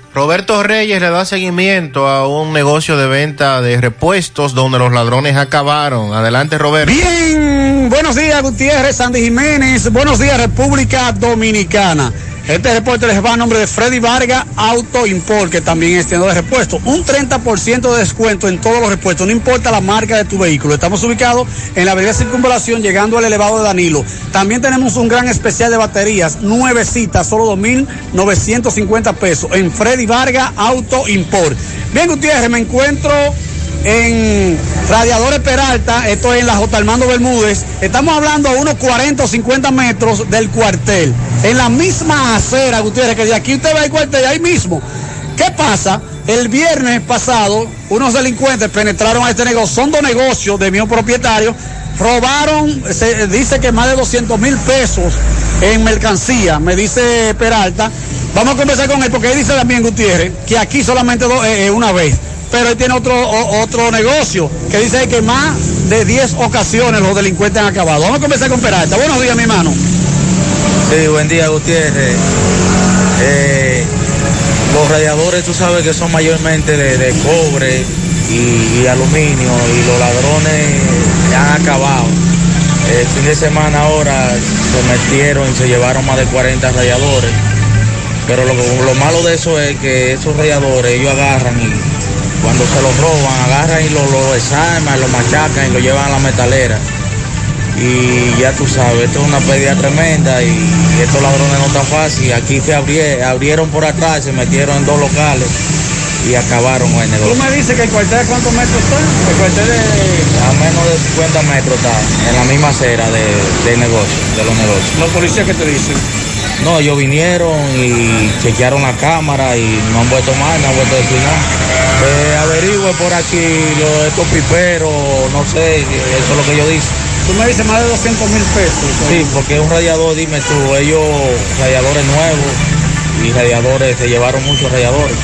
Roberto Reyes le da seguimiento a un negocio de venta de repuestos donde los ladrones acabaron. Adelante, Roberto. Bien, buenos días, Gutiérrez, Sandy Jiménez. Buenos días, República Dominicana. Este reporte les va a nombre de Freddy Vargas Auto Import, que también es tienda de repuestos. Un 30% de descuento en todos los repuestos, no importa la marca de tu vehículo. Estamos ubicados en la avenida Circunvalación, llegando al elevado de Danilo. También tenemos un gran especial de baterías, nueve citas, solo 2.950 pesos, en Freddy Vargas Auto Import. Bien, Gutiérrez, me encuentro en Radiadores Peralta, esto es en la J. Armando Bermúdez. Estamos hablando a unos 40 o 50 metros del cuartel. En la misma acera, Gutiérrez, que de aquí usted va al cuartel, ahí mismo. ¿Qué pasa? El viernes pasado, unos delincuentes penetraron a este negocio. Son dos negocios de mi propietario. Robaron, se dice que más de 200 mil pesos en mercancía, me dice Peralta. Vamos a conversar con él porque él dice también, Gutiérrez, que aquí solamente eh, eh, una vez pero él tiene otro, otro negocio que dice que más de 10 ocasiones los delincuentes han acabado. Vamos a conversar con Peralta. Buenos días, mi hermano. Sí, buen día, Gutiérrez. Eh, los radiadores, tú sabes que son mayormente de, cobre y, y aluminio y los ladrones han acabado. El fin de semana ahora se metieron y se llevaron más de 40 radiadores. Pero lo, lo malo de eso es que esos radiadores ellos agarran y cuando se los roban, agarran y lo, lo desarman, lo machacan y lo llevan a la metalera. Y ya tú sabes, esto es una pérdida tremenda y, estos ladrones no tan fácil. Aquí se abrie- abrieron por atrás, se metieron en dos locales y acabaron con el Tú negocio. me dices que el cuartel de cuántos metros está? El cuartel de... A menos de 50 metros está, en la misma acera de, negocio, de los negocios. ¿Los policías qué te dicen? No, ellos vinieron y chequearon la cámara y no han vuelto más, no han vuelto a decir nada. Eh, averigüe por aquí lo- estos piperos, no sé, eso es lo que ellos dicen. Tú me dices más de 200 mil pesos. Sí, porque es un radiador, dime tú, ellos radiadores nuevos y radiadores, se llevaron muchos radiadores.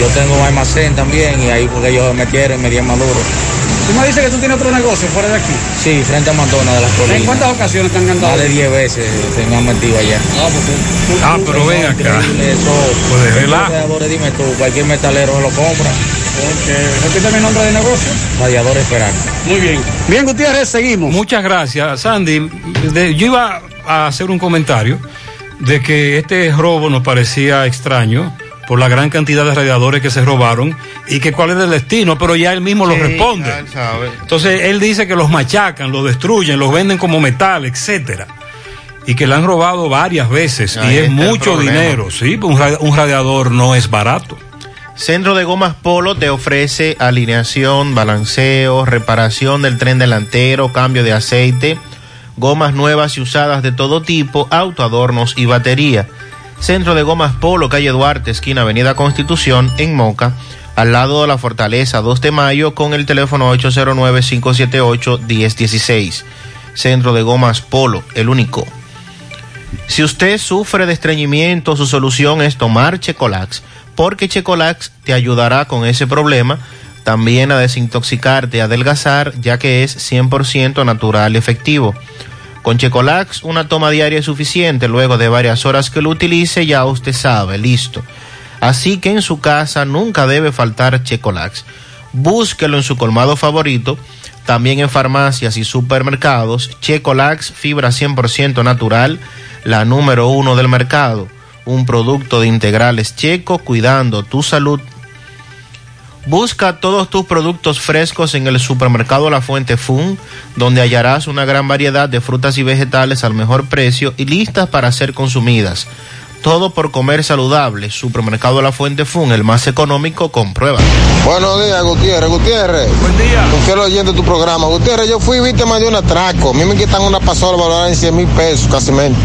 Yo tengo un almacén también y ahí porque ellos me quieren, me dieron maduro. Tú me dices que tú tienes otro negocio fuera de aquí. Sí, frente a McDonald's de las colinas. ¿En cuántas ocasiones te han cantado? Más de 10 veces se me han metido allá. Ah, pero ven acá. Eso, Pues de radiadores, dime tú, cualquier metalero se lo compra. Repite mi nombre de negocio. Radiadores Esperanza. Muy bien. Bien, Gutiérrez, seguimos. Muchas gracias, Sandy. de- yo iba a hacer un comentario de que este robo nos parecía extraño por la gran cantidad de radiadores que se robaron y que cuál es el destino, pero ya él mismo lo Sí, responde. él sabe. Entonces él dice que los machacan, los destruyen, los venden como metal, etcétera. Y que le han robado varias veces Ahí y es mucho dinero, sí, un radiador no es barato. Centro de Gomas Polo te ofrece alineación, balanceo, reparación del tren delantero, cambio de aceite, gomas nuevas y usadas de todo tipo, autoadornos y batería. Centro de Gomas Polo, calle Duarte, esquina Avenida Constitución, en Moca, al lado de la Fortaleza 2 de Mayo, con el teléfono 809-578-1016. Centro de Gomas Polo, el único. Si usted sufre de estreñimiento, su solución es tomar Checolax, porque Checolax te ayudará con ese problema, también a desintoxicarte, a adelgazar, ya que es 100% natural y efectivo. Con Checolax, una toma diaria es suficiente, luego de varias horas que lo utilice, ya usted sabe, listo. Así que en su casa nunca debe faltar Checolax. Búsquelo en su colmado favorito, también en farmacias y supermercados. Checolax, fibra 100% natural, la número uno del mercado. Un producto de integrales checo cuidando tu salud. Busca todos tus productos frescos en el supermercado La Fuente Fun, donde hallarás una gran variedad de frutas y vegetales al mejor precio y listas para ser consumidas. Todo por comer saludable. Supermercado La Fuente Fun, el más económico, comprueba. Buenos días, Gutiérrez. Gutiérrez. Buen día. Oyente de tu programa. Gutiérrez, yo fui víctima de un atraco. A mí me quitan una pasola valorada en 100 mil pesos, casi menos.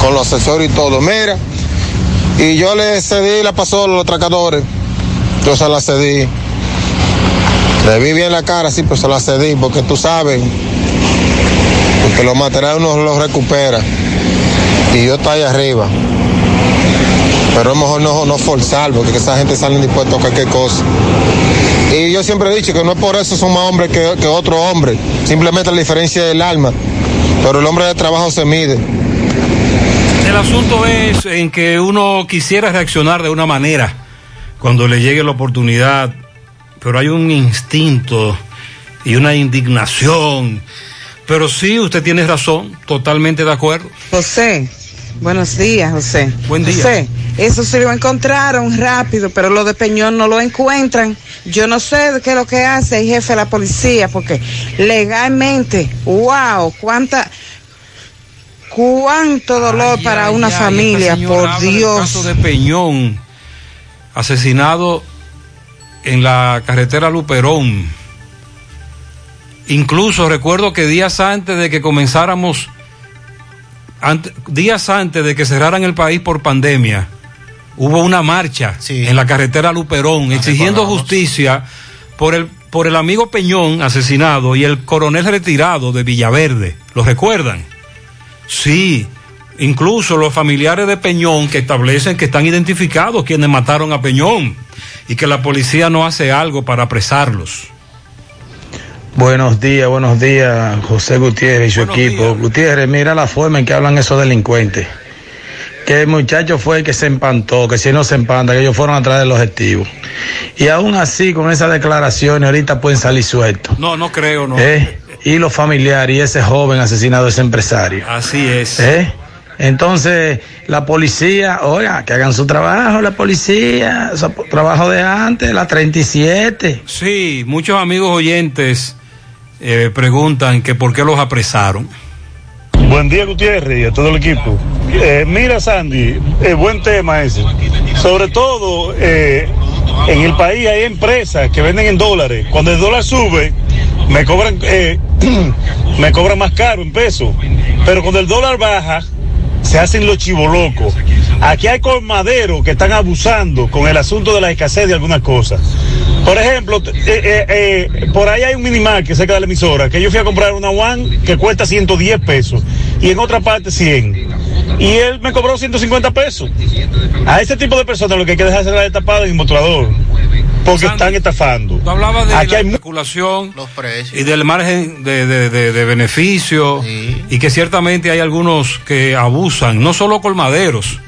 Con los accesorios y todo. Mira, y yo le cedí la pasola a los atracadores. Yo se la cedí. Le vi bien la cara, sí, pues se la cedí, porque tú sabes, porque los materiales uno los recupera. Y yo estoy arriba. Pero es mejor no, no forzar, porque esa gente sale dispuesta a cualquier cosa. Y yo siempre he dicho que no es por eso son más hombres que, que otro hombre, simplemente la diferencia del alma. Pero el hombre de trabajo se mide. El asunto es en que uno quisiera reaccionar de una manera cuando le llegue la oportunidad, pero hay un instinto y una indignación. Pero sí, usted tiene razón, totalmente de acuerdo. José, buenos días, José. Buen día. José, eso se lo encontraron rápido, pero lo de Peñón no lo encuentran. Yo no sé qué es lo que hace el jefe de la policía, porque legalmente, wow, cuánta, cuánto dolor para una familia, este señor por Dios. caso de Peñón, asesinado en la carretera Luperón. Incluso recuerdo que días antes de que comenzáramos, días antes de que cerraran el país por pandemia, hubo una marcha en la carretera Luperón exigiendo justicia por el, por el amigo Peñón asesinado y el coronel retirado de Villaverde. ¿Lo recuerdan? Sí, incluso los familiares de Peñón que establecen que están identificados quienes mataron a Peñón y que la policía no hace algo para apresarlos. Buenos días, buenos días, José Gutiérrez y su equipo. Gutiérrez, mira la forma en que hablan esos delincuentes. Que el muchacho fue el que se empantó, que si no se empanta, que ellos fueron atrás del objetivo. Y aún así, con esas declaraciones, ahorita pueden salir sueltos. No, no creo, no. ¿Eh? Y los familiares y ese joven asesinado, ese empresario. Así es. ¿Eh? Entonces, la policía, oiga, que hagan su trabajo, la policía, su trabajo de antes, la 37. Sí, muchos amigos oyentes eh, preguntan que por qué los apresaron. Buen día, Gutiérrez, y a todo el equipo. Eh, mira, Sandy, eh, buen tema ese. Sobre todo, eh, en el país hay empresas que venden en dólares. Cuando el dólar sube, me cobran, eh, [clears throat] me cobran más caro en pesos. Pero cuando el dólar baja, se hacen los chivolocos. Aquí hay colmaderos que están abusando con el asunto de la escasez de algunas cosas. Por ejemplo, eh, eh, eh, por ahí hay un minimarket cerca de la emisora que yo fui a comprar una One que cuesta 110 pesos y en otra parte 100. Y él me cobró 150 pesos. A ese tipo de personas lo que hay que dejar la tapada en el mostrador. Porque están estafando. Tú hablabas de Aquí la hay mu- especulación y del margen de, de- de- de beneficio y que ciertamente hay algunos que abusan, no solo colmaderos,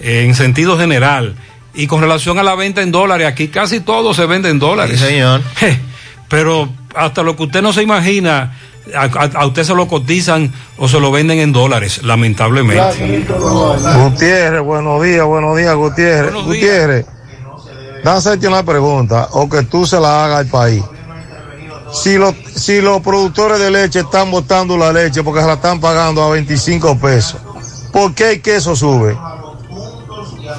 en sentido general. Y con relación a la venta en dólares, aquí casi todo se vende en dólares. Sí, señor. [laughs] Pero hasta lo que usted no se imagina, a, a- a usted se lo cotizan o se lo venden en dólares, lamentablemente. Gutiérrez, buenos días, buenos días, Gutiérrez. Gutiérrez, déjame hacerte una pregunta, o que tú se la hagas al país. Si los, si los productores de leche están botando la leche porque se la están pagando a 25 pesos, ¿por qué el queso sube?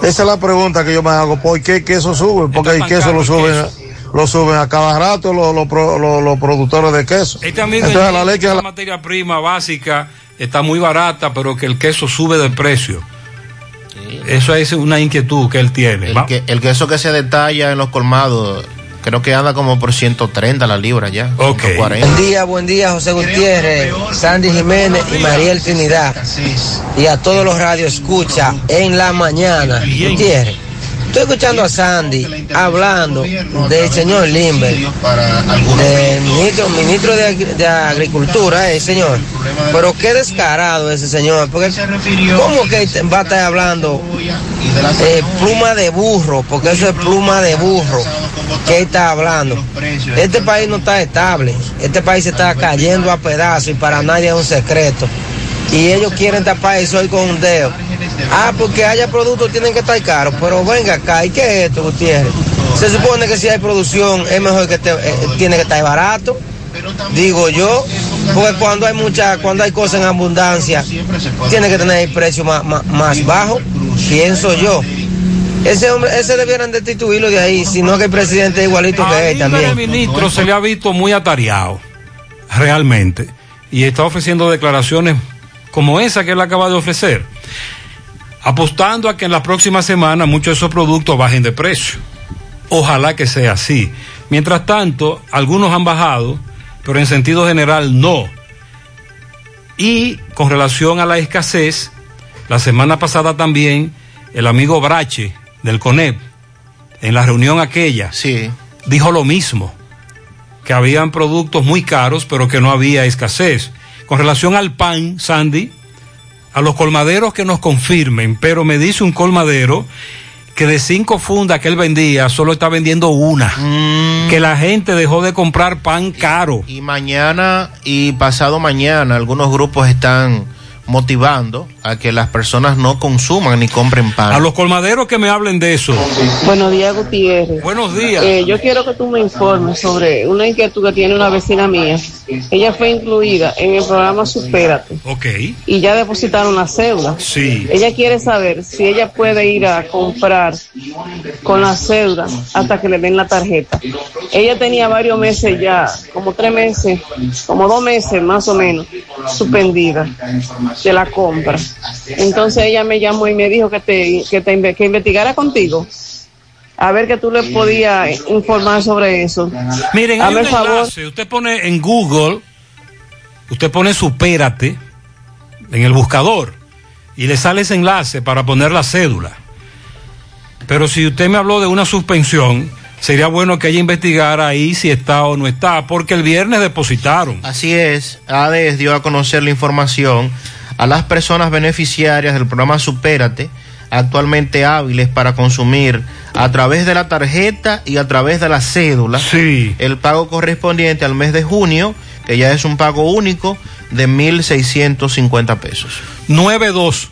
Esa es la pregunta que yo me hago. ¿Por qué el queso sube? Porque el queso lo suben, lo suben a cada rato los, los pro- los- los productores de queso. Este amigo Entonces la leche la materia prima básica está muy barata, pero que el queso sube de precio. Eso es una inquietud que él tiene. El, que, el queso que se detalla en los colmados, creo que anda como por 130 la libra ya. 140. Buen día, buen día, José Gutiérrez, Sandy Jiménez y Mariel Trinidad. Y a todos los radios escucha en la mañana. Gutiérrez, estoy escuchando a Sandy hablando del señor Limber, del ministro, ministro de, de Agricultura, eh, señor. Pero qué descarado ese señor, porque ¿cómo que va a estar hablando eh, pluma de burro? Porque eso es pluma de burro. ¿Qué está hablando? Este país no está estable. Este país se está cayendo a pedazos y para nadie es un secreto. Y ellos quieren tapar eso hoy con un dedo. Ah, porque haya productos tienen que estar caros. Pero venga acá, ¿y qué es esto, Gutiérrez? Se supone que si hay producción es mejor que eh, tiene que estar barato. Digo yo, porque cuando hay mucha, cuando hay cosas en abundancia, tiene que tener el precio más, más, más bajo, pienso yo. Ese hombre, ese debieran destituirlo de ahí, sino que el presidente es igualito que él también. ministro se le ha visto muy atareado, realmente, y está ofreciendo declaraciones como esa que él acaba de ofrecer, apostando a que en la próxima semana muchos de esos productos bajen de precio. Ojalá que sea así. Mientras tanto, algunos han bajado, pero en sentido general no. Y con relación a la escasez, la semana pasada también el amigo Brache del CONEP, en la reunión aquella, dijo lo mismo, que habían productos muy caros, pero que no había escasez. Con relación al pan, Sandy, a los colmaderos que nos confirmen, pero me dice un colmadero que de cinco fundas que él vendía, solo está vendiendo una. Que la gente dejó de comprar pan caro. Y mañana y pasado mañana algunos grupos están motivando a que las personas no consuman ni compren pan. A los colmaderos que me hablen de eso. Buenos días, Gutiérrez. Buenos días. Eh, yo quiero que tú me informes sobre una inquietud que tiene una vecina mía. Ella fue incluida en el programa Supérate Ok. y ya depositaron la cédula. Sí. Ella quiere saber si ella puede ir a comprar con la cédula hasta que le den la tarjeta. Ella tenía varios meses ya, como tres meses, como dos meses más o menos, suspendida de la compra. Entonces ella me llamó y me dijo que te, que te que investigara contigo. A ver que tú le podías informar sobre eso. Miren, hay un favor. enlace. Usted pone en Google, usted pone supérate en el buscador y le sale ese enlace para poner la cédula. Pero si usted me habló de una suspensión, sería bueno que ella investigara ahí si está o no está, porque el viernes depositaron. Así es, ADES dio a conocer la información a las personas beneficiarias del programa Supérate, actualmente hábiles para consumir a través de la tarjeta y a través de la cédula el pago correspondiente al mes de junio, que ya es un pago único de 1.650 pesos. 92.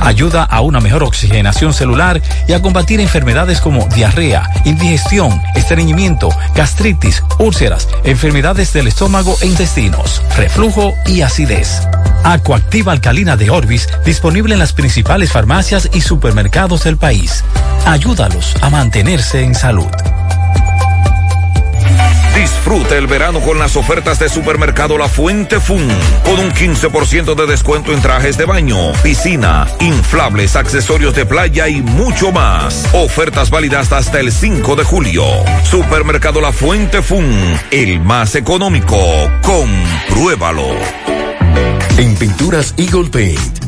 Ayuda a una mejor oxigenación celular y a combatir enfermedades como diarrea, indigestión, estreñimiento, gastritis, úlceras, enfermedades del estómago e intestinos, reflujo y acidez. Acuactiva alcalina de Orbis, disponible en las principales farmacias y supermercados del país. Ayúdalos a mantenerse en salud. Disfruta el verano con las ofertas de Supermercado La Fuente Fun, con un 15% de descuento en trajes de baño, piscina, inflables, accesorios de playa y mucho más. Ofertas válidas hasta el 5 de julio. Supermercado La Fuente Fun, el más económico. Compruébalo. En Pinturas Eagle Paint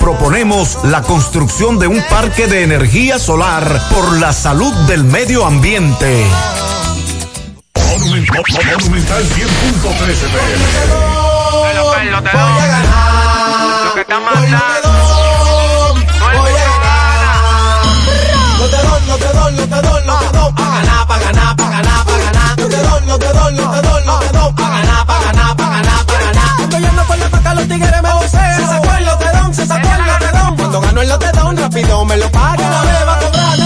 Proponemos la construcción de un parque de energía solar por la salud del medio ambiente. Monumental 100.13 Lo que está mandando. No te doy, no te doy, no te doy, no te doy, pa' ganar, pa' ganar, pa' ganar, pa' ganar. No te doy, no te doy, no te doy, no te doy, pa' ganar, pa' ganar, pa' ganar, pa' ganar. Estoy yendo por la paca, los tigres me vocean. Cuando gano el lotedón, rápido me lo paga. Una vez va a cobrar,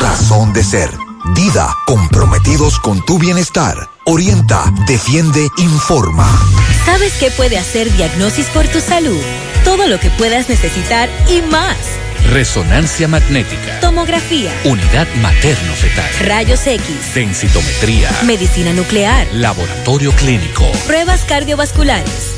razón de ser. Dida, comprometidos con tu bienestar. Orienta, defiende, informa. ¿Sabes qué puede hacer Diagnosis por tu salud? Todo lo que puedas necesitar y más. Resonancia magnética. Tomografía. Unidad materno-fetal. Rayos X. Densitometría. Medicina nuclear. Laboratorio clínico. Pruebas cardiovasculares.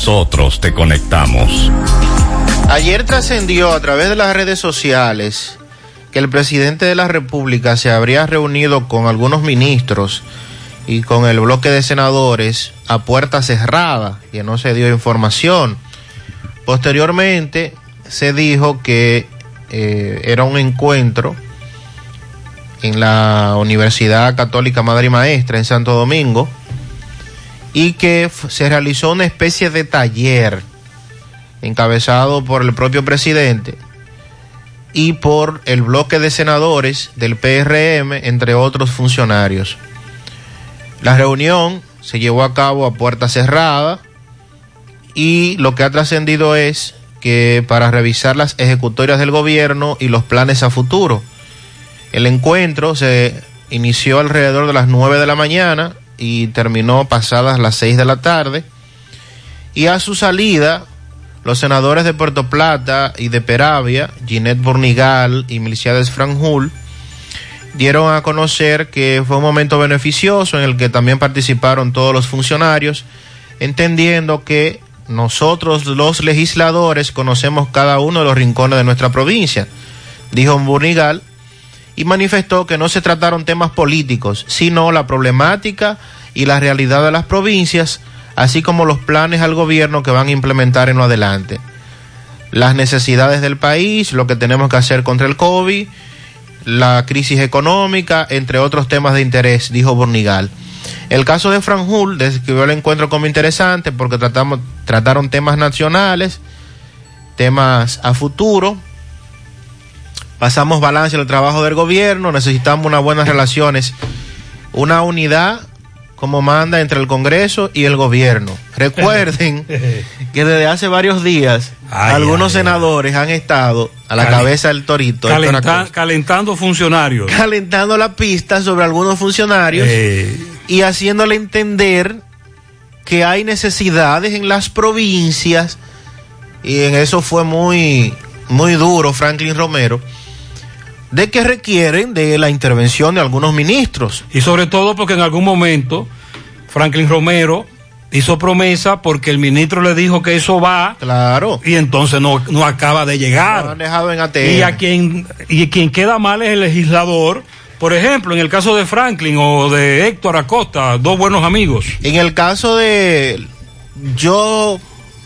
nosotros te conectamos. Ayer trascendió a través de las redes sociales que el presidente de la República se habría reunido con algunos ministros y con el bloque de senadores a puerta cerrada, que no se dio información. Posteriormente se dijo que eh, era un encuentro en la Universidad Católica Madre y Maestra en Santo Domingo y que se realizó una especie de taller encabezado por el propio presidente y por el bloque de senadores del PRM, entre otros funcionarios. La reunión se llevó a cabo a puerta cerrada y lo que ha trascendido es que para revisar las ejecutorias del gobierno y los planes a futuro. El encuentro se inició alrededor de las 9 de la mañana y terminó pasadas las 6 de la tarde. Y a su salida, los senadores de Puerto Plata y de Peravia, Ginette Bornigal y Milciades Franjul, dieron a conocer que fue un momento beneficioso en el que también participaron todos los funcionarios, entendiendo que nosotros los legisladores conocemos cada uno de los rincones de nuestra provincia, dijo Bornigal, y manifestó que no se trataron temas políticos, sino la problemática y la realidad de las provincias, así como los planes al gobierno que van a implementar en lo adelante. Las necesidades del país, lo que tenemos que hacer contra el COVID, la crisis económica, entre otros temas de interés, dijo Bornigal. El caso de Franjul describió el encuentro como interesante porque tratamos, trataron temas nacionales, temas a futuro, pasamos balance al trabajo del gobierno, necesitamos unas buenas relaciones, una unidad como manda entre el Congreso y el gobierno. [laughs] Recuerden que desde hace varios días Ay, algunos ay, senadores han estado a la cabeza del torito. Calenta- calentando funcionarios. calentando la pista sobre algunos funcionarios Eh, y haciéndole entender que hay necesidades en las provincias y en eso fue muy muy duro Franklin Romero de que requieren de la intervención de algunos ministros. Y sobre todo porque en algún momento Franklin Romero hizo promesa porque el ministro le dijo que eso va. Claro. Y entonces no, no acaba de llegar. Lo han dejado en ATM. Y a quien, y quien queda mal es el legislador. Por ejemplo, en el caso de Franklin o de Héctor Acosta, dos buenos amigos. En el caso de yo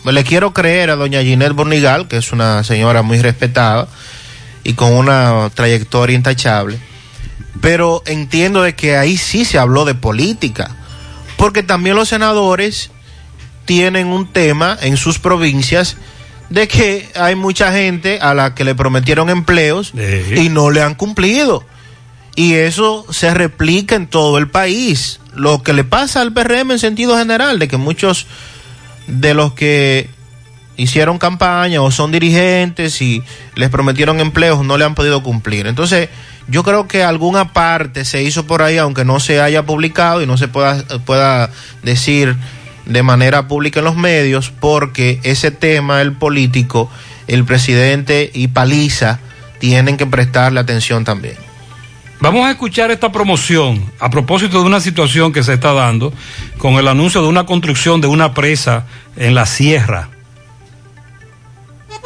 le quiero creer a doña Ginette Bornigal, que es una señora muy respetada y con una trayectoria intachable, pero entiendo de que ahí sí se habló de política, porque también los senadores tienen un tema en sus provincias de que hay mucha gente a la que le prometieron empleos y no le han cumplido. Y eso se replica en todo el país. Lo que le pasa al PRM en sentido general, de que muchos de los que hicieron campaña o son dirigentes y les prometieron empleos no le han podido cumplir. Entonces, yo creo que alguna parte se hizo por ahí, aunque no se haya publicado y no se pueda, pueda decir de manera pública en los medios, porque ese tema, el político, el presidente y Paliza tienen que prestarle atención también. Vamos a escuchar esta promoción a propósito de una situación que se está dando con el anuncio de una construcción de una presa en la sierra.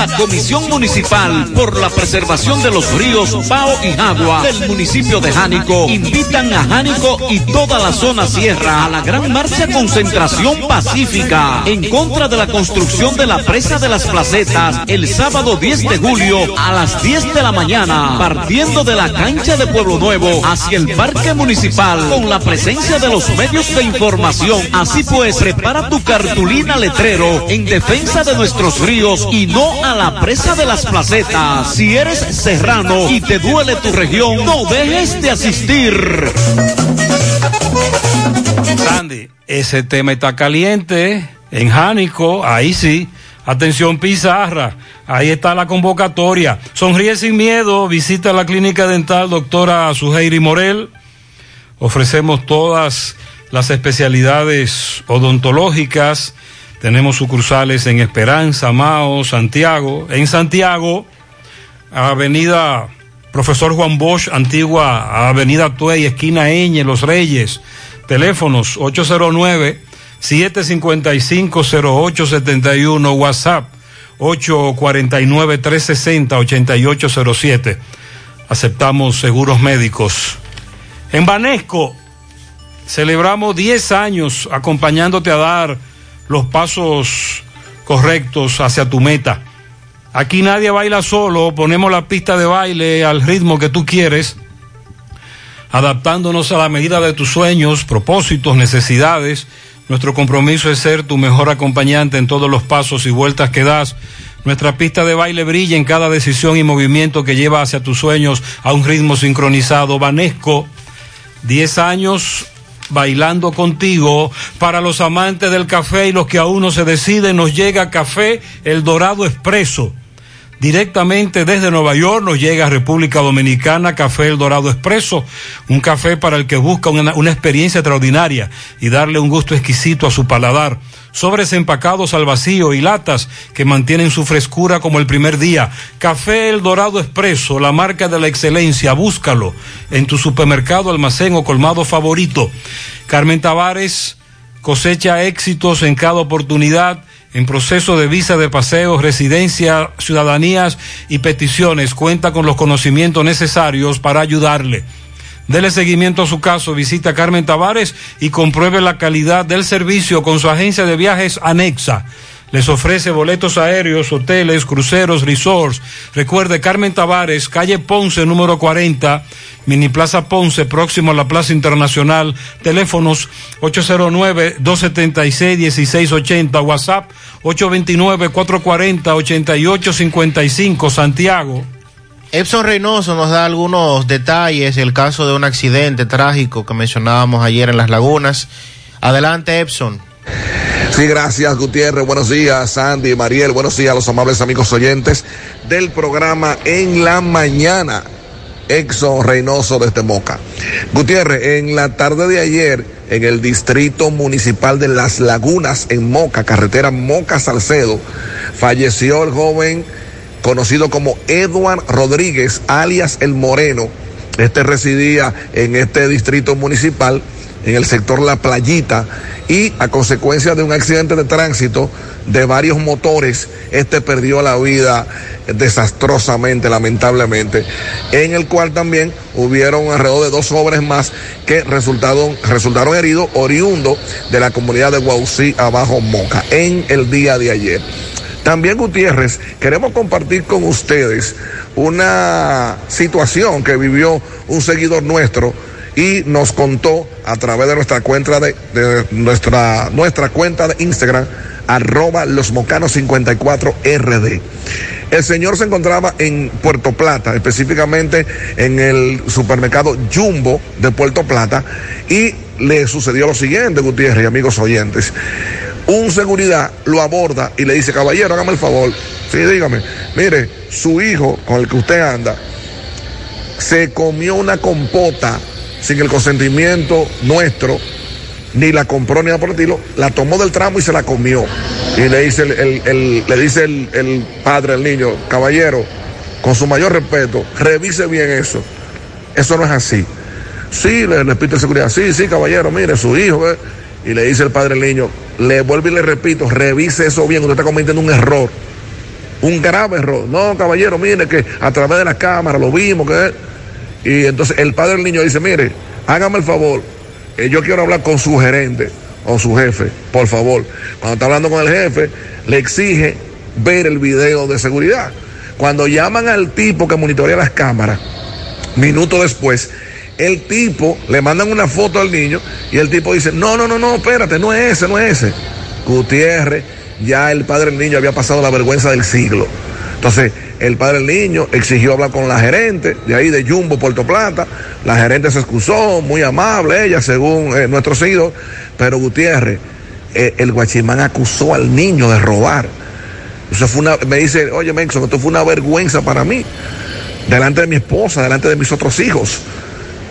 La Comisión Municipal por la Preservación de los Ríos Pao y Agua del municipio de Jánico invitan a Jánico y toda la zona sierra a la gran marcha concentración pacífica en contra de la construcción de la presa de las placetas el sábado 10 de julio a las 10 de la mañana partiendo de la cancha de Pueblo Nuevo hacia el parque municipal con la presencia de los medios de información. Así pues, prepara tu cartulina letrero en defensa de nuestros ríos y no a la presa de las placetas. Si eres serrano y te duele tu región, no dejes de asistir. Sandy, ese tema está caliente en Jánico, ahí sí. Atención Pizarra, ahí está la convocatoria. Sonríe sin miedo, visita la clínica dental doctora Suheiri Morel. Ofrecemos todas las especialidades odontológicas. Tenemos sucursales en Esperanza, Mao, Santiago. En Santiago, Avenida Profesor Juan Bosch, antigua Avenida Tuey, esquina Eñe, Los Reyes. Teléfonos 809-755-0871, WhatsApp 849-360-8807. Aceptamos seguros médicos. En Banesco celebramos 10 años acompañándote a dar los pasos correctos hacia tu meta. Aquí nadie baila solo, ponemos la pista de baile al ritmo que tú quieres, adaptándonos a la medida de tus sueños, propósitos, necesidades. Nuestro compromiso es ser tu mejor acompañante en todos los pasos y vueltas que das. Nuestra pista de baile brilla en cada decisión y movimiento que lleva hacia tus sueños a un ritmo sincronizado. Vanesco, 10 años bailando contigo. Para los amantes del café y los que aún no se deciden, nos llega Café El Dorado Expreso. Directamente desde Nueva York nos llega a República Dominicana Café El Dorado Expreso, un café para el que busca una, experiencia extraordinaria y darle un gusto exquisito a su paladar. Sobres empacados al vacío y latas que mantienen su frescura como el primer día. Café El Dorado Expreso, la marca de la excelencia, búscalo en tu supermercado, almacén o colmado favorito. Carmen Tavares cosecha éxitos en cada oportunidad en proceso de visa de paseo, residencia, ciudadanías y peticiones. Cuenta con los conocimientos necesarios para ayudarle. Dele seguimiento a su caso, visita Carmen Tavares y compruebe la calidad del servicio con su agencia de viajes anexa. Les ofrece boletos aéreos, hoteles, cruceros, resorts. Recuerde, Carmen Tavares, calle Ponce, número 40, Mini Plaza Ponce, próximo a la Plaza Internacional. Teléfonos 809-276-1680, WhatsApp 829-440-8855, Santiago. Epson Reynoso nos da algunos detalles el caso de un accidente trágico que mencionábamos ayer en las lagunas. Adelante, Epson. Sí, gracias Gutiérrez. Buenos días, Sandy, Mariel. Buenos días a los amables amigos oyentes del programa En la Mañana. Exxon Reynoso desde Moca. Gutiérrez, en la tarde de ayer, en el distrito municipal de Las Lagunas, en Moca, carretera Moca Salcedo, falleció el joven conocido como Edward Rodríguez, alias El Moreno. Este residía en este distrito municipal, en el sector La Playita, y a consecuencia de un accidente de tránsito de varios motores, este perdió la vida desastrosamente, lamentablemente, en el cual también hubieron alrededor de dos jóvenes más que resultaron, resultaron heridos oriundos de la comunidad de Guausí, abajo Moca, en el día de ayer. También Gutiérrez, queremos compartir con ustedes una situación que vivió un seguidor nuestro y nos contó a través de nuestra cuenta de, nuestra, nuestra cuenta de Instagram, arroba losmocanos54rd. El señor se encontraba en Puerto Plata, específicamente en el supermercado Jumbo de Puerto Plata, y le sucedió lo siguiente, Gutiérrez y amigos oyentes. Un seguridad lo aborda y le dice, caballero, hágame el favor. Sí, dígame, mire, su hijo con el que usted anda se comió una compota sin el consentimiento nuestro, ni la compró ni nada por el estilo, la tomó del tramo y se la comió. Y le dice el, el- el- le dice el, el padre al niño, caballero, con su mayor respeto, revise bien eso. Eso no es así. Sí, le repite el seguridad, sí, sí, caballero, mire, su hijo, eh. Y le dice el padre al niño, le vuelvo y le repito, revise eso bien, usted está cometiendo un error. Un grave error. No, caballero, mire que a través de la cámara lo vimos, que y entonces el padre del niño dice, mire, hágame el favor, yo quiero hablar con su gerente o su jefe, por favor. Cuando está hablando con el jefe, le exige ver el video de seguridad. Cuando llaman al tipo que monitorea las cámaras, minutos después, el tipo le mandan una foto al niño y el tipo dice, no, no, no, no, espérate, no es ese, no es ese. Gutiérrez, ya el padre del niño había pasado la vergüenza del siglo. Entonces, el padre del niño exigió hablar con la gerente de ahí de Jumbo, Puerto Plata. La gerente se excusó, muy amable ella, según eh, nuestro seguidor. Pero Gutiérrez, eh, el guachimán acusó al niño de robar. Eso fue una, me dice, oye, Menson, esto fue una vergüenza para mí. Delante de mi esposa, delante de mis otros hijos.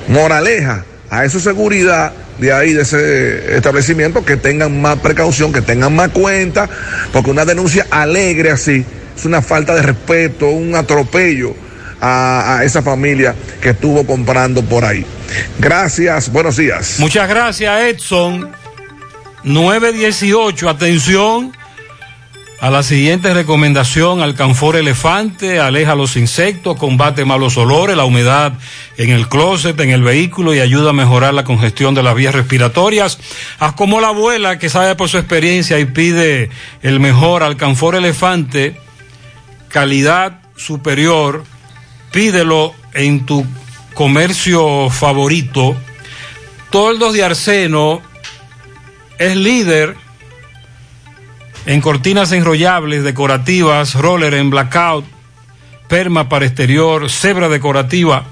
Moraleja, a esa seguridad de ahí, de ese establecimiento, que tengan más precaución, que tengan más cuenta, porque una denuncia alegre así una falta de respeto, un atropello a, a esa familia que estuvo comprando por ahí. Gracias, buenos días. Muchas gracias, Edson. 918, atención a la siguiente recomendación: alcanfor elefante, aleja los insectos, combate malos olores, la humedad en el closet, en el vehículo y ayuda a mejorar la congestión de las vías respiratorias. Haz como la abuela que sabe por su experiencia y pide el mejor alcanfor elefante, calidad superior. Pídelo en tu comercio favorito. Toldos de Arseno es líder en cortinas enrollables, decorativas, roller en blackout, perma para exterior, cebra decorativa.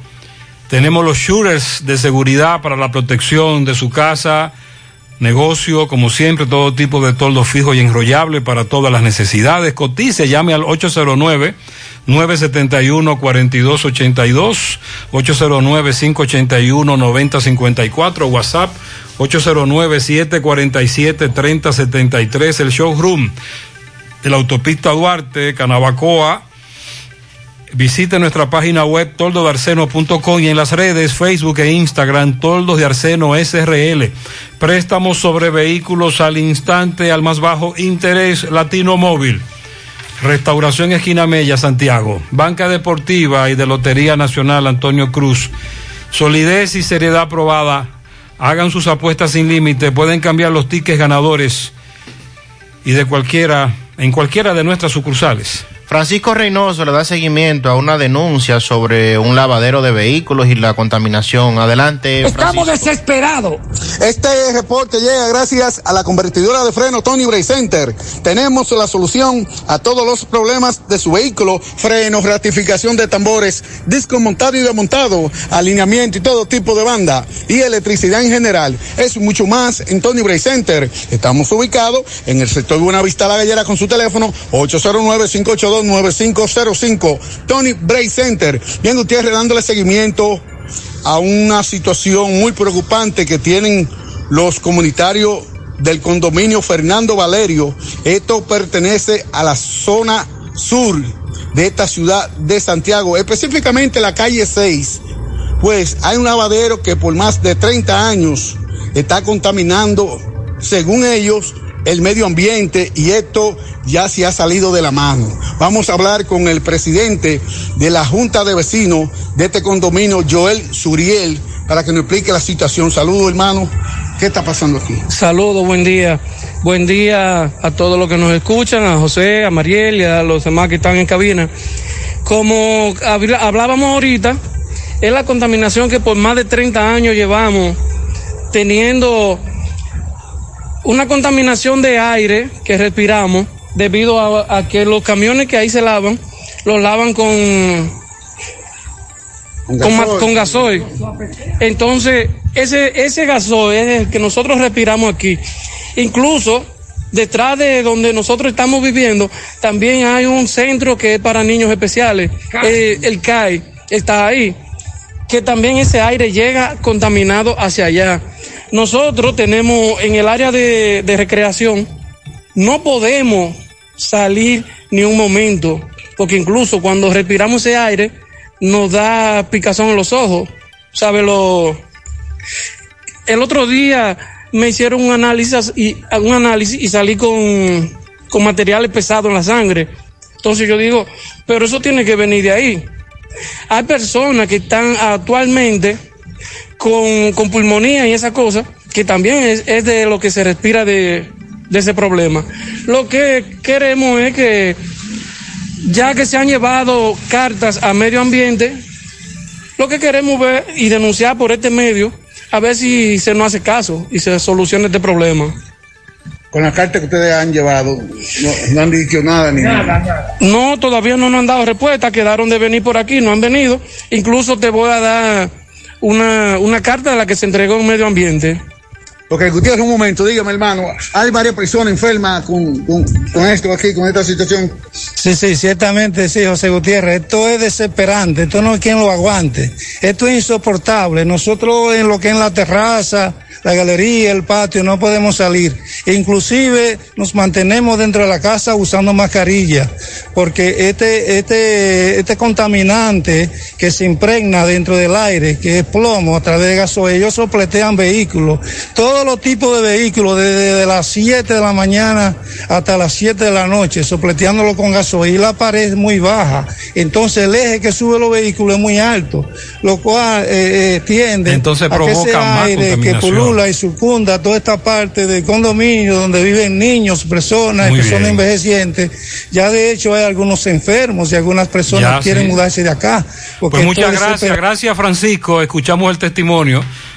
Tenemos los shooters de seguridad para la protección de su casa, negocio, como siempre, todo tipo de toldo fijo y enrollable para todas las necesidades. Cotice, llame al 809 971 4282, 809 581 9054, WhatsApp 809-747-3073, el showroom de la autopista Duarte, Canabacoa. Visite nuestra página web toldodarseno.com y en las redes Facebook e Instagram Toldos de Arseno SRL. Préstamos sobre vehículos al instante al más bajo interés Latino Móvil. Restauración Esquina Mella, Santiago. Banca Deportiva y de Lotería Nacional Antonio Cruz. Solidez y seriedad aprobada. Hagan sus apuestas sin límite. Pueden cambiar los tickets ganadores y de cualquiera, en cualquiera de nuestras sucursales. Francisco Reynoso le da seguimiento a una denuncia sobre un lavadero de vehículos y la contaminación. Adelante. Estamos desesperados. Este reporte llega gracias a la convertidora de freno Tony Bray Center. Tenemos la solución a todos los problemas de su vehículo: frenos, ratificación de tambores, disco montado y desmontado, alineamiento y todo tipo de banda y electricidad en general. Es mucho más en Tony Bray Center. Estamos ubicados en el sector Buenavista La Gallera con su teléfono 809 582 9505 Tony Bray Center. Bien, Gutiérrez dándole seguimiento a una situación muy preocupante que tienen los comunitarios del condominio Fernando Valerio. Esto pertenece a la zona sur de esta ciudad de Santiago, específicamente la calle 6. Pues hay un lavadero que por más de 30 años está contaminando, según ellos, el medio ambiente y esto ya se ha salido de la mano. Vamos a hablar con el presidente de la Junta de Vecinos de este condominio, Joel Suriel, para que nos explique la situación. Saludos, hermano. ¿Qué está pasando aquí? Saludos, buen día. Buen día a todos los que nos escuchan, a José, a Mariel y a los demás que están en cabina. Como hablábamos ahorita, es la contaminación que por más de 30 años llevamos teniendo una contaminación de aire que respiramos debido a, a, que los camiones que ahí se lavan, los lavan con, con, con, con gasoil. Entonces, ese, ese gasoil es el que nosotros respiramos aquí. Incluso, detrás de donde nosotros estamos viviendo, también hay un centro que es para niños especiales, eh, el CAI, está ahí, que también ese aire llega contaminado hacia allá. Nosotros tenemos en el área de, recreación, no podemos salir ni un momento, porque incluso cuando respiramos ese aire, nos da picazón en los ojos. ¿Sabe lo? El otro día me hicieron un análisis y, un análisis y salí con, con materiales pesados en la sangre. Entonces yo digo, pero eso tiene que venir de ahí. Hay personas que están actualmente con, con pulmonía y esa cosa, que también es, es de lo que se respira de, de, ese problema. Lo que queremos es que, ya que se han llevado cartas a medio ambiente, lo que queremos ver y denunciar por este medio, a ver si se nos hace caso y se soluciona este problema. Con la carta que ustedes han llevado, no, no han dicho nada ni nada, nada. No, todavía no nos han dado respuesta, quedaron de venir por aquí, no han venido. Incluso te voy a dar una, una carta de la que se entregó en medio ambiente. Ok, Gutiérrez, un momento, dígame, hermano, hay varias personas enfermas con, con, esto aquí, con esta situación. Sí, sí, ciertamente, sí, José Gutiérrez, esto es desesperante, esto no hay quien lo aguante, esto es insoportable. Nosotros en lo que es la terraza, la galería, el patio, no podemos salir. E inclusive nos mantenemos dentro de la casa usando mascarilla, porque este, este, este contaminante que se impregna dentro del aire, que es plomo a través de gasoil, ellos sopletean vehículos, todos los tipos de vehículos, desde, las 7 de la mañana hasta las 7 de la noche, sopleteándolo con gasoil, la pared es muy baja, entonces el eje que sube los vehículos es muy alto, lo cual eh, eh, tiende entonces a que ese aire que pulula y circunda toda esta parte del condominio donde viven niños, personas, Muy personas bien. envejecientes. Ya de hecho hay algunos enfermos y algunas personas Ya, quieren sí. mudarse de acá. Pues muchas gracias, gracias Francisco. Escuchamos el testimonio.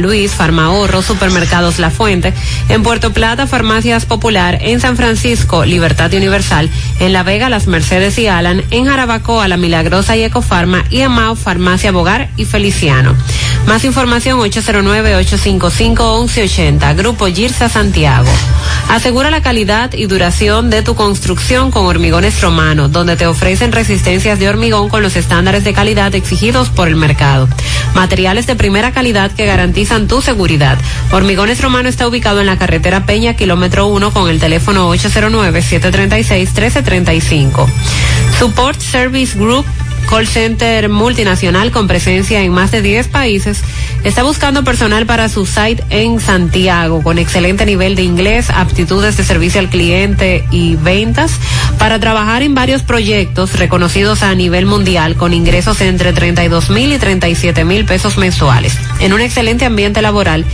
Luis, Farmahorro, Supermercados La Fuente. En Puerto Plata, Farmacias Popular. En San Francisco, Libertad Universal. En La Vega, Las Mercedes y Alan. En Jarabacoa, La Milagrosa y Ecofarma. Y en Farmacia Bogar y Feliciano. Más información 809-855-1180. Grupo Girsa Santiago. Asegura la calidad y duración de tu construcción con Hormigones Romano, donde te ofrecen resistencias de hormigón con los estándares de calidad exigidos por el mercado. Materiales de primera calidad que garantizan tu seguridad. Hormigones Romano está ubicado en la carretera Peña, kilómetro 1, con el teléfono 809-736-1335. Support Service Group call center multinacional con presencia en más de 10 países, está buscando personal para su site en Santiago con excelente nivel de inglés, aptitudes de servicio al cliente y ventas para trabajar en varios proyectos reconocidos a nivel mundial con ingresos entre 32 mil y 37 mil pesos mensuales en un excelente ambiente laboral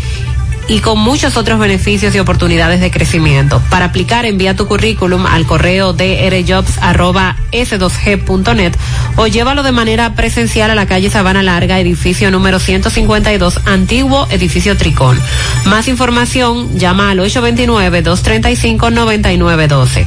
y con muchos otros beneficios y oportunidades de crecimiento. Para aplicar, envía tu currículum al correo drjobs.s2g.net o llévalo de manera presencial a la calle Sabana Larga, edificio número 152, antiguo edificio Tricón. Más información, llama al 829-235-9912.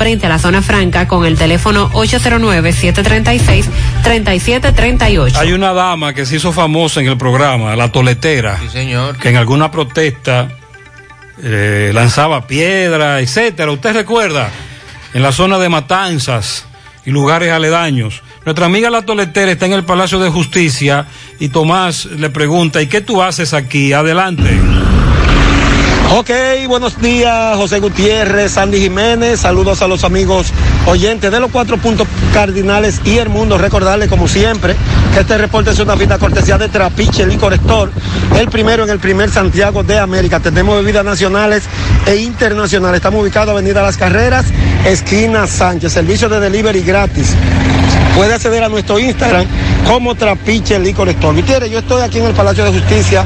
frente a la zona franca con el teléfono 809-736-3738. Hay una dama que se hizo famosa en el programa, la toletera. Sí, señor. Que en alguna protesta eh, lanzaba piedra, etcétera. ¿Usted recuerda? En la zona de Matanzas y lugares aledaños. Nuestra amiga la toletera está en el Palacio de Justicia y Tomás le pregunta, ¿y qué tú haces aquí? Adelante. Ok, buenos días, José Gutiérrez, Sandy Jiménez, saludos a los amigos oyentes de los cuatro puntos cardinales y el mundo. Recordarles, como siempre, que este reporte es una fina cortesía de Trapiche Licor Store, el primero en el primer Santiago de América. Tenemos bebidas nacionales e internacionales. Estamos ubicados Avenida Las Carreras, esquina Sánchez, servicio de delivery gratis. Puede acceder a nuestro Instagram como Trapiche Licor Store. Gutiérrez, yo estoy aquí en el Palacio de Justicia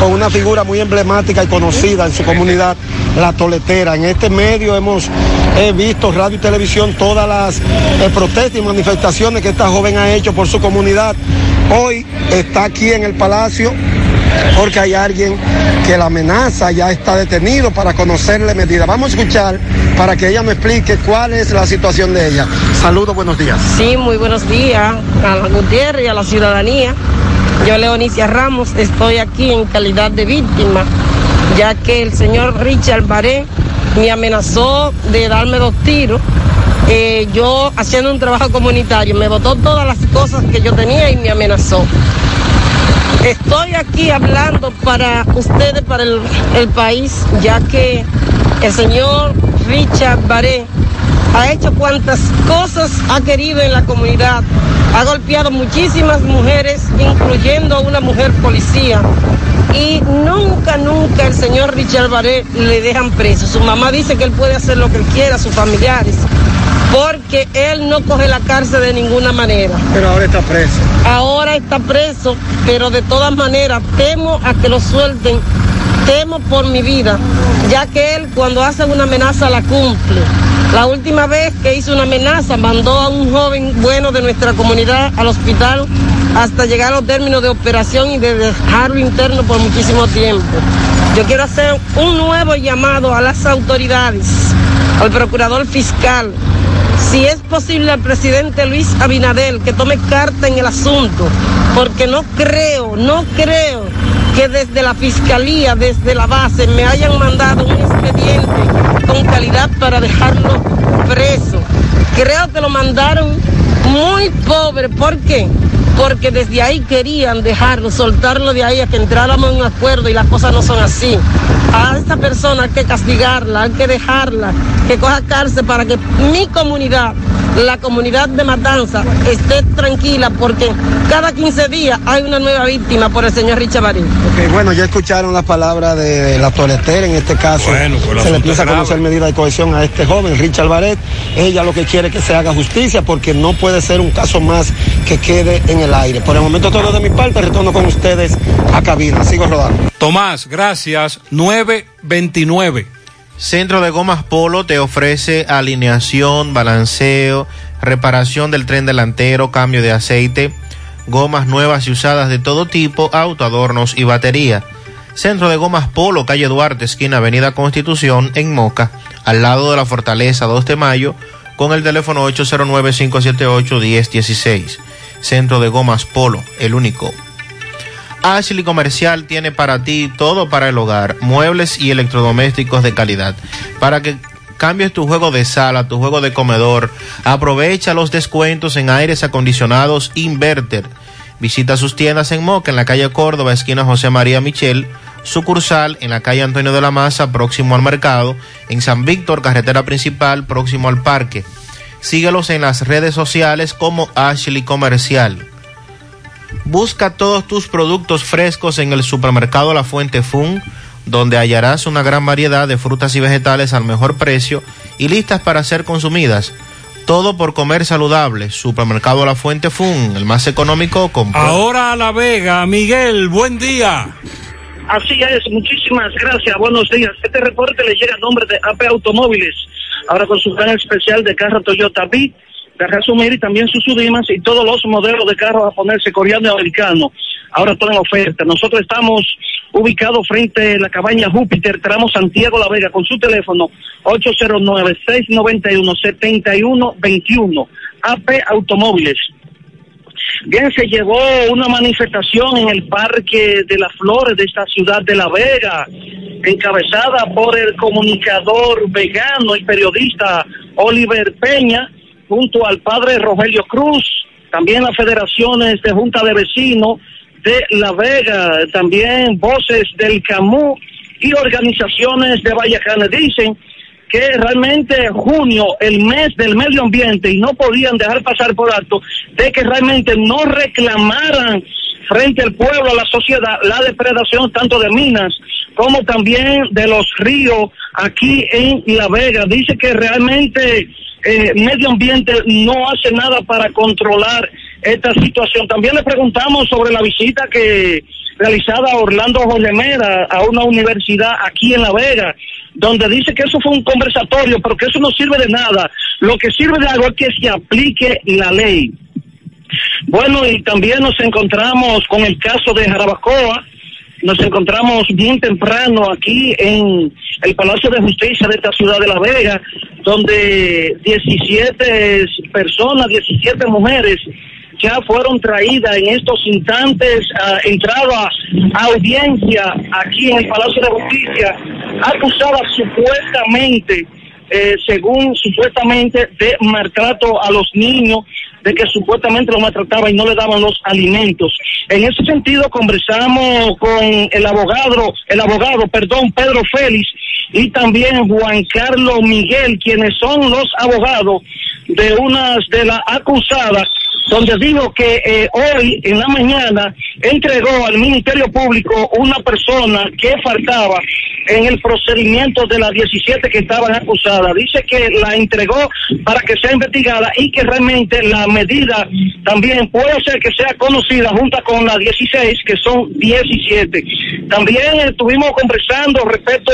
con una figura muy emblemática y conocida en su comunidad, La Toletera. En este medio hemos visto radio y televisión todas las eh, protestas y manifestaciones que esta joven ha hecho por su comunidad. Hoy está aquí en el Palacio porque hay alguien que la amenaza, ya está detenido para conocerle medidas. Vamos a escuchar para que ella me explique cuál es la situación de ella. Saludos, buenos días. Sí, muy buenos días a la Gutiérrez y a la ciudadanía. Yo, Leonicia Ramos, estoy aquí en calidad de víctima, ya que el señor Richard Baré me amenazó de darme dos tiros. Eh, yo haciendo un trabajo comunitario, me botó todas las cosas que yo tenía y me amenazó. Estoy aquí hablando para ustedes, para el, país, ya que el señor Richard Baré ha hecho cuantas cosas ha querido en la comunidad. Ha golpeado muchísimas mujeres, incluyendo una mujer policía. Y nunca, nunca el señor Richard Baré le dejan preso. Su mamá dice que él puede hacer lo que quiera, sus familiares, porque él no coge la cárcel de ninguna manera. Pero ahora está preso. Ahora está preso, pero de todas maneras temo a que lo suelten. Temo por mi vida, ya que él cuando hace una amenaza la cumple. La última vez que hizo una amenaza mandó a un joven bueno de nuestra comunidad al hospital hasta llegar a los términos de operación y de dejarlo interno por muchísimo tiempo. Yo quiero hacer un nuevo llamado a las autoridades, al procurador fiscal, si es posible al presidente Luis Abinadel que tome carta en el asunto, porque no creo, no creo que desde la fiscalía, desde la base, me hayan mandado un expediente con calidad para dejarlo preso. Creo que lo mandaron muy pobre. ¿Por qué? Porque desde ahí querían dejarlo, soltarlo de ahí a que entráramos en un acuerdo y las cosas no son así. A esta persona hay que castigarla, hay que dejarla, que coja cárcel para que mi comunidad, la comunidad de Matanza, esté tranquila porque cada 15 días hay una nueva víctima por el señor Richard Marín. Ok, bueno, ya escucharon las palabras de la toletera, en este caso Bueno, pues se le empieza a conocer medidas de cohesión a este joven, Richard Baret. Ella lo que quiere es que se haga justicia porque no puede ser un caso más que quede en el aire. Por el momento todo de mi parte, retorno con ustedes a cabina. Sigo rodando. Tomás, gracias. 929. Centro de Gomas Polo te ofrece alineación, balanceo, reparación del tren delantero, cambio de aceite, gomas nuevas y usadas de todo tipo, autoadornos y batería. Centro de Gomas Polo, calle Duarte, esquina Avenida Constitución, en Moca, al lado de la Fortaleza 2 de Mayo, con el teléfono 809-578-1016. Centro de Gomas Polo, el único. Ashley Comercial tiene para ti todo para el hogar, muebles y electrodomésticos de calidad. Para que cambies tu juego de sala, tu juego de comedor, aprovecha los descuentos en aires acondicionados Inverter. Visita sus tiendas en Moca, en la calle Córdoba, esquina José María Michel, sucursal en la calle Antonio de la Maza, próximo al mercado, en San Víctor, carretera principal, próximo al parque. Síguelos en las redes sociales como Ashley Comercial. Busca todos tus productos frescos en el supermercado La Fuente Fun, donde hallarás una gran variedad de frutas y vegetales al mejor precio y listas para ser consumidas. Todo por comer saludable. Supermercado La Fuente Fun, el más económico. Con... Ahora a La Vega, Miguel, buen día. Así es, muchísimas gracias, buenos días. Este reporte le llega a nombre de AP Automóviles, ahora con su gran especial de carro Toyota B, de resumir y también sus Sudimas y todos los modelos de carros japoneses, coreano y americano. Ahora todo en oferta. Nosotros estamos ubicados frente a la cabaña Júpiter, tramo Santiago La Vega, con su teléfono 809-691-7121. AP Automóviles. Bien, se llevó una manifestación en el Parque de las Flores de esta ciudad de La Vega, encabezada por el comunicador vegano y periodista Oliver Peña, junto al padre Rogelio Cruz, también las federaciones de Junta de Vecinos de La Vega, también voces del CAMU y organizaciones de Vallacanes. Dicen que realmente junio, el mes del medio ambiente, y no podían dejar pasar por alto de que realmente no reclamaran frente al pueblo, a la sociedad, la depredación tanto de minas como también de los ríos aquí en La Vega. Dice que realmente eh, medio ambiente no hace nada para controlar esta situación. También le preguntamos sobre la visita que realizada a Orlando Jorge Mera a una universidad aquí en La Vega, donde dice que eso fue un conversatorio, pero que eso no sirve de nada. Lo que sirve de algo es que se aplique la ley. Bueno, y también nos encontramos con el caso de Jarabacoa, nos encontramos bien temprano aquí en el Palacio de Justicia de esta ciudad de La Vega, donde 17 personas, 17 mujeres ya fueron traídas en estos instantes, uh, entrada a audiencia aquí en el Palacio de Justicia, acusadas supuestamente, eh, según supuestamente, de maltrato a los niños de que supuestamente lo maltrataba y no le daban los alimentos. En ese sentido conversamos con el abogado, el abogado, perdón, Pedro Félix y también Juan Carlos Miguel, quienes son los abogados de unas de las acusadas donde dijo que eh, hoy en la mañana entregó al Ministerio Público una persona que faltaba en el procedimiento de las 17 que estaban acusadas. Dice que la entregó para que sea investigada y que realmente la medida también puede ser que sea conocida junto con las 16, que son 17. También estuvimos conversando respecto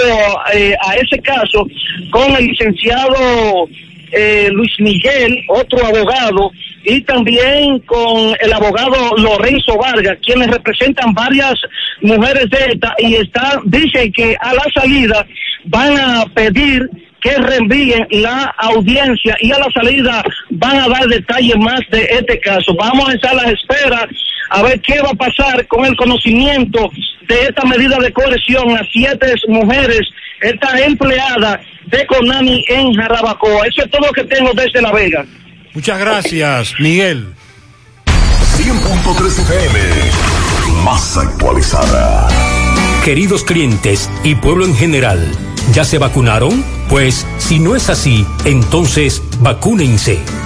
a ese caso con el licenciado eh, Luis Miguel, otro abogado, y también con el abogado Lorenzo Vargas, quienes representan varias mujeres de esta y está, dicen que a la salida van a pedir que reenvíen la audiencia y a la salida van a dar detalles más de este caso. Vamos a estar a la espera a ver qué va a pasar con el conocimiento de esta medida de coerción a siete mujeres, esta empleada de Conani en Jarabacoa. Eso es todo lo que tengo desde La Vega. Muchas gracias, Miguel. 100.3 FM, más actualizada. Queridos clientes y pueblo en general, ¿ya se vacunaron? Pues si no es así, entonces vacúnense.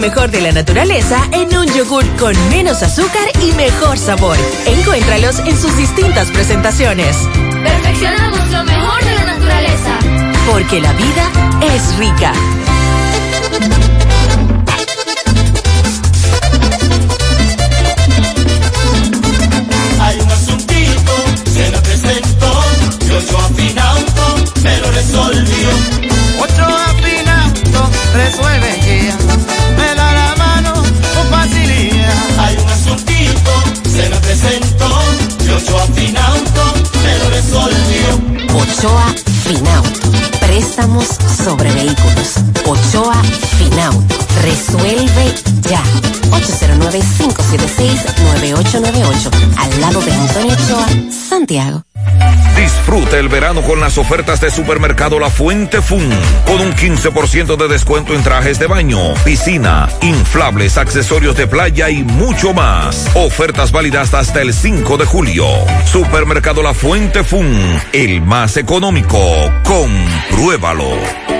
Mejor de la naturaleza en un yogur con menos azúcar y mejor sabor. Encuéntralos en sus distintas presentaciones. Perfeccionamos lo mejor de la naturaleza. Porque la vida es rica. Hay un asuntito, se me presentó, y Ochoa Finauto me lo resolvió. Ochoa Finauto resuelve ya, Hay un asuntito, se me presentó, y Ochoa Finauto me lo resolvió. Ochoa Finauto. Préstamos sobre vehículos. Ochoa Finauto. Resuelve ya. 809-576-9898. Al lado de Antonio Ochoa, Santiago. Disfruta el verano con las ofertas de Supermercado La Fuente Fun, con un 15% de descuento en trajes de baño, piscina, inflables, accesorios de playa y mucho más. Ofertas válidas hasta el 5 de julio. Supermercado La Fuente Fun, el más económico. Compruébalo.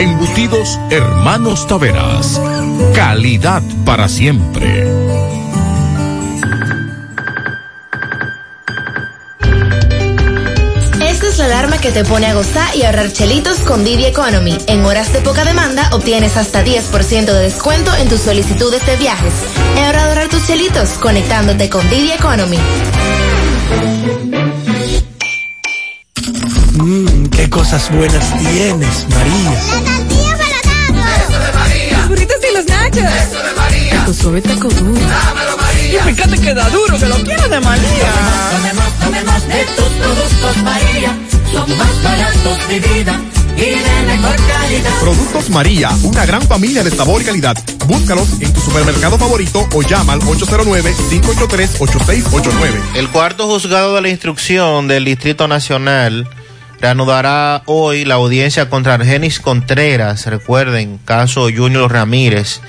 Embutidos Hermanos Taveras. Calidad para siempre. Esta es la alarma que te pone a gozar y ahorrar chelitos con Didi Economy. En horas de poca demanda obtienes hasta 10% de descuento en tus solicitudes de viajes. Es hora de ahorrar tus chelitos conectándote con Didi Economy. Mmm, qué cosas buenas tienes, María. Nachos. Eso de María. Tu suave taco duro. Dámelo, María. Y fíjate que da duro, que lo quiero de María. Tomemos, tomemos de tus productos María. Son más baratos de vida. Y de mejor calidad. Productos María, una gran familia de sabor y calidad. Búscalos en tu supermercado favorito o llama al 809-583-8689. El cuarto juzgado de la instrucción del Distrito Nacional reanudará hoy la audiencia contra Argenis Contreras, recuerden, caso Junior Ramírez.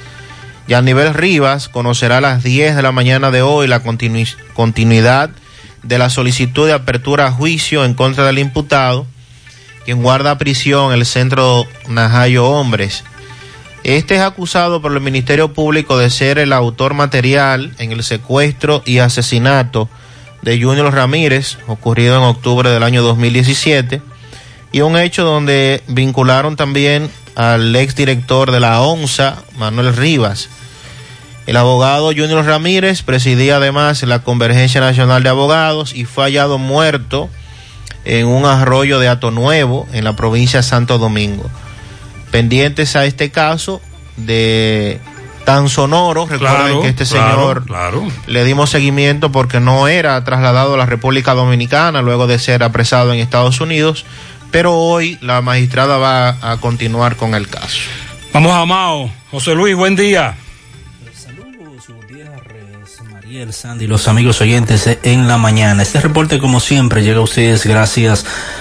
Y a nivel Rivas conocerá a las 10 de la mañana de hoy la continu continuidad de la solicitud de apertura a juicio en contra del imputado, quien guarda prisión el centro Najayo Hombres. Este es acusado por el Ministerio Público de ser el autor material en el secuestro y asesinato de Junior Ramírez, ocurrido en octubre del año 2017, y un hecho donde vincularon también al exdirector de la ONSA, Manuel Rivas. El abogado Junior Ramírez presidía además la Convergencia Nacional de Abogados y fue hallado muerto en un arroyo de Ato Nuevo, en la provincia de Santo Domingo. Pendientes a este caso de tan sonoro, recuerden Claro, que este claro, señor claro. le dimos seguimiento porque no era trasladado a la República Dominicana luego de ser apresado en Estados Unidos, pero hoy la magistrada va a continuar con el caso. Vamos a Mao. José Luis, buen día. Mariel, Sandy, los amigos oyentes en la mañana. Este reporte, como siempre, llega a ustedes gracias a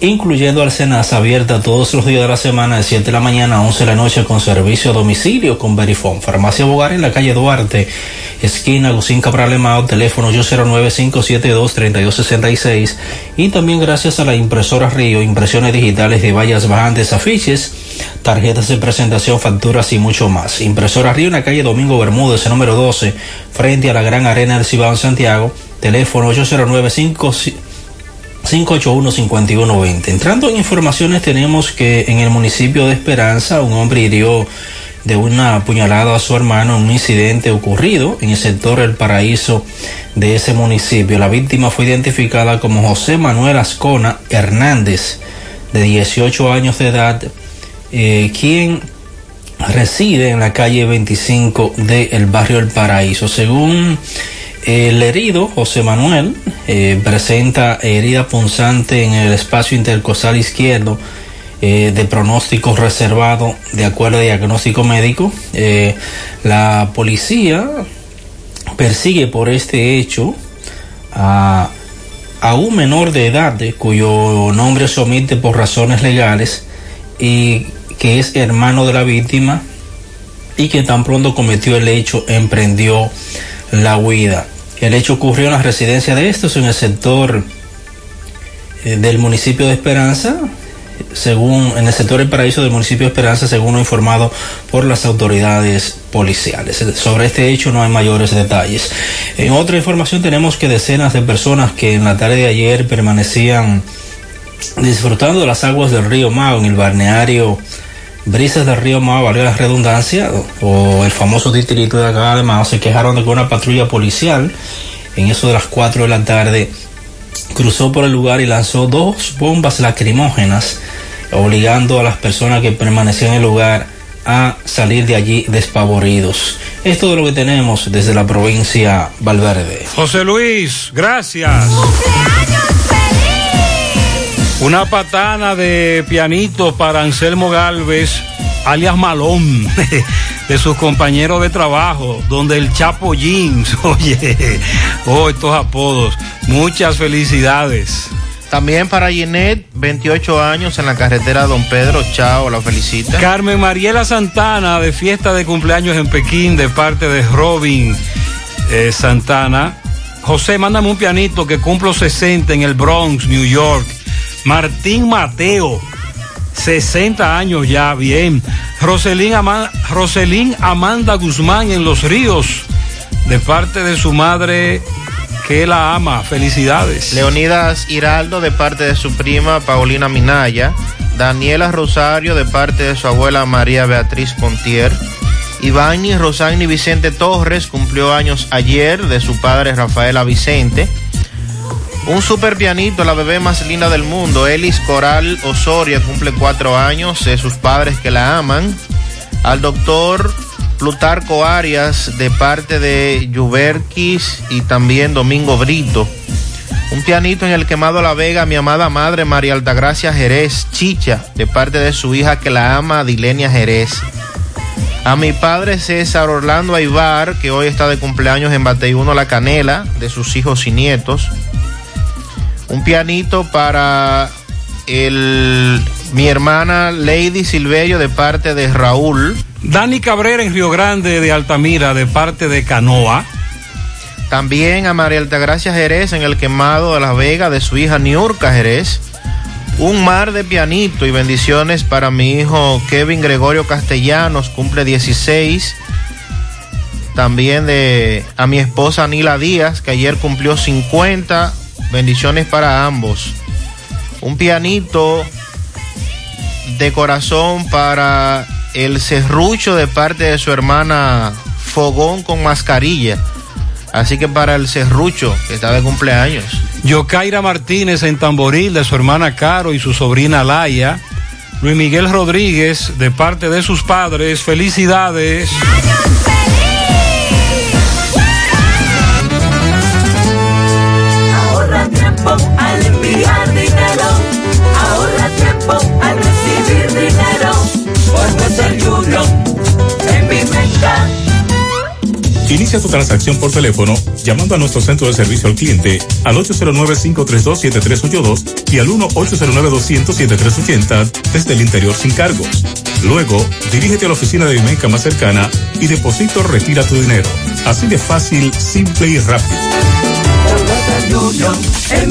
incluyendo Alcenas, abierta todos los días de la semana de 7 de la mañana a 11 de la noche con servicio a domicilio con Verifone. Farmacia Bogar en la calle Duarte, esquina Agustín Cabral Emao, teléfono 809-572-3266 y también gracias a la impresora Río, impresiones digitales de vallas bajantes, afiches, tarjetas de presentación, facturas y mucho más. Impresora Río en la calle Domingo Bermúdez, número 12, frente a la Gran Arena del Cibao en Santiago, teléfono 809 581-5120. Entrando en informaciones, tenemos que en el municipio de Esperanza, un hombre hirió de una puñalada a su hermano en un incidente ocurrido en el sector El Paraíso de ese municipio. La víctima fue identificada como José Manuel Ascona Hernández, de 18 años de edad, eh, quien reside en la calle 25 del barrio El Paraíso. Según el herido, José Manuel, eh, presenta herida punzante en el espacio intercostal izquierdo eh, de pronóstico reservado de acuerdo a diagnóstico médico. Eh, la policía persigue por este hecho a, a un menor de edad cuyo nombre se omite por razones legales y que es hermano de la víctima y que tan pronto cometió el hecho emprendió la huida. El hecho ocurrió en la residencia de estos en el sector eh, del municipio de Esperanza, según en el sector del paraíso del municipio de Esperanza, según lo informado por las autoridades policiales. Sobre este hecho no hay mayores detalles. En otra información tenemos que decenas de personas que en la tarde de ayer permanecían disfrutando de las aguas del río Mao en el balneario Brisas del río Mao, valió la redundancia, o el famoso distrito de acá de Mao, se quejaron de que una patrulla policial, en eso de las 4 de la tarde, cruzó por el lugar y lanzó dos bombas lacrimógenas, obligando a las personas que permanecían en el lugar a salir de allí despavoridos. Es todo lo que tenemos desde la provincia Valverde. José Luis, gracias. Una patana de pianito para Anselmo Galvez, alias Malón, [laughs] de sus compañeros de trabajo, donde el Chapo Jeans, [laughs] oye, oh, estos apodos. Muchas felicidades. También para Ginette, 28 años en la carretera Don Pedro, chao, la felicita. Carmen Mariela Santana, de fiesta de cumpleaños en Pekín, de parte de Robin eh, Santana. José, mándame un pianito que cumplo 60 en el Bronx, New York. Martín Mateo, 60 años ya, bien. Roselín, Ama Roselín Amanda Guzmán en Los Ríos, de parte de su madre que la ama. Felicidades. Leonidas Hiraldo de parte de su prima Paulina Minaya. Daniela Rosario de parte de su abuela María Beatriz Pontier. Ivani Rosani Vicente Torres cumplió años ayer de su padre Rafaela Vicente. Un super pianito, la bebé más linda del mundo, Elis Coral Osorio, cumple cuatro años, de sus padres que la aman. Al doctor Plutarco Arias, de parte de Yuberquis y también Domingo Brito. Un pianito en el quemado La Vega, mi amada madre María Altagracia Jerez, Chicha, de parte de su hija que la ama, Dilenia Jerez. A mi padre César Orlando Aibar, que hoy está de cumpleaños en Bateyuno La Canela, de sus hijos y nietos un pianito para el, mi hermana Lady Silverio de parte de Raúl. Dani Cabrera en Río Grande de Altamira de parte de Canoa. También a María Altagracia Jerez en el quemado de Las Vegas de su hija Niurka Jerez. Un mar de pianito y bendiciones para mi hijo Kevin Gregorio Castellanos, cumple 16. También de a mi esposa Nila Díaz, que ayer cumplió 50 Bendiciones para ambos. Un pianito de corazón para el serrucho de parte de su hermana Fogón con mascarilla. Así que para el serrucho, que está de cumpleaños. Yokaira Martínez en Tamboril de su hermana Caro y su sobrina Laia. Luis Miguel Rodríguez de parte de sus padres. Felicidades. Tiempo al recibir dinero. Por Junior en mi mercado. Inicia tu transacción por teléfono llamando a nuestro centro de servicio al cliente al 809-532-7382 y al 1-809-200-7380 desde el interior sin cargos. Luego, dirígete a la oficina de Vimenca más cercana y deposito retira tu dinero. Así de fácil, simple y rápido. En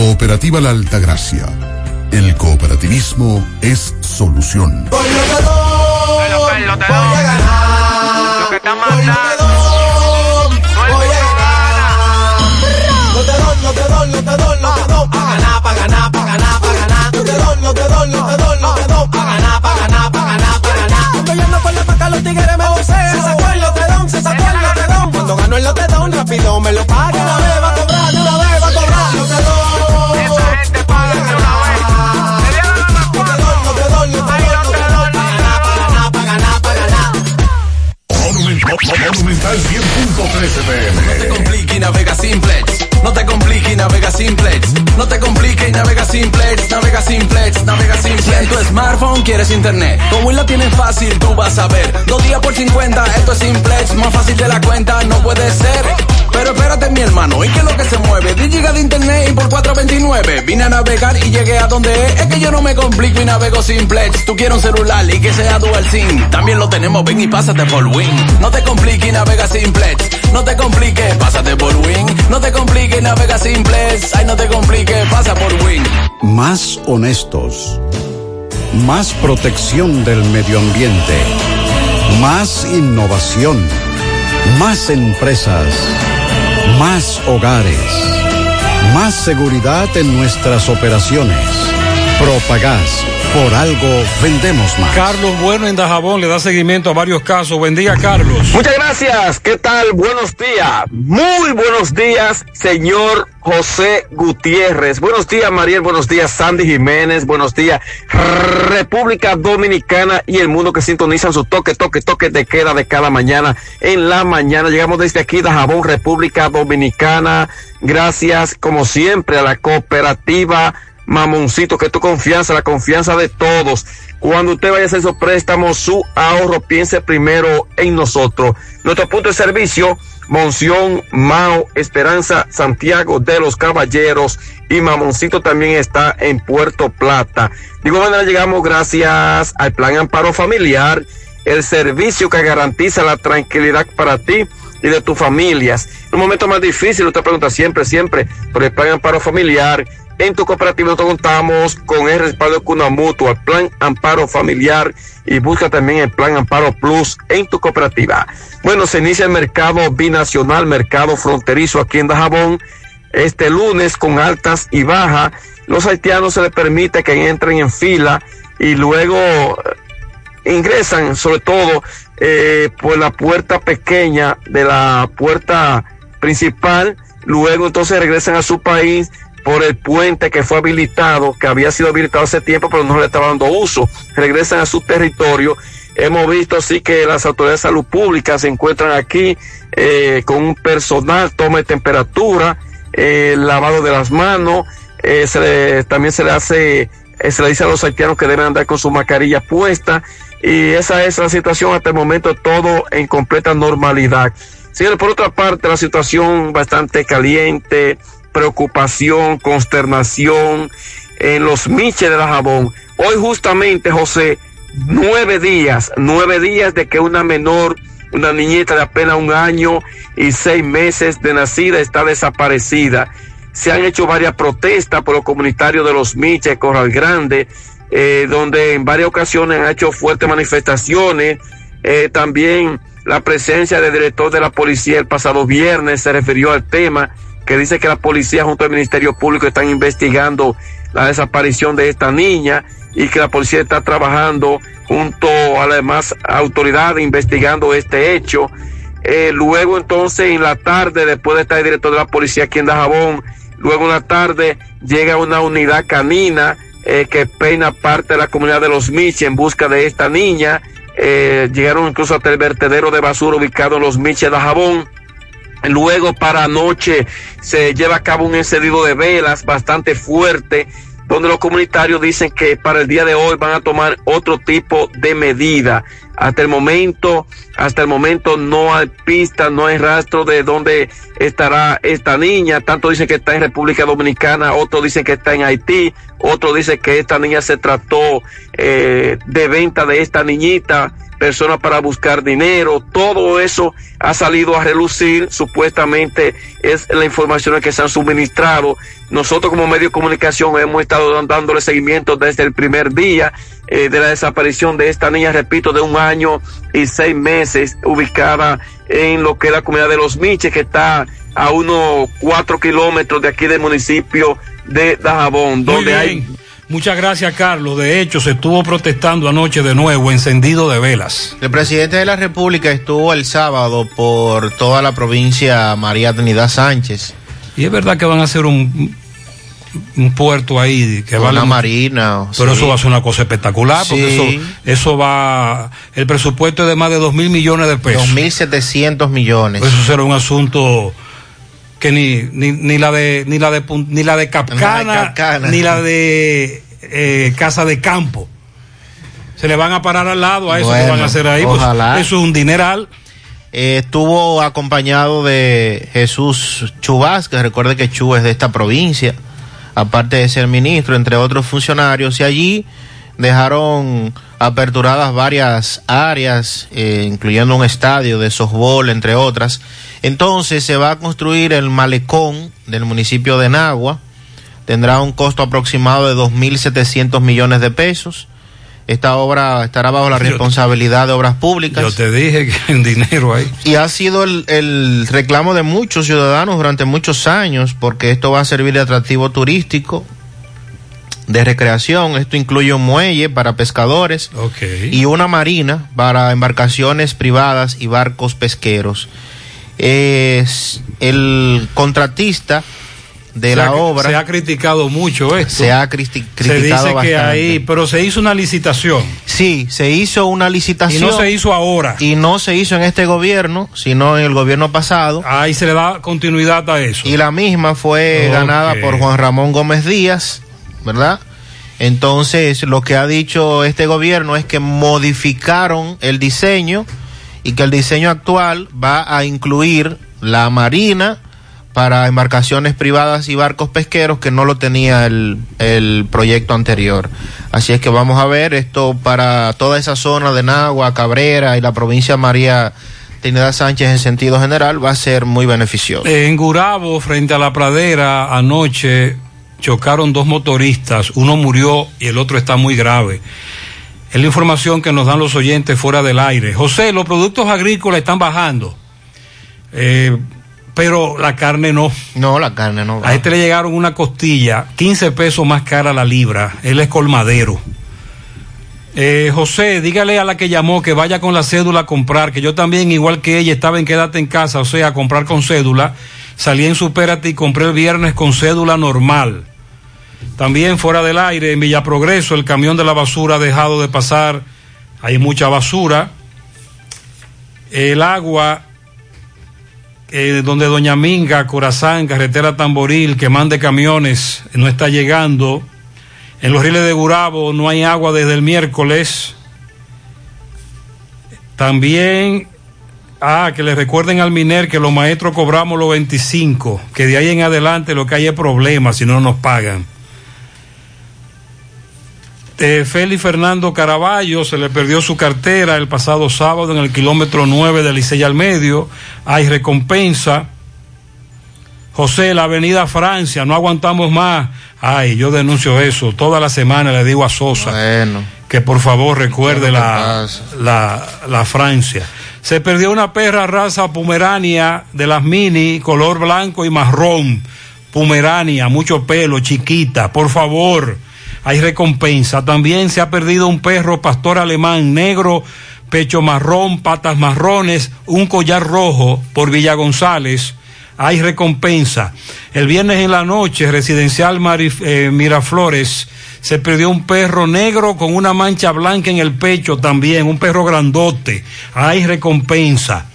Cooperativa La Altagracia. El cooperativismo es solución. Voy a ganar. Lo que está mandando. Voy a ganar. No te doy, no te doy, no te doy, no te doy. Pa' ganar, pa' ganar, pa' ganar, pa' ganar. No te doy, no te doy, no te doy, no te doy. Pa' ganar, pa' ganar, pa' ganar, pa' ganar. Cuando yo no con la paca, los tigres me vocean. Se sacó el lotedón, se sacó el lotedón. Cuando gano el lotedón, rápido me lo. Monumental 100.13 pm. No te compliques y navega simplex. No te compliques y navega simplex. No te compliques y navega simplex. Navega simplex, navega simplex. Si en tu smartphone quieres internet, como Win la tienes fácil, tú vas a ver. Dos días por 50, esto es simplex. Más fácil de la cuenta, no puede ser. Pero espérate, mi hermano, ¿y qué es lo que se mueve? 10 gigas de internet y por 429. Vine a navegar y llegué a donde es. Es que yo no me complico y navego simplex. Tú quieres un celular y que sea dual SIM. También lo tenemos, ven y pásate por Win. No te compliques y navega simplex. No te compliques, pásate por Win. No te compliques, navega simplex. Ay, no te compliques, pasa por Win. Más honestos. Más protección del medio ambiente. Más innovación. Más empresas. Más hogares. Más seguridad en nuestras operaciones. Propagás. Por algo vendemos más. Carlos Bueno en Dajabón le da seguimiento a varios casos. Buen día, Carlos. Muchas gracias. ¿Qué tal? Buenos días. Muy buenos días, señor José Gutiérrez. Buenos días, Mariel. Buenos días, Sandy Jiménez. Buenos días, República Dominicana y el mundo que sintonizan su toque, toque, toque de queda de cada mañana. En la mañana llegamos desde aquí, Dajabón, República Dominicana. Gracias, como siempre, a la cooperativa Mamoncito, que tu confianza, la confianza de todos. Cuando usted vaya a hacer su préstamo, su ahorro, piense primero en nosotros. Nuestro punto de servicio, Monción, Mao, Esperanza, Santiago de los Caballeros y Mamoncito también está en Puerto Plata. De igual manera llegamos gracias al Plan Amparo Familiar, el servicio que garantiza la tranquilidad para ti y de tus familias. En un momento más difícil, usted pregunta siempre, siempre, por el Plan Amparo Familiar en tu cooperativa nosotros contamos con el respaldo de Cuna Mutua, Plan Amparo Familiar y busca también el Plan Amparo Plus en tu cooperativa. Bueno, se inicia el mercado binacional, mercado fronterizo aquí en Dajabón. Este lunes con altas y bajas, los haitianos se les permite que entren en fila y luego ingresan sobre todo eh, por la puerta pequeña de la puerta principal, luego entonces regresan a su país por el puente que fue habilitado, que había sido habilitado hace tiempo, pero no le estaba dando uso. Regresan a su territorio. Hemos visto así que las autoridades de salud pública se encuentran aquí eh, con un personal, toma de temperatura, eh, lavado de las manos, eh, se le, también se le hace, se le dice a los haitianos que deben andar con su mascarilla puesta y esa es la situación hasta el momento, todo en completa normalidad. Señores, por otra parte, la situación bastante caliente, preocupación, consternación en los miches de la jabón. Hoy justamente, José, nueve días, nueve días de que una menor, una niñita de apenas un año y seis meses de nacida está desaparecida. Se han hecho varias protestas por los comunitarios de los miches, Corral Grande, eh, donde en varias ocasiones han hecho fuertes manifestaciones. Eh, también la presencia del director de la policía el pasado viernes, se refirió al tema que dice que la policía junto al Ministerio Público están investigando la desaparición de esta niña y que la policía está trabajando junto a las demás autoridades investigando este hecho. Eh, luego entonces en la tarde, después de estar el director de la policía aquí en Dajabón, luego en la tarde llega una unidad canina eh, que peina parte de la comunidad de los Miches en busca de esta niña. Eh, llegaron incluso hasta el vertedero de basura ubicado en los Miches de Dajabón. Luego para anoche se lleva a cabo un encendido de velas bastante fuerte donde los comunitarios dicen que para el día de hoy van a tomar otro tipo de medida. Hasta el momento, hasta el momento no hay pista, no hay rastro de dónde estará esta niña. Tanto dicen que está en República Dominicana, otros dicen que está en Haití, otros dicen que esta niña se trató eh, de venta de esta niñita personas para buscar dinero, todo eso ha salido a relucir, supuestamente es la información que se han suministrado. Nosotros como medio de comunicación hemos estado dándole seguimiento desde el primer día eh, de la desaparición de esta niña, repito, de un año y seis meses, ubicada en lo que es la comunidad de Los Miches, que está a unos cuatro kilómetros de aquí del municipio de Dajabón, donde hay Muchas gracias, Carlos. De hecho, se estuvo protestando anoche de nuevo, encendido de velas. El presidente de la República estuvo el sábado por toda la provincia María Trinidad Sánchez. Y es verdad que van a hacer un, un puerto ahí que va marina. Pero sí. eso va a ser una cosa espectacular, porque Sí. eso, eso va. El presupuesto es de más de dos mil millones de pesos. 2.700 millones. Eso será un asunto que ni, ni, ni la de ni la de ni la de Capcana, Capcana. ni la de eh, Casa de Campo. Se le van a parar al lado a eso que Bueno, van a hacer ahí. pues, eso es un dineral. Eh, estuvo acompañado de Jesús Chubás, que recuerde que Chu es de esta provincia, aparte de ser ministro, entre otros funcionarios, y allí dejaron aperturadas varias áreas, eh, incluyendo un estadio de softball, entre otras. Entonces se va a construir el malecón del municipio de Nagua, tendrá un costo aproximado de 2.700 millones de pesos. Esta obra estará bajo la responsabilidad de obras públicas. Yo te dije que hay dinero ahí. Y ha sido el, el reclamo de muchos ciudadanos durante muchos años, porque esto va a servir de atractivo turístico, de recreación. Esto incluye un muelle para pescadores y una marina para embarcaciones privadas y barcos pesqueros. Es el contratista de Se la ha- obra. Se ha criticado mucho esto. Se ha cristi- Se criticado dice que bastante. ahí, pero se hizo una licitación. Sí, se hizo una licitación. Y no se hizo ahora. Y no se hizo en este gobierno, sino en el gobierno pasado. Ahí se le da continuidad a eso. Y la misma fue ganada por Juan Ramón Gómez Díaz, ¿verdad? Entonces, lo que ha dicho este gobierno es que modificaron el diseño y que el diseño actual va a incluir la marina para embarcaciones privadas y barcos pesqueros que no lo tenía el, el proyecto anterior. Así es que vamos a ver esto para toda esa zona de Nagua, Cabrera y la provincia María Trinidad Sánchez en sentido general va a ser muy beneficioso. En Gurabo, frente a la pradera, anoche chocaron dos motoristas. Uno murió y el otro está muy grave. Es la información que nos dan los oyentes fuera del aire. José, los productos agrícolas están bajando. Eh, pero la carne no. No, la carne no. A este le llegaron una costilla, 15 pesos más cara la libra. Él es colmadero. Eh, José, dígale a la que llamó que vaya con la cédula a comprar, que yo también, igual que ella, estaba en quédate en casa, o sea, a comprar con cédula. Salí en Supérate y compré el viernes con cédula normal. También fuera del aire, en Villa Progreso, el camión de la basura ha dejado de pasar. Hay mucha basura. El agua eh, donde Doña Minga, Corazán, Carretera Tamboril, que mande camiones, no está llegando. En los riles de Gurabo no hay agua desde el miércoles. También, ah, que le recuerden al Miner que los maestros cobramos los 25, que de ahí en adelante lo que hay es problemas si no nos pagan. Eh, Félix Fernando Caraballo se le perdió su cartera el pasado sábado en el kilómetro 9 de Licey al Medio. Hay recompensa. José, la avenida Francia, no aguantamos más. Ay, yo denuncio eso. Toda la semana le digo a Sosa que por favor recuerde ¿Qué es lo que la, la, la Francia. Se perdió una perra raza Pomerania de las mini, color blanco y marrón. Pomerania, mucho pelo, chiquita. Por favor, hay recompensa. También se ha perdido un perro pastor alemán negro, pecho marrón, patas marrones, un collar rojo por Villa González. Hay recompensa. El viernes en la noche, residencial eh, Miraflores, se perdió un perro negro con una mancha blanca en el pecho también, un perro grandote. Hay recompensa.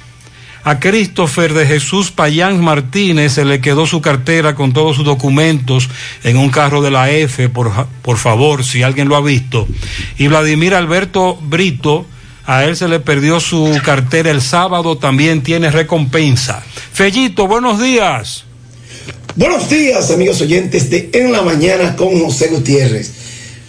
A Christopher de Jesús Payán Martínez se le quedó su cartera con todos sus documentos en un carro de la F, por, favor, si alguien lo ha visto. Y Vladimir Alberto Brito, a él se le perdió su cartera el sábado, también tiene recompensa. Fellito, buenos días. Buenos días, amigos oyentes de En la Mañana con José Gutiérrez.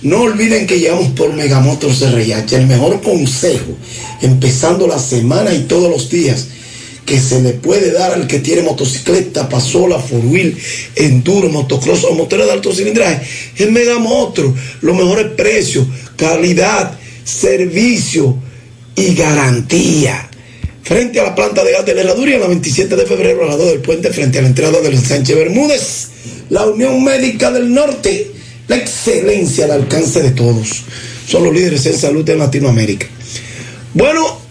No olviden que llevamos por Megamotors RH el mejor consejo, empezando la semana y todos los días, que se le puede dar al que tiene motocicleta, pasola, four wheel, enduro, motocross o motores de alto cilindraje. Es Megamotors, los mejores precios, calidad, servicio y garantía frente a la planta de gas de la herraduría, la 27 de febrero, al lado del puente, frente a la entrada del Sánchez Bermúdez. La Unión Médica del Norte, la excelencia al alcance de todos. Son los líderes en salud en Latinoamérica. Bueno,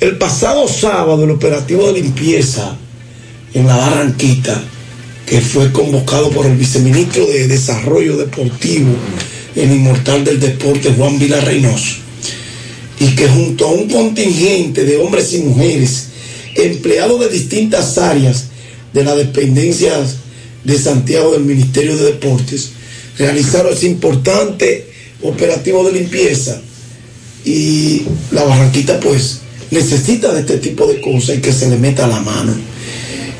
el pasado sábado, el operativo de limpieza en la Barranquita, que fue convocado por el viceministro de Desarrollo Deportivo, el inmortal del deporte, Juan Vila Reynoso, y que junto a un contingente de hombres y mujeres, empleados de distintas áreas de las dependencias de Santiago del Ministerio de Deportes, realizaron ese importante operativo de limpieza. Y la Barranquita pues necesita de este tipo de cosas y que se le meta la mano.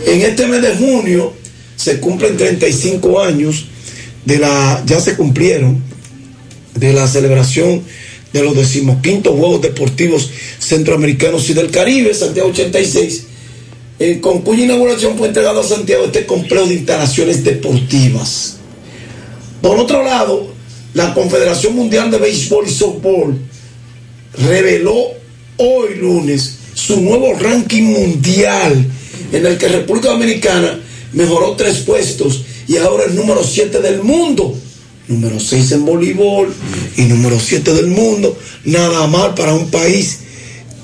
En este mes de junio se cumplen 35 años de la, ya se cumplieron, de la celebración de los decimoquintos Juegos Deportivos Centroamericanos y del Caribe, Santiago 86, eh, con cuya inauguración fue entregado a Santiago este complejo de instalaciones deportivas. Por otro lado, la Confederación Mundial de Béisbol y Softball reveló hoy lunes su nuevo ranking mundial en el que República Dominicana mejoró tres puestos y ahora es número 7 del mundo. Número 6 en voleibol y número 7 del mundo. Nada mal para un país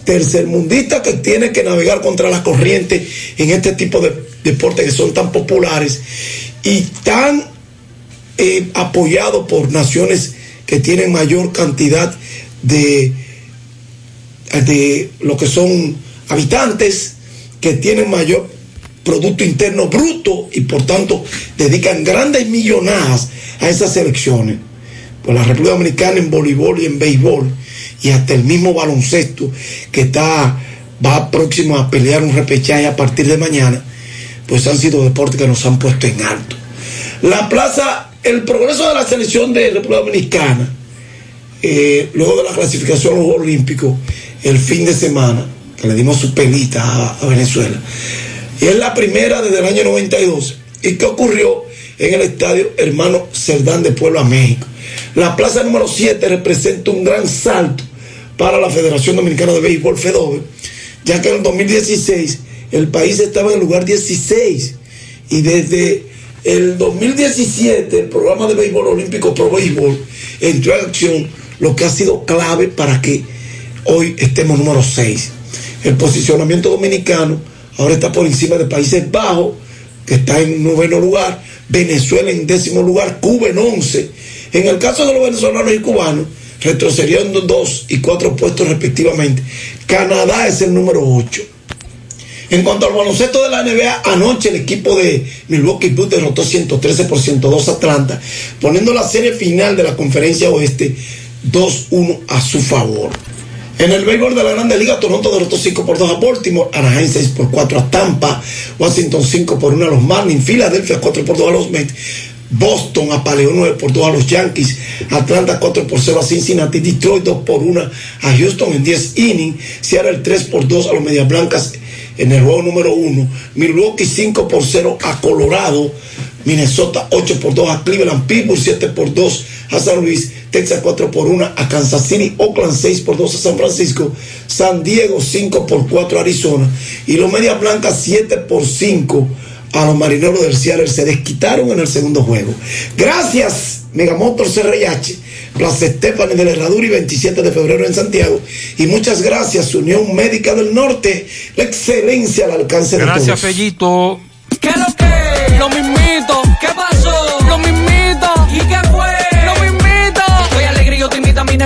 tercermundista que tiene que navegar contra la corriente en este tipo de deportes que son tan populares y tan eh, apoyados por naciones que tienen mayor cantidad de, de lo que son habitantes, que tienen mayor Producto Interno Bruto y por tanto dedican grandes millonadas a esas elecciones. Pues la República Dominicana en voleibol y en béisbol y hasta el mismo baloncesto que está va próximo a pelear un repechaje a partir de mañana, pues han sido deportes que nos han puesto en alto. La plaza, el progreso de la selección de República Dominicana, eh, luego de la clasificación a los Olímpicos, el fin de semana, que le dimos su pelita a, Venezuela, y es la primera desde el año 92. ¿Y qué ocurrió en el estadio Hermano Cerdán de Puebla, México? La plaza número 7 representa un gran salto para la Federación Dominicana de Béisbol, FEDOBE, ya que en el 2016 el país estaba en el lugar 16 y desde el 2017 el programa de béisbol olímpico Pro Béisbol entró en acción, lo que ha sido clave para que hoy estemos número 6. El posicionamiento dominicano ahora está por encima de Países Bajos, que está en noveno lugar, Venezuela en décimo lugar, Cuba en once. En el caso de los venezolanos y cubanos, retrocedieron dos y cuatro puestos respectivamente. Canadá es el número 8. En cuanto al baloncesto de la NBA, anoche el equipo de Milwaukee Bucks derrotó 113 por 102 a Atlanta, poniendo la serie final de la conferencia oeste 2-1 a su favor. En el béisbol de la Grande Liga, Toronto derrotó 5 por 2 a Baltimore, Anaheim 6 por 4 a Tampa, Washington 5 por 1 a los Marlins, Filadelfia 4 por 2 a los Mets, Boston apaleó 9 por 2 a los Yankees, Atlanta 4 por 0 a Cincinnati, Detroit 2 por 1 a Houston en 10 innings, Seattle 3 por 2 a los Medias Blancas en el juego número 1, Milwaukee 5 por 0 a Colorado, Minnesota 8 por 2 a Cleveland, Pittsburgh 7 por 2 a San Luis, Texas 4 por 1 a Kansas City, Oakland 6 por 2 a San Francisco, San Diego 5 por 4 a Arizona y los Medias Blancas 7 por 5 a los marineros del Seattle. Se desquitaron en el segundo juego. Gracias, Megamotor CRH, Plaza Estefani de la Herradura y 27 de febrero en Santiago. Y muchas gracias, Unión Médica del Norte, la excelencia al alcance de Gracias, todos. Fellito. ¿Qué lo que? Lo mismito.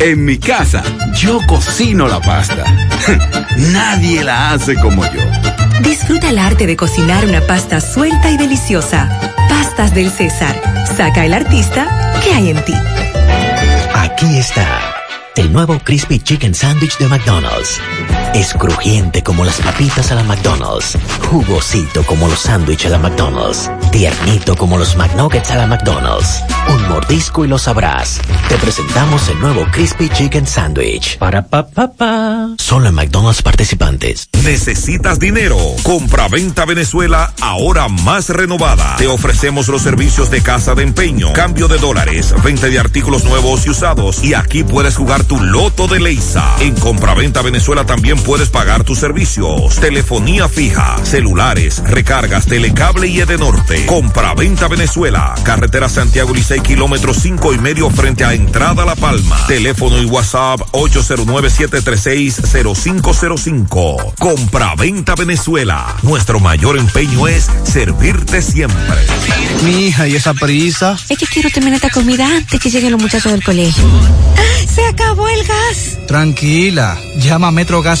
En mi casa, yo cocino la pasta. [laughs] Nadie la hace como yo. Disfruta el arte de cocinar una pasta suelta y deliciosa. Pastas del César. Saca el artista que hay en ti. Aquí está el nuevo Crispy Chicken Sandwich de McDonald's. Es crujiente como las papitas a la McDonald's, jugosito como los sándwiches a la McDonald's, tiernito como los McNuggets a la McDonald's. Un mordisco y lo sabrás. Te presentamos el nuevo Crispy Chicken Sandwich. Para pa pa pa. Solo en McDonald's participantes. ¿Necesitas dinero? Compra-venta Venezuela ahora más renovada. Te ofrecemos los servicios de casa de empeño, cambio de dólares, venta de artículos nuevos y usados. Y aquí puedes jugar tu loto de Leisa. En Compra-venta Venezuela también puedes pagar tus servicios. Telefonía fija, celulares, recargas, telecable y Edenorte. Compra-venta Venezuela. Carretera Santiago Licey, kilómetro cinco y medio frente a Entrada La Palma. Teléfono y WhatsApp 809-736-0505. Compra-venta Venezuela. Nuestro mayor empeño es servirte siempre. Mi hija, ¿y esa prisa? Es que quiero terminar esta comida antes que lleguen los muchachos del colegio. ¡Se acabó el gas! Tranquila, llama a Metro Gas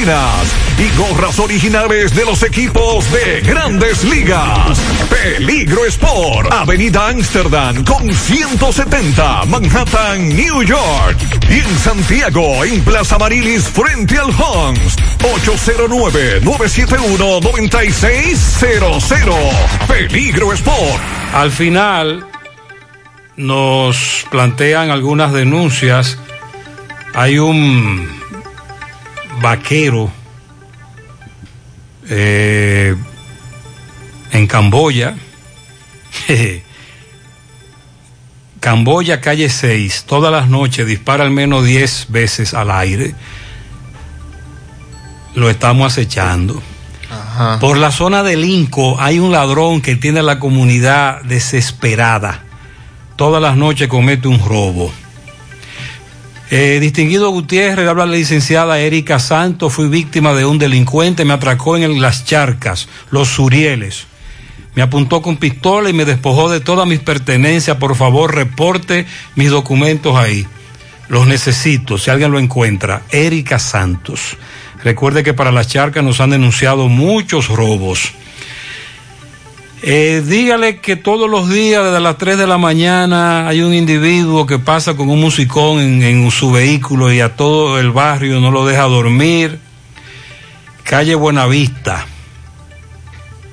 y gorras originales de los equipos de grandes ligas. Peligro Sport, Avenida Amsterdam con 170, Manhattan, New York. Y en Santiago, en Plaza Marilis, frente al Hans, 809-971-9600. Peligro Sport. Al final nos plantean algunas denuncias. Hay un vaquero eh, en Camboya [laughs] Camboya, calle 6, todas las noches dispara al menos 10 veces al aire. Lo estamos acechando. Por la zona del Inco hay un ladrón que tiene a la comunidad desesperada. Todas las noches comete un robo. Eh, distinguido Gutiérrez, habla la licenciada Erika Santos, fui víctima de un delincuente, me atracó en las charcas, los surieles. Me apuntó con pistola y me despojó de todas mis pertenencias. Por favor, reporte mis documentos ahí. Los necesito, si alguien lo encuentra. Erika Santos. Recuerde que para las charcas nos han denunciado muchos robos. Eh, dígale que todos los días, desde las 3 de la mañana, hay un individuo que pasa con un musicón en, en su vehículo y a todo el barrio no lo deja dormir. Calle Buenavista.